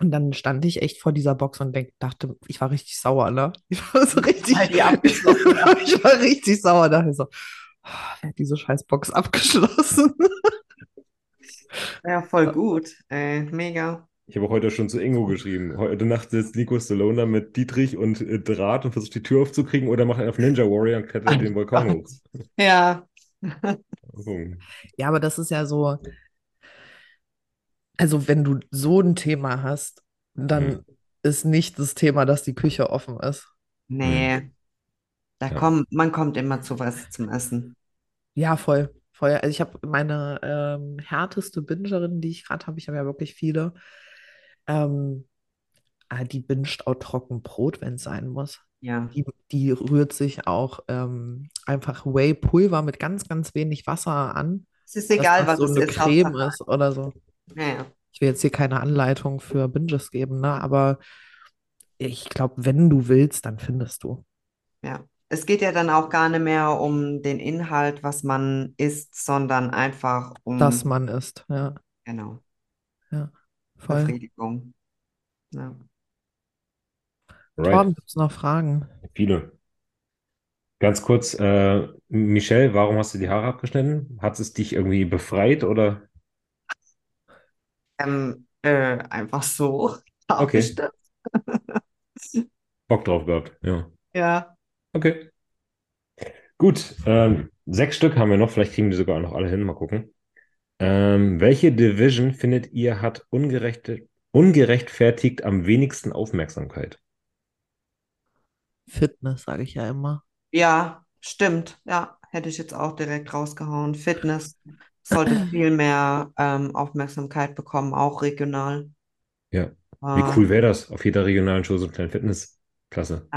Und dann stand ich echt vor dieser Box und denk, dachte, ich war richtig sauer, ne? Ich war so richtig, war. ich war richtig sauer. Dachte so, "Ah, wer hat diese scheiß Box abgeschlossen? Ja, voll gut. Ey, mega. Ich habe heute schon zu Ingo geschrieben. Heute Nacht sitzt Nico Stallone da mit Dietrich und äh, Draht und versucht die Tür aufzukriegen oder macht er auf Ninja Warrior und klettert den Vulkan hoch. Ja. Ja, aber das ist ja so, also wenn du so ein Thema hast, dann Mhm. ist nicht das Thema, dass die Küche offen ist. Nee. Da Ja. kommt, man kommt immer zu was zum Essen. Ja, voll, voll. Also ich habe meine ähm, härteste Bingerin, die ich gerade habe, ich habe ja wirklich viele, ähm, ah, die binscht auch trocken Brot, wenn es sein muss. Ja. Die, die rührt sich auch ähm, einfach Whey-Pulver mit ganz, ganz wenig Wasser an, Es ist egal, was so es eine ist. Creme ist oder so. Ja, ja. Ich will jetzt hier keine Anleitung für Binges geben, ne? Aber ich glaube, wenn du willst, dann findest du. Ja. Es geht ja dann auch gar nicht mehr um den Inhalt, was man isst, sondern einfach um, dass man isst. Ja, genau, voll. Befriedigung. Ja. Right. Torben, gibt es noch Fragen? Viele. Ganz kurz, äh, Michelle, warum hast du die Haare abgeschnitten? Hat es dich irgendwie befreit oder? Ähm, äh, einfach so Okay. Bock drauf gehabt? Ja. Ja. Okay. Gut. Ähm, sechs Stück haben wir noch. Vielleicht kriegen wir die sogar noch alle hin. Mal gucken. Ähm, welche Division findet ihr hat ungerechte, ungerechtfertigt am wenigsten Aufmerksamkeit? Fitness, sage ich ja immer. Ja, stimmt. Ja, hätte ich jetzt auch direkt rausgehauen. Fitness sollte viel mehr ähm, Aufmerksamkeit bekommen, auch regional. Ja. Wie Äh, cool wäre das? Auf jeder regionalen Show so eine kleine Fitnessklasse.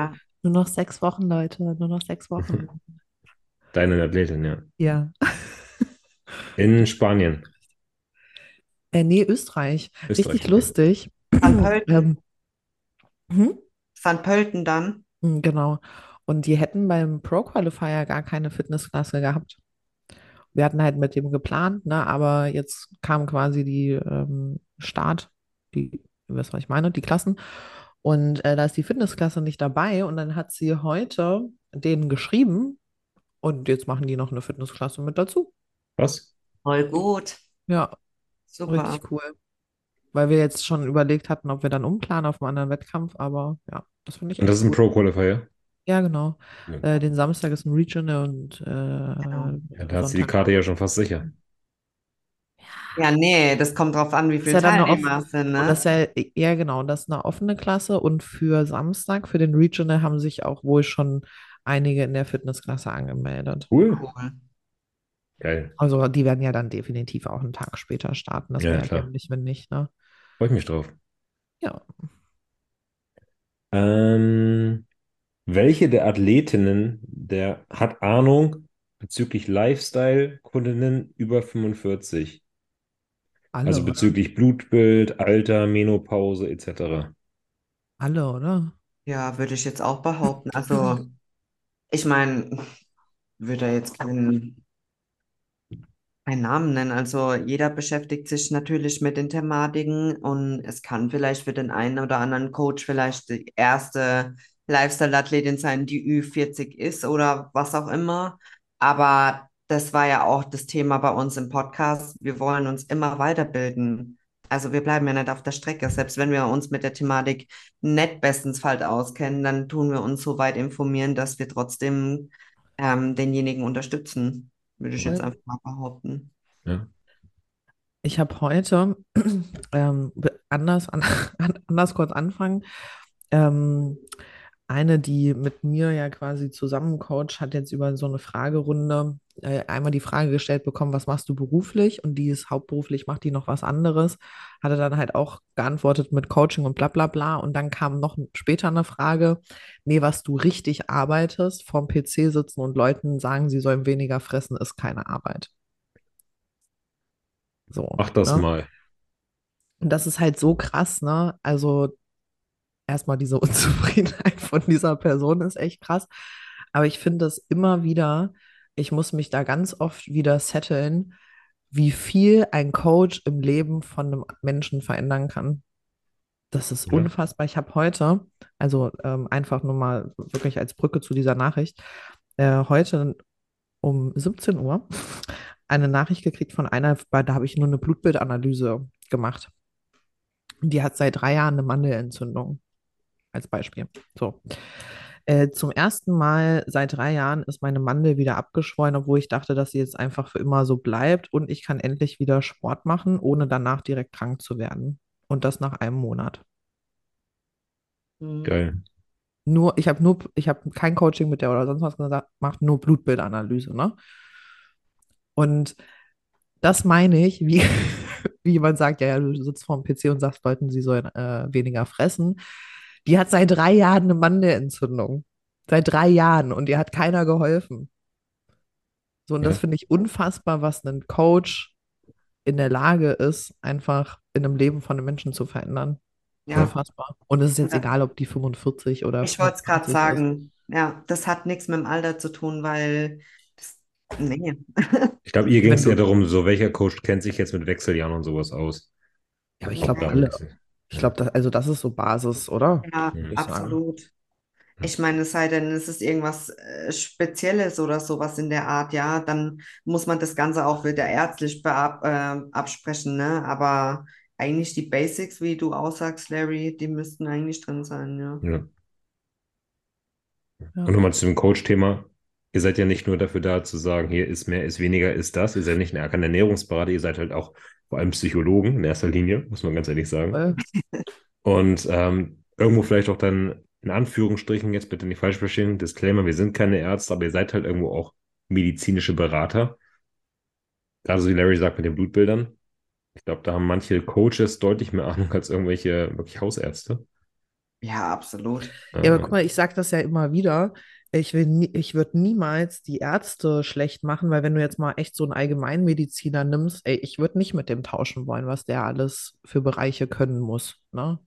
Nur noch sechs Wochen, Leute. Nur noch sechs Wochen. Deine Athletin, ja. Ja. In Spanien. Äh, nee, Österreich. Österreich, Richtig okay. lustig. Van Pölten. Ähm, hm? Van Pölten dann. Mm, Genau. Und die hätten beim Pro Qualifier gar keine Fitnessklasse gehabt. Wir hatten halt mit dem geplant, ne, aber jetzt kam quasi die ähm, Start, die, was ich meine, die Klassen. Und äh, da ist die Fitnessklasse nicht dabei. Und dann hat sie heute denen geschrieben und jetzt machen die noch eine Fitnessklasse mit dazu. Was? Voll gut. Ja, Super. richtig cool. Weil wir jetzt schon überlegt hatten, ob wir dann umplanen auf einen anderen Wettkampf, aber ja, das finde ich Und das ist ein cool. Ja, genau. Ja. Äh, den Samstag ist ein Regional und äh, Genau. Ja, da hat sie die. Karte ja schon fast sicher. Ja, nee, das kommt drauf an, wie viele eine Teilnehmer es sind, ne? das ist ja, ja, genau, das ist eine offene Klasse und für Samstag, für den Regional, haben sich auch wohl schon einige in der Fitnessklasse angemeldet. Cool. Cool. Geil. Also die werden ja dann definitiv auch einen Tag später starten. Das Ja, wäre ja dämlich, wenn nicht, ne? Freue ich mich drauf. Ja. Ähm, welche der Athletinnen der hat Ahnung bezüglich Lifestyle-Kundinnen über 45? Alle, Also oder? bezüglich Blutbild, Alter, Menopause etc. Alle, oder? Ja, würde ich jetzt auch behaupten. Also, ich meine, würde jetzt keinen, keinen Namen nennen. Also, jeder beschäftigt sich natürlich mit den Thematiken und es kann vielleicht für den einen oder anderen Coach vielleicht die erste Lifestyle-Athletin sein, die Ü40 ist oder was auch immer. Aber das war ja auch das Thema bei uns im Podcast. Wir wollen uns immer weiterbilden. Also wir bleiben ja nicht auf der Strecke. Selbst wenn wir uns mit der Thematik nicht bestensfalls auskennen, dann tun wir uns so weit informieren, dass wir trotzdem ähm, denjenigen unterstützen, würde ich jetzt einfach mal behaupten. Ja. Ich habe heute ähm, anders, an, anders kurz anfangen. Ähm, eine, die mit mir ja quasi zusammen coacht, hat jetzt über so eine Fragerunde äh, einmal die Frage gestellt bekommen, was machst du beruflich? Und die ist hauptberuflich, macht die noch was anderes. Hatte dann halt auch geantwortet mit Coaching und bla bla bla. Und dann kam noch später eine Frage, nee, was du richtig arbeitest, vorm PC sitzen und Leuten sagen, sie sollen weniger fressen, ist keine Arbeit. So, Mach das ne? mal. Und das ist halt so krass, ne? Also erstmal diese Unzufriedenheit von dieser Person ist echt krass. Aber ich finde das immer wieder, ich muss mich da ganz oft wieder setteln, wie viel ein Coach im Leben von einem Menschen verändern kann. Das ist Ja. unfassbar. Ich habe heute, also ähm, einfach nur mal wirklich als Brücke zu dieser Nachricht, äh, heute um 17 Uhr eine Nachricht gekriegt von einer, da habe ich nur eine Blutbildanalyse gemacht. Die hat seit drei Jahren eine Mandelentzündung, als Beispiel. So. Äh, zum ersten Mal seit drei Jahren ist meine Mandel wieder abgeschwollen, obwohl ich dachte, dass sie jetzt einfach für immer so bleibt und ich kann endlich wieder Sport machen, ohne danach direkt krank zu werden. Und das nach einem Monat. Mhm. Geil. Nur, ich habe nur, ich habe kein Coaching mit der oder sonst was gesagt, macht nur Blutbildanalyse, ne? Und das meine ich, wie, wie jemand sagt, ja, ja, du sitzt vor dem PC und sagst Leuten, sie sollen äh, weniger fressen. Die hat seit drei Jahren eine Mandelentzündung. Seit drei Jahren und ihr hat keiner geholfen. So, und das Ja. finde ich unfassbar, was ein Coach in der Lage ist, einfach in einem Leben von einem Menschen zu verändern. Ja, Unfassbar. Und es ist jetzt Ja. egal, ob die 45 oder ich wollte es gerade 25 ist. sagen. Ja, das hat nichts mit dem Alter zu tun, weil das, nee. Ich glaube, ihr ging es du- darum, so welcher Coach kennt sich jetzt mit Wechseljahren und sowas aus. Ja, aber ich glaub, glaube alle. Ich glaube, da, also das ist so Basis, oder? Ja, ich sagen. absolut. Ich meine, es sei denn, es ist irgendwas äh, Spezielles oder sowas in der Art, ja, dann muss man das Ganze auch wieder ärztlich beab, äh, absprechen, ne? Aber eigentlich die Basics, wie du aussagst, Larry, die müssten eigentlich drin sein, ja. Ja. Ja. Und nochmal zu dem Coach-Thema. Ihr seid ja nicht nur dafür da zu sagen, hier ist mehr, ist weniger, ist das. Ihr seid nicht ein kein Ernährungsberater, ihr seid halt auch vor allem Psychologen in erster Linie, muss man ganz ehrlich sagen. Und ähm, irgendwo vielleicht auch dann in Anführungsstrichen, jetzt bitte nicht falsch verstehen, Disclaimer, wir sind keine Ärzte, aber ihr seid halt irgendwo auch medizinische Berater. Gerade so wie Larry sagt mit den Blutbildern. Ich glaube, da haben manche Coaches deutlich mehr Ahnung als irgendwelche wirklich Hausärzte. Ja, absolut. Ja, aber guck mal, ich sage das ja immer wieder. Ich will nie, ich würde niemals die Ärzte schlecht machen, weil wenn du jetzt mal echt so einen Allgemeinmediziner nimmst, ey, ich würde nicht mit dem tauschen wollen, was der alles für Bereiche können muss, ne?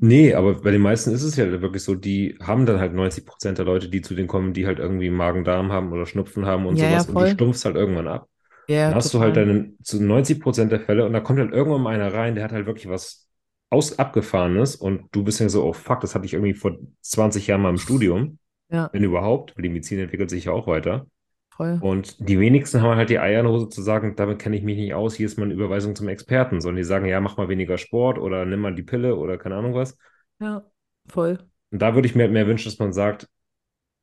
Nee, aber bei den meisten ist es ja wirklich so, die haben dann halt 90 Prozent der Leute, die zu denen kommen, die halt irgendwie Magen-Darm haben oder Schnupfen haben und Ja, ja, sowas und die voll. stumpfst halt irgendwann ab. Ja, Dann hast du halt total. deine zu 90 Prozent der Fälle und da kommt halt irgendwann mal einer rein, der hat halt wirklich was aus abgefahrenes und du bist ja so, oh fuck, das hatte ich irgendwie vor 20 Jahren mal im Studium, Ja, wenn überhaupt, weil die Medizin entwickelt sich ja auch weiter. voll. Und die wenigsten haben halt die Eier in der Hose zu sagen, damit kenne ich mich nicht aus, hier ist meine Überweisung zum Experten, sondern die sagen, ja, mach mal weniger Sport oder nimm mal die Pille oder keine Ahnung was. Ja, voll. Und da würde ich mir halt mehr wünschen, dass man sagt,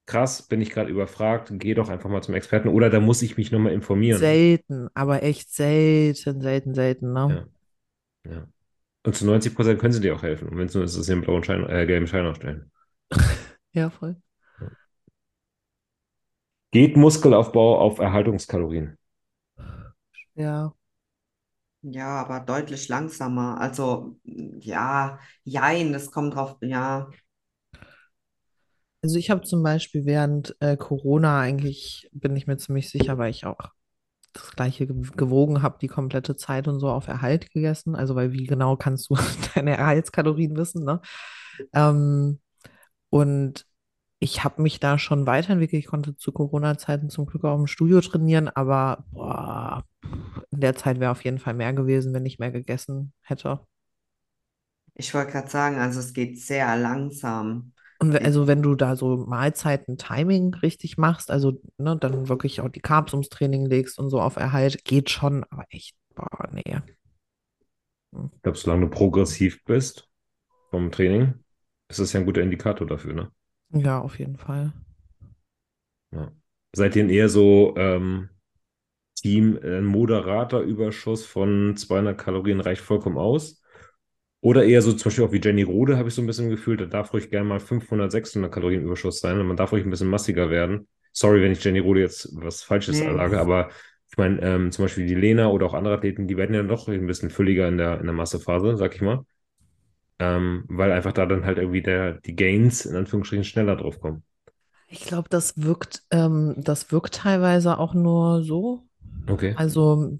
krass, bin ich gerade überfragt, geh doch einfach mal zum Experten oder da muss ich mich nochmal informieren. Selten, aber echt selten, selten, selten, ne? Ja. Ja. Und zu 90 Prozent können sie dir auch helfen. Und wenn es nur ist, dass sie einen blauen Schein, äh, gelben Schein aufstellen. Ja, voll. Geht Muskelaufbau auf Erhaltungskalorien? Ja. Ja, aber deutlich langsamer. Also, ja, jein, das kommt drauf, ja. Also ich habe zum Beispiel während äh, Corona eigentlich, bin ich mir ziemlich sicher, weil ich auch das gleiche ge- gewogen habe, die komplette Zeit und so auf Erhalt gegessen. Also weil wie genau kannst du deine Erhaltskalorien wissen, ne? Ähm, und ich habe mich da schon weiterentwickelt. Ich konnte zu Corona-Zeiten zum Glück auch im Studio trainieren, aber boah, in der Zeit wäre auf jeden Fall mehr gewesen, wenn ich mehr gegessen hätte. Ich wollte gerade sagen, also es geht sehr langsam. Und also wenn du da so Mahlzeiten-Timing richtig machst, also ne, dann wirklich auch die Carbs ums Training legst und so auf Erhalt, geht schon, aber echt, boah, nee. Ich glaube, solange du progressiv bist vom Training, ist das ja ein guter Indikator dafür, ne? Ja, auf jeden Fall. Ja. Seid ihr eher so ähm, Team, äh, ein moderater Überschuss von 200 Kalorien reicht vollkommen aus? Oder eher so zum Beispiel auch wie Jenny Rode, habe ich so ein bisschen gefühlt, da darf ruhig gerne mal 500, 600 Kalorien Überschuss sein und man darf ruhig ein bisschen massiger werden. Sorry, wenn ich Jenny Rode jetzt was Falsches Nee. sage, aber ich meine, ähm, zum Beispiel die Lena oder auch andere Athleten, die werden ja doch ein bisschen fülliger in der, in der Massephase, sag ich mal. Ähm, weil einfach da dann halt irgendwie der, die Gains in Anführungsstrichen schneller drauf kommen. Ich glaube, das wirkt, ähm, das wirkt teilweise auch nur so. Okay. Also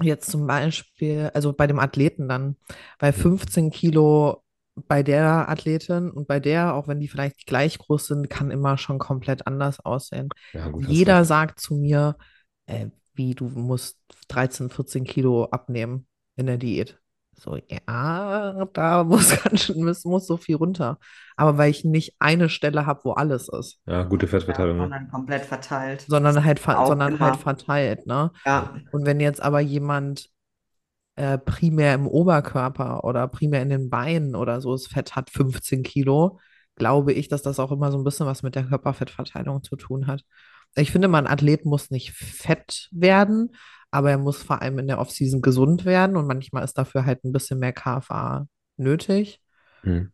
jetzt zum Beispiel, also bei dem Athleten dann, bei 15 Kilo bei der Athletin und bei der, auch wenn die vielleicht gleich groß sind, kann immer schon komplett anders aussehen. Ja, gut, Jeder sagt zu mir, äh, wie du musst 13, 14 Kilo abnehmen in der Diät. So, ja, da muss ganz schön, muss, muss so viel runter. Aber weil ich nicht eine Stelle habe, wo alles ist, Ja, gute Ja, Fettverteilung, ne? sondern komplett verteilt. sondern halt, sondern halt verteilt, ne? Ja, Und wenn jetzt aber jemand äh, primär im Oberkörper oder primär in den Beinen oder so das Fett hat 15 Kilo, glaube ich, dass das auch immer so ein bisschen was mit der Körperfettverteilung zu tun hat. Ich finde, man Athlet muss nicht fett werden, aber er muss vor allem in der Offseason gesund werden und manchmal ist dafür halt ein bisschen mehr KFA nötig. Hm.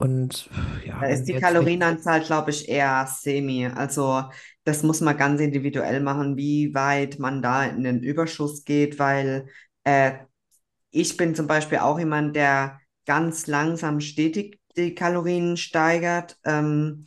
Und ja, da ist die Kalorienanzahl, glaube ich, eher semi. Also das muss man ganz individuell machen, wie weit man da in den Überschuss geht, weil äh, ich bin zum Beispiel auch jemand, der ganz langsam stetig die Kalorien steigert. Ähm,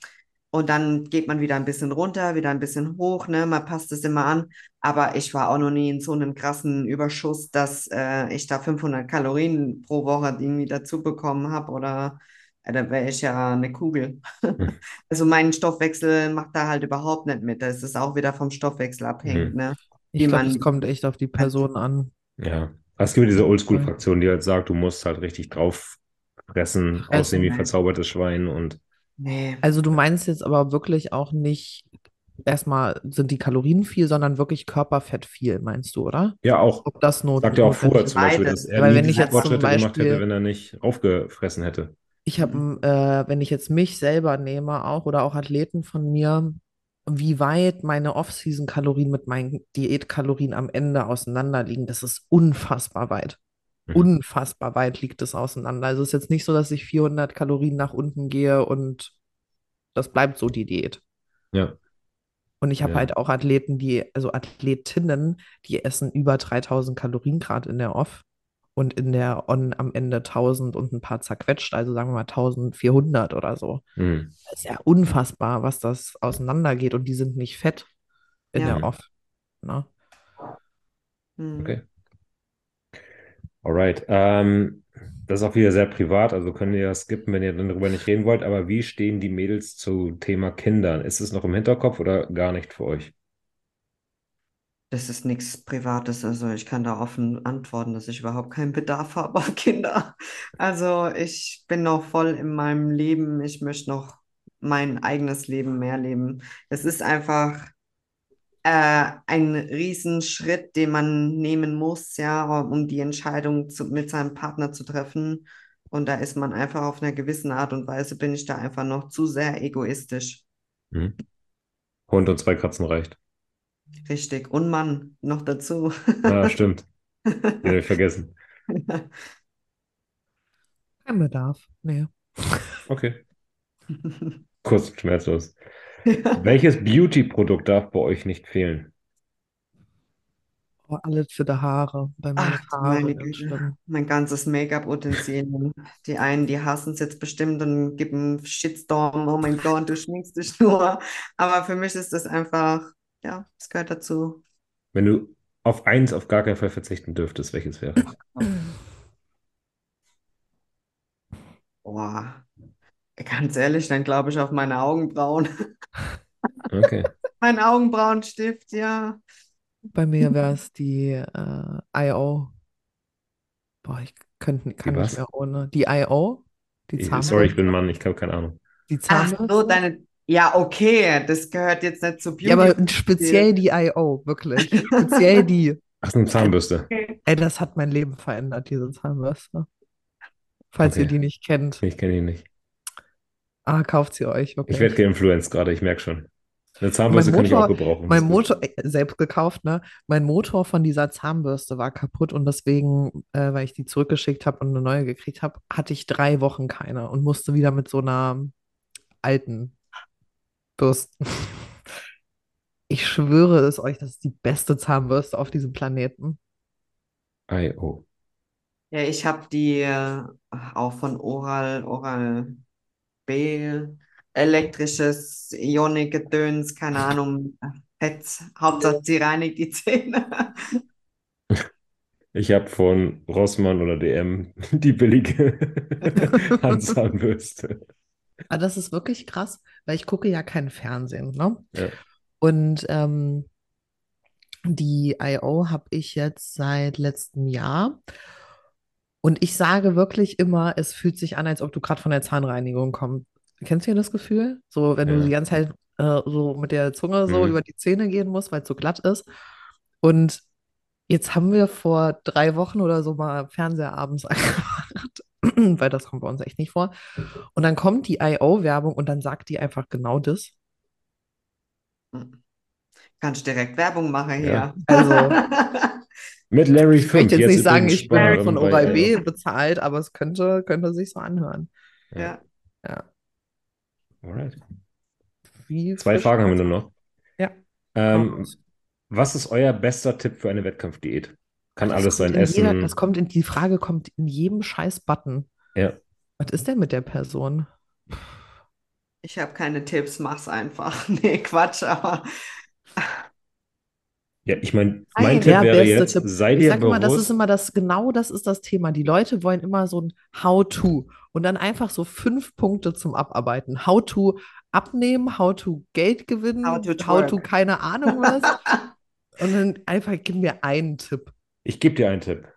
und dann geht man wieder ein bisschen runter, wieder ein bisschen hoch, ne? Man passt es immer an. Aber ich war auch noch nie in so einem krassen Überschuss, dass äh, ich da 500 Kalorien pro Woche irgendwie dazu bekommen habe oder äh, da wäre ich ja eine Kugel. Hm. Also mein Stoffwechsel macht da halt überhaupt nicht mit. Das ist auch wieder vom Stoffwechsel abhängig, Hm. ne? ich Wie glaube, es kommt echt auf die Person an. Ja. Es gibt ja diese Oldschool-Fraktion, die halt sagt, du musst halt richtig drauf fressen, aussehen wie verzaubertes Schwein und Nee. Also du meinst jetzt aber wirklich auch nicht, erstmal sind die Kalorien viel, sondern wirklich Körperfett viel, meinst du, oder? ja, auch. Ob das not Sagt er auch ist? zum Beispiel, dass er Weil wenn ich jetzt zum Fortschritte gemacht hätte, Beispiel- wenn er nicht aufgefressen hätte. Ich habe, äh, wenn ich jetzt mich selber nehme, auch oder auch Athleten von mir, wie weit meine Off-Season-Kalorien mit meinen Diätkalorien am Ende auseinander liegen, das ist unfassbar weit. Mhm. Unfassbar weit liegt es auseinander. Also es ist jetzt nicht so, dass ich 400 Kalorien nach unten gehe und das bleibt so die Diät. Ja. Und ich habe Ja. halt auch Athleten, die, also Athletinnen, die essen über 3000 Kalorien gerade in der Off und in der On am Ende 1000 und ein paar zerquetscht, also sagen wir mal 1400 oder so. Hm. Das ist ja unfassbar, was das auseinandergeht und die sind nicht fett in Ja. der Off. Ne? Hm. Okay. Alright. Ähm, das ist auch wieder sehr privat, also könnt ihr ja skippen, wenn ihr dann darüber nicht reden wollt. Aber wie stehen die Mädels zu Thema Kindern? Ist es noch im Hinterkopf oder gar nicht für euch? Das ist nichts Privates, also ich kann da offen antworten, dass ich überhaupt keinen Bedarf habe auf Kinder. Also ich bin noch voll in meinem Leben, ich möchte noch mein eigenes Leben mehr leben. Es ist einfach äh, ein Riesenschritt, den man nehmen muss, ja, um die Entscheidung zu, mit seinem Partner zu treffen. Und da ist man einfach auf einer gewissen Art und Weise, bin ich da einfach noch zu sehr egoistisch. Hm. Hund und zwei Katzen reicht. Richtig. Und Mann noch dazu. Ah, stimmt. Ich vergessen. Kein Bedarf. Nee. Okay. Kurz und schmerzlos. Welches Beauty-Produkt darf bei euch nicht fehlen? Oh, alles für die Haare. Bei Ach, Haare meine Güte. Mein ganzes Make-up-Utensilien. Die einen, die hassen es jetzt bestimmt und geben einen Shitstorm. Oh mein Gott, du schminkst dich nur. Aber für mich ist das einfach, ja, es gehört dazu. Wenn du auf eins auf gar keinen Fall verzichten dürftest, welches wäre? Boah, ganz ehrlich, dann glaube ich auf meine Augenbrauen. Okay. Mein Augenbrauenstift, ja. Bei mir wäre es die äh, I.O. Boah, ich könnte, kann nicht mehr ohne. Die I.O. Die Zahnbürste. sorry, ich bin ein Mann, ich habe keine Ahnung. Die Ach so, Zahnbürste. deine, ja, okay, das gehört jetzt nicht zu Ja, aber Beauty. speziell die I.O., wirklich. Speziell die. Ach, so eine Zahnbürste. Ey, das hat mein Leben verändert, diese Zahnbürste. Falls ihr Okay. die nicht kennt. Ich kenne ihn nicht. Ah, kauft sie euch, Ich wirklich. werde geinfluenced gerade, ich merke schon. Eine Zahnbürste kann ich auch Motor- gebrauchen. Mein. Motor, äh, selbst gekauft, ne? Mein Motor von dieser Zahnbürste war kaputt und deswegen, äh, weil ich die zurückgeschickt habe und eine neue gekriegt habe, hatte ich drei Wochen keine und musste wieder mit so einer alten bürsten. Ich schwöre es euch, das ist die beste Zahnbürste auf diesem Planeten. Ei, oh. Ja, ich habe die äh, auch von Oral, Oral elektrisches Ionik-Gedöns, keine Ahnung, Fett, Hauptsache sie reinigt die Zähne. Ich habe von Rossmann oder DM die billige Handzahnbürste. Aber das ist wirklich krass, weil ich gucke ja kein Fernsehen, ne? Ja. Und ähm, die I.O. habe ich jetzt seit letztem Jahr. Und ich sage wirklich immer, es fühlt sich an, als ob du gerade von der Zahnreinigung kommst. Kennst du das Gefühl? So, wenn du Ja. die ganze Zeit äh, so mit der Zunge so Mhm. über die Zähne gehen musst, weil es so glatt ist. Und jetzt haben wir vor drei Wochen oder so mal Fernseher abends angemacht, weil das kommt bei uns echt nicht vor. Und dann kommt die I.O.-Werbung und dann sagt die einfach genau das. Kannst direkt Werbung machen hier. Ja. Also, Mit Larry ich Fink. möchte jetzt nicht sagen, ich bin sparen von Oral-B I.O. bezahlt, aber es könnte, könnte sich so anhören. Ja. Ja. Alright. Wie Zwei Fragen haben wir nur noch. Ja. Ähm, was ist euer bester Tipp für eine Wettkampfdiät? Kann Das alles sein, in jeder, Essen. das kommt in, die Frage kommt in jedem scheiß Button. Ja. Was ist denn mit der Person? Ich habe keine Tipps, mach's einfach. Nee, Quatsch, aber Ja, ich meine, mein Tipp der wäre beste jetzt, Tipp. seid Ich ihr sag immer, das ist bewusst, immer das, genau das ist das Thema. Die Leute wollen immer so ein How-to und dann einfach so fünf Punkte zum Abarbeiten. How-to abnehmen, how-to Geld gewinnen, How to how-to twerk. keine Ahnung was. Und dann einfach gib mir einen Tipp. ich gebe dir einen Tipp.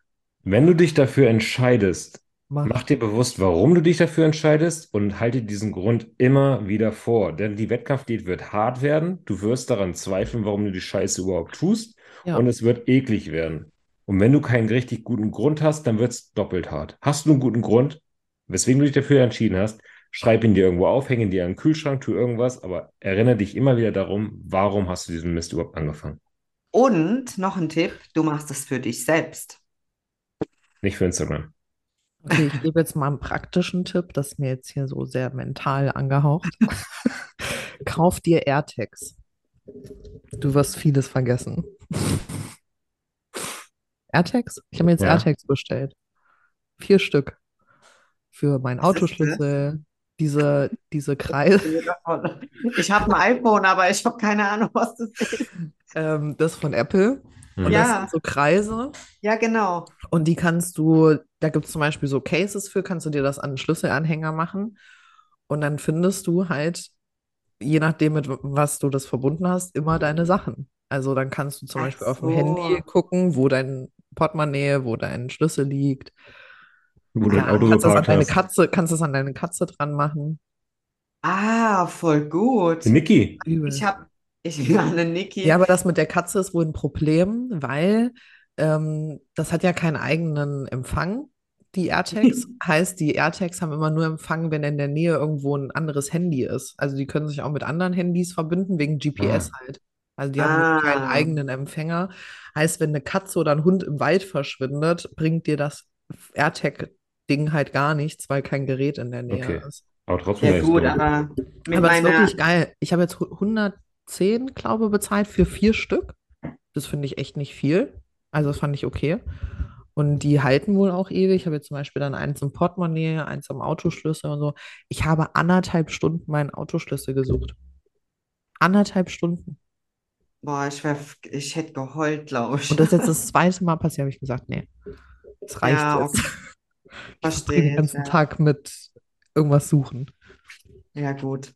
Wenn du dich dafür entscheidest, Mach. mach dir bewusst, warum du dich dafür entscheidest und halte diesen Grund immer wieder vor. Denn die Wettkampfdiät wird hart werden. Du wirst daran zweifeln, warum du die Scheiße überhaupt tust. Ja. Und es wird eklig werden. Und wenn du keinen richtig guten Grund hast, dann wird es doppelt hart. Hast du einen guten Grund, weswegen du dich dafür entschieden hast, schreib ihn dir irgendwo auf, häng ihn dir an den Kühlschrank, tu irgendwas, aber erinnere dich immer wieder darum, warum hast du diesen Mist überhaupt angefangen? Und noch ein Tipp, du machst es für dich selbst. Nicht für Instagram. Okay, ich gebe jetzt mal einen praktischen Tipp, das ist mir jetzt hier so sehr mental angehaucht. Kauf dir AirTags. Du wirst vieles vergessen. AirTags? Ich habe mir jetzt Ja. AirTags bestellt. Vier Stück. Für meinen? Autoschlüssel, diese, diese Kreise. Ich habe ein iPhone, aber ich habe keine Ahnung, was das ist. Ähm, das von Apple. Und. Ja. das sind so Kreise. Ja, genau. Und die kannst du, da gibt es zum Beispiel so Cases für, kannst du dir das an einen Schlüsselanhänger machen. Und dann findest du halt, je nachdem, mit was du das verbunden hast, immer deine Sachen. Also dann kannst du zum Ach Beispiel auf dem so. Handy gucken, wo dein Portemonnaie, wo dein Schlüssel liegt. Wo du Ja, Auto Kannst das an deine. Katze, kannst das an deine Katze dran machen. Ah, voll gut. Niki. Ich habe, ich ja, eine Niki. Ja, aber das mit der Katze ist wohl ein Problem, weil ähm, das hat ja keinen eigenen Empfang, die AirTags. Heißt, die AirTags haben immer nur Empfang, wenn in der Nähe irgendwo ein anderes Handy ist. Also die können sich auch mit anderen Handys verbinden, wegen GPS halt. Also die haben Ah. keinen eigenen Empfänger. Heißt, wenn eine Katze oder ein Hund im Wald verschwindet, bringt dir das AirTag-Ding halt gar nichts, weil kein Gerät in der Nähe Okay. ist. aber trotzdem Ja, gut, aber Aber es ist wirklich geil. Ich habe jetzt 110, glaube ich, bezahlt für vier Stück. Das finde ich echt nicht viel. Also das fand ich okay. Und die halten wohl auch ewig. Ich habe jetzt zum Beispiel dann eins im Portemonnaie, eins am Autoschlüssel und so. Ich habe anderthalb Stunden meinen Autoschlüssel gesucht. Anderthalb Stunden. boah, ich, wär, ich hätte geheult, glaube ich. Und das ist jetzt das zweite Mal passiert, habe ich gesagt, nee, das reicht Ja, jetzt. okay. Ich Verstehe den ganzen ja. Tag mit irgendwas suchen. Ja, gut.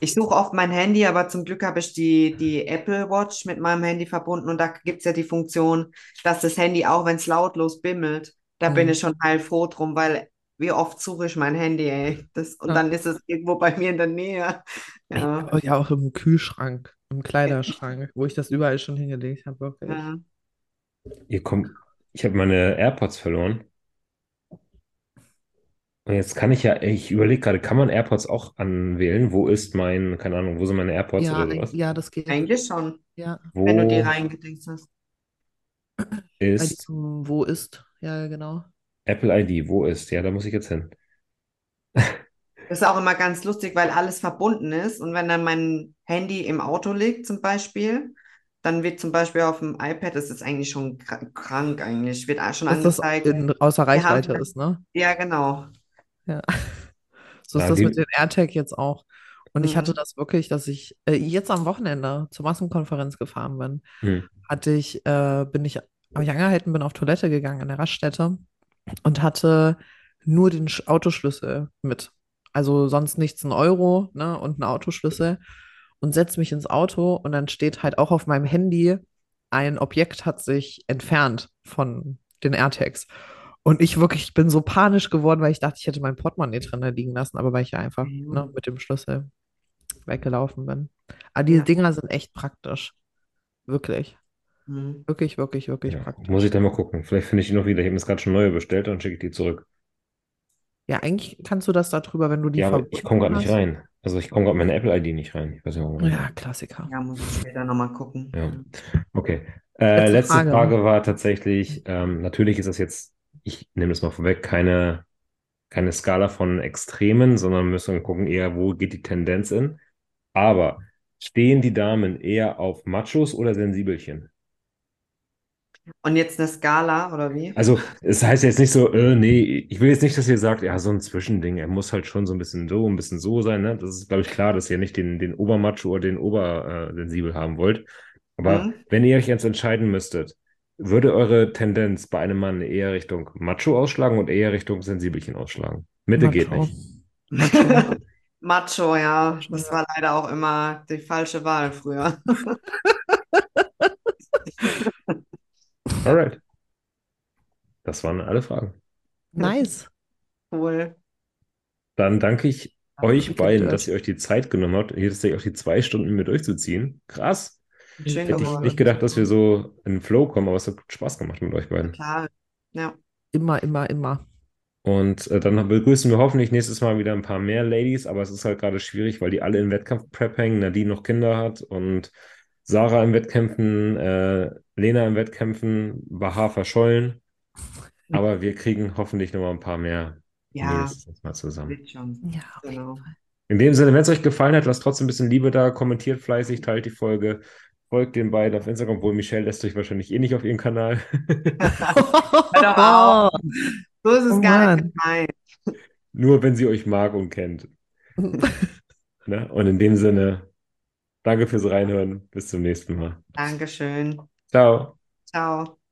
Ich suche oft mein Handy, aber zum Glück habe ich die, die Apple Watch mit meinem Handy verbunden und da gibt es ja die Funktion, dass das Handy, auch wenn es lautlos bimmelt, da bin Mhm. ich schon heilfroh drum, weil wie oft suche ich mein Handy, ey. Das, und Ja. dann ist es irgendwo bei mir in der Nähe. Ja, ja, auch im Kühlschrank, im Kleiderschrank, wo ich das überall schon hingelegt habe, wirklich. ja. Ihr kommt, ich habe meine AirPods verloren. Und jetzt kann ich ja, ich überlege gerade, kann man AirPods auch anwählen? Wo ist mein, keine Ahnung, wo sind meine AirPods Ja, oder sowas? ja, das geht. Eigentlich schon, Ja, wenn du die Wo reingedingst hast. ist diesem Wo ist? Ja, genau. Apple ID? Wo ist? Ja, da muss ich jetzt hin. Das ist auch immer ganz lustig, weil alles verbunden ist. Und wenn dann mein Handy im Auto liegt, zum Beispiel, dann wird zum Beispiel auf dem iPad, das ist eigentlich schon kr- krank eigentlich, wird auch schon Dass das angezeigt. in, außer Wir haben- Reichweite ist, ne? Ja, genau. Ja. So ist Ja, das die- mit den AirTag jetzt auch. Und ich hatte Mhm. das wirklich, dass ich äh, jetzt am Wochenende zur Massenkonferenz gefahren bin, Hm. hatte ich, äh, bin ich habe ich angehalten, bin auf Toilette gegangen an der Raststätte und hatte nur den Sch- Autoschlüssel mit. Also sonst nichts, ein Euro, ne, und einen Autoschlüssel und setze mich ins Auto und dann steht halt auch auf meinem Handy, ein Objekt hat sich entfernt von den AirTags. Und ich wirklich, ich bin so panisch geworden, weil ich dachte, ich hätte mein Portemonnaie drin liegen lassen, aber weil ich ja einfach Ja. ne, mit dem Schlüssel weggelaufen bin. Aber diese Ja. Dinger sind echt praktisch. Wirklich. Hm. Wirklich, wirklich, wirklich Ja, praktisch. muss ich dann mal gucken. Vielleicht finde ich die noch wieder. Ich habe mir jetzt gerade schon neue bestellt, dann schicke ich die zurück. Ja, eigentlich kannst du das darüber, wenn du die Ja, aber ich komme gerade nicht rein. Also ich komme gerade meine Apple-ID nicht rein. Ich weiß nicht warum. Ja, Klassiker. Ja, muss ich später nochmal gucken. Ja. Okay. Äh, Letzte letzte Frage. Frage war tatsächlich, ähm, natürlich ist das jetzt, ich nehme das mal vorweg, keine, keine Skala von Extremen, sondern müssen gucken eher, wo geht die Tendenz in. Aber stehen die Damen eher auf Machos oder Sensibelchen? Und jetzt eine Skala, oder wie? Also, es heißt jetzt nicht so, äh, nee, ich will jetzt nicht, dass ihr sagt, ja, so ein Zwischending, er muss halt schon so ein bisschen so, ein bisschen so sein, ne? Das ist, glaube ich, klar, dass ihr nicht den, den Obermacho oder den Obersensibel haben wollt. Aber Mhm. wenn ihr euch jetzt entscheiden müsstet, würde eure Tendenz bei einem Mann eher Richtung Macho ausschlagen und eher Richtung Sensibelchen ausschlagen? Mitte geht Macho. nicht. Macho, ja. Das war leider auch immer die falsche Wahl früher. Alright. Das waren alle Fragen. Nice. Cool. Dann danke ich euch beiden, dass ihr euch die Zeit genommen habt, hier tatsächlich auch die zwei Stunden mit mir durchzuziehen. Krass. Schön Hätte ich nicht gedacht, dass wir so in den Flow kommen, aber es hat Spaß gemacht mit euch beiden. Klar. Ja. Immer, immer, immer. Und äh, dann begrüßen wir hoffentlich nächstes Mal wieder ein paar mehr Ladies, aber es ist halt gerade schwierig, weil die alle im Wettkampf-Prep hängen, Nadine noch Kinder hat und Sarah im Wettkämpfen, äh, Lena im Wettkämpfen, Bahar verschollen. Aber wir kriegen hoffentlich noch mal ein paar mehr Ja, nächstes Mal zusammen. wird schon. Ja, auf jeden Genau. Fall. In dem Sinne, wenn es euch gefallen hat, lasst trotzdem ein bisschen Liebe da, kommentiert fleißig, teilt die Folge, folgt den beiden auf Instagram, obwohl Michelle lässt euch wahrscheinlich eh nicht auf ihren Kanal. auf. So ist es Oh gar Mann. nicht gemeint. Nur wenn sie euch mag und kennt. Ne? Und in dem Sinne, danke fürs Reinhören. Bis zum nächsten Mal. Dankeschön. Ciao. Ciao.